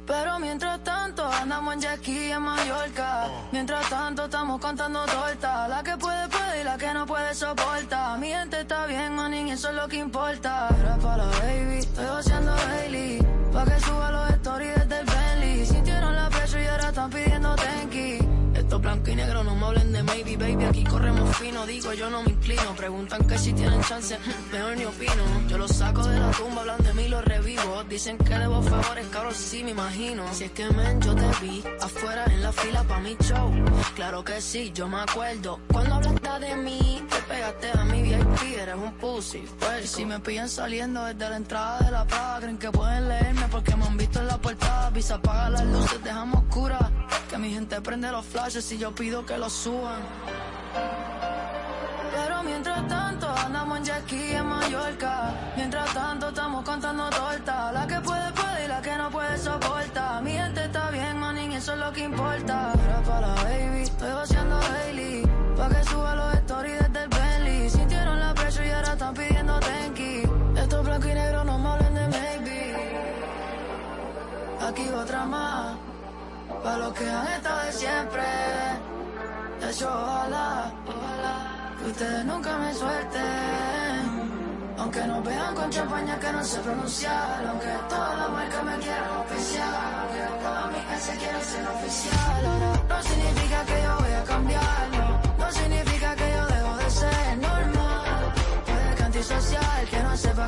Pero mientras tanto andamos en ski en Mallorca. Mientras tanto estamos contando tortas. La que puede puede y la que no puede soporta. Mi gente está bien, manín, eso es lo que importa. Era para la baby, estoy haciendo Bailey. Pa' que suba los stories desde el Bentley. Sintieron la presión y ahora están pidiendo tenki. Blanco y negro, no me hablen de maybe, baby. Aquí corremos fino, digo yo no me inclino. Preguntan que si tienen chance, mejor ni opino. Yo los saco de la tumba, hablan de mí, los revivo. Dicen que debo favores, cabrón, sí me imagino. Si es que men, yo te vi afuera en la fila pa' mi show. Claro que sí, yo me acuerdo. Cuando hablaste de mí, te pegaste a mi VIP, eres un pussy. Pues, y si me pillan saliendo desde la entrada de la plaza, creen que pueden leerme porque me han visto en la portada. Visa apaga las luces, dejamos oscuras. Que mi gente prende los flashes y yo pido que los suban. Pero mientras tanto andamos en jet en Mallorca Mientras tanto estamos contando torta La que puede puede y la que no puede soporta Mi gente está bien manín, eso es lo que importa para la baby, estoy vaciando daily Pa' que suba los stories desde están pidiendo tenki Estos blanco y negro no me de maybe Aquí otra más Pa' los que han estado de siempre Eso ojalá, ojalá que ustedes nunca me suelten. Aunque nos vean con champaña que no sé pronunciar. Aunque toda la marca me quieran oficial. Aunque toda mi casa quiera ser oficial. No significa que yo voy a cambiar.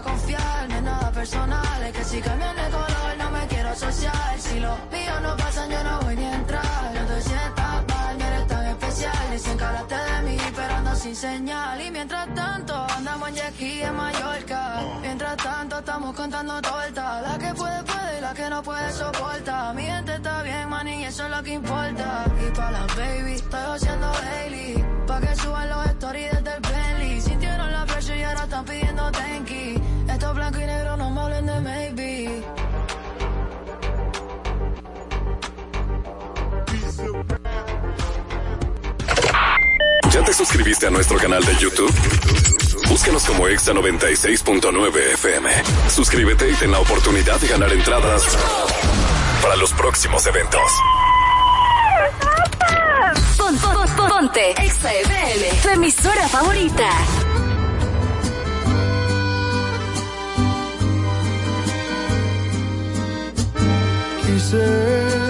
Confiar. No es nada personal. Es que si cambian de color no me quiero asociar. Si los míos no pasan, yo no voy ni a entrar. Sin señal. Y mientras tanto, andamos en ski en Mallorca. Mientras tanto, estamos contando torta. La que puede, puede, y la que no puede, soporta. Mi gente está bien, man, y eso es lo que importa. Y pa' las baby, estoy haciendo daily. Pa' que suban los stories desde el Bentley. Sintieron la presión y ahora están pidiendo tenki. Esto blanco y negro, no me hablen de maybe. ¿Ya te suscribiste a nuestro canal de YouTube? Búscanos como Exa 96.9 FM. Suscríbete y ten la oportunidad de ganar entradas para los próximos eventos. Pon- pon- pon- ponte Exa FM, tu emisora favorita. Quise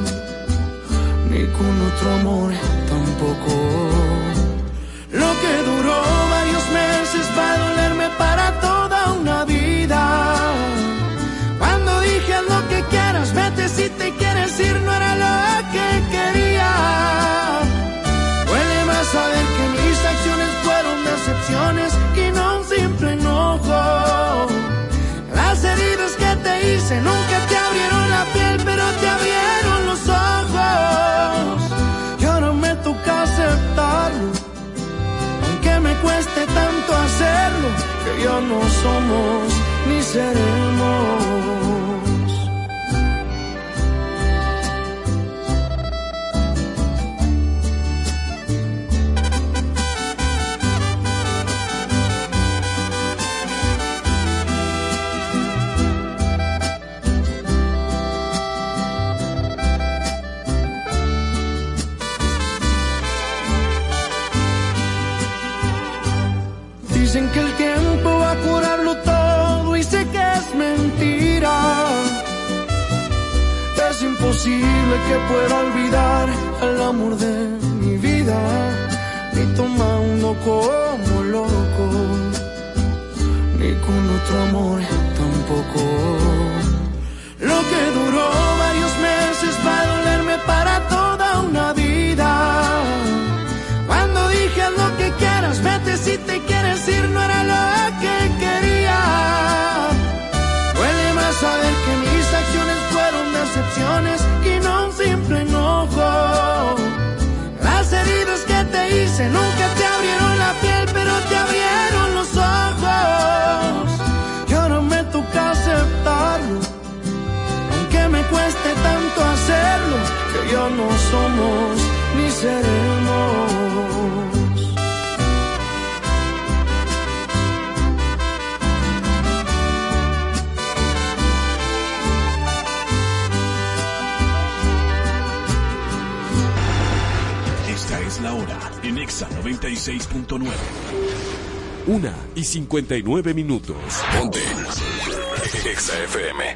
ni con otro amor tampoco. Lo que duró varios meses va a dolerme para toda una vida. Cuando dije "Haz lo que quieras, vete si te quieres ir, no no somos ni seremos. Que pueda olvidar al amor de mi vida, ni tomando como loco, ni con otro amor tampoco. Lo que duró varios meses va a dolerme para toda una vida. Cuando dije "Haz lo que quieras, vete si te quieres ir, no era lo que nunca te abrieron la piel, pero te abrieron los ojos. Y ahora me toca aceptarlo, aunque me cueste tanto hacerlo, que ya no somos ni seremos. 96.9. Una y 59 minutos. Ponte. Exa FM.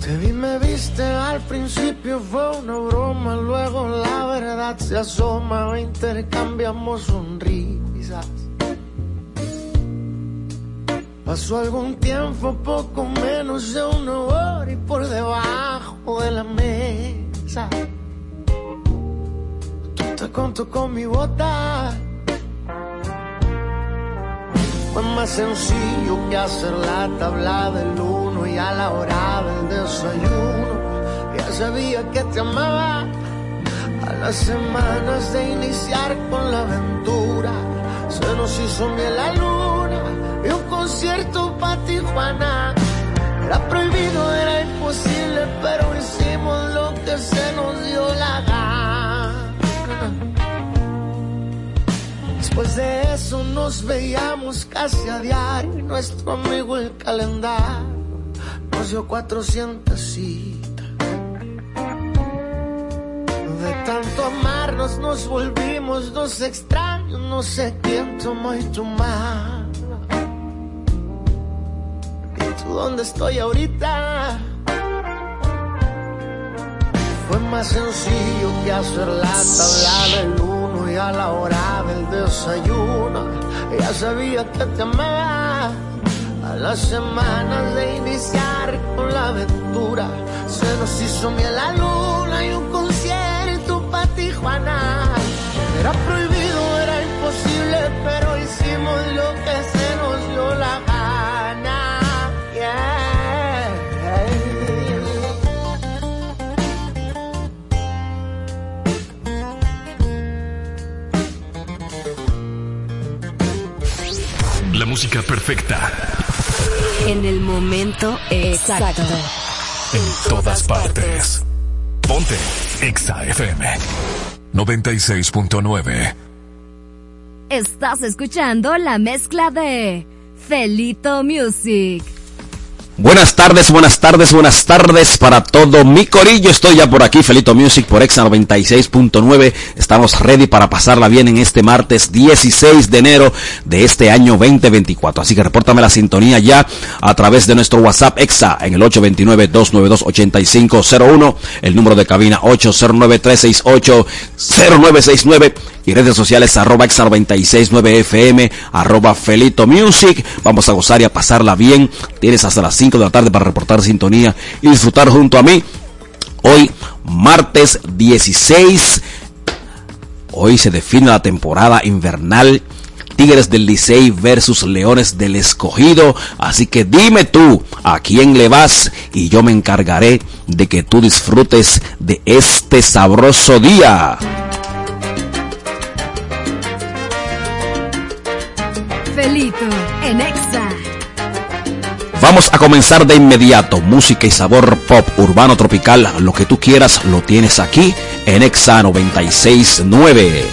Te vi, me viste, al principio fue una broma, luego la verdad se asoma, intercambiamos sonrisas. Pasó algún tiempo, poco menos de una hora y por debajo de la mesa. Tú te contó con mi bota. Fue más sencillo que hacer la tabla del uno y a la hora del desayuno. Ya sabía que te amaba. A las semanas de iniciar con la aventura, se nos hizo miel la luna y un concierto para Tijuana. Era prohibido, era imposible, pero hicimos lo se nos dio la gana. Después de eso nos veíamos casi a diario. Nuestro amigo el calendario nos dio 400 citas. De tanto amarnos nos volvimos dos extraños. No sé quién tomó y tomar. ¿Y tú dónde estoy ahorita? Fue más sencillo que hacer la tabla del uno y a la hora del desayuno. Ya sabía que te amaba. A las semanas de iniciar con la aventura, se nos hizo miel la luna y un concierto para Tijuana. Era prohibido, perfecta En el momento exacto. en todas partes. Ponte. Exa FM 96.9. Estás escuchando la mezcla de Felito Music. Buenas tardes, buenas tardes, buenas tardes para todo mi corillo. Estoy ya por aquí, Felito Music por Exa 96.9. Estamos ready para pasarla bien en este martes 16 de enero de este año 2024. Así que repórtame la sintonía ya a través de nuestro WhatsApp Exa en el 829-292-8501, el número de cabina 809-368-0969 y redes sociales arroba Exa 969 FM, arroba Felito Music. Vamos a gozar y a pasarla bien. Tienes hasta las 5 de la tarde para reportar sintonía y disfrutar junto a mí. Hoy, martes 16. Hoy se define la temporada invernal. Tigres del Licey versus Leones del Escogido. Así que dime tú a quién le vas y yo me encargaré de que tú disfrutes de este sabroso día. Felito en Exa. Vamos a comenzar de inmediato. Música y sabor pop, urbano, tropical, lo que tú quieras lo tienes aquí en Exa 969.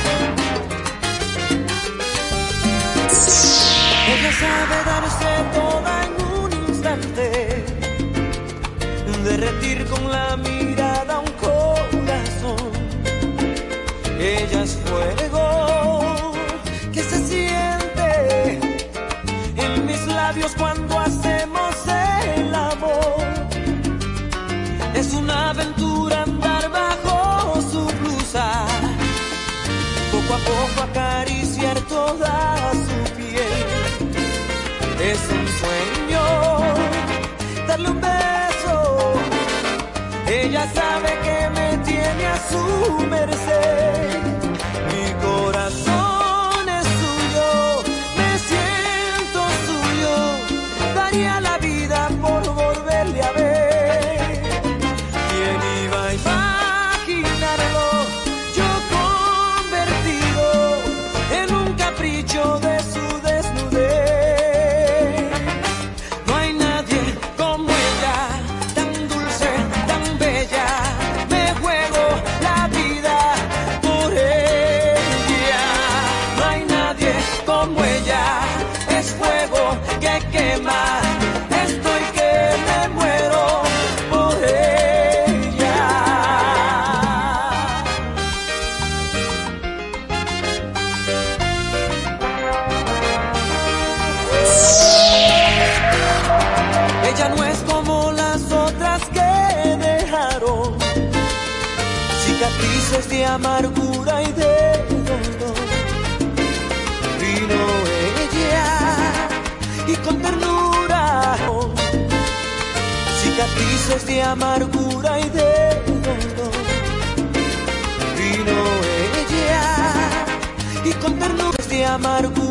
Aventura andar bajo su blusa, poco a poco acariciar toda su piel. Es un sueño darle un beso. Ella sabe que me tiene a su merced. Mi corazón cicatrices de amargura y de dolor. Vino ella y con ternura de amargura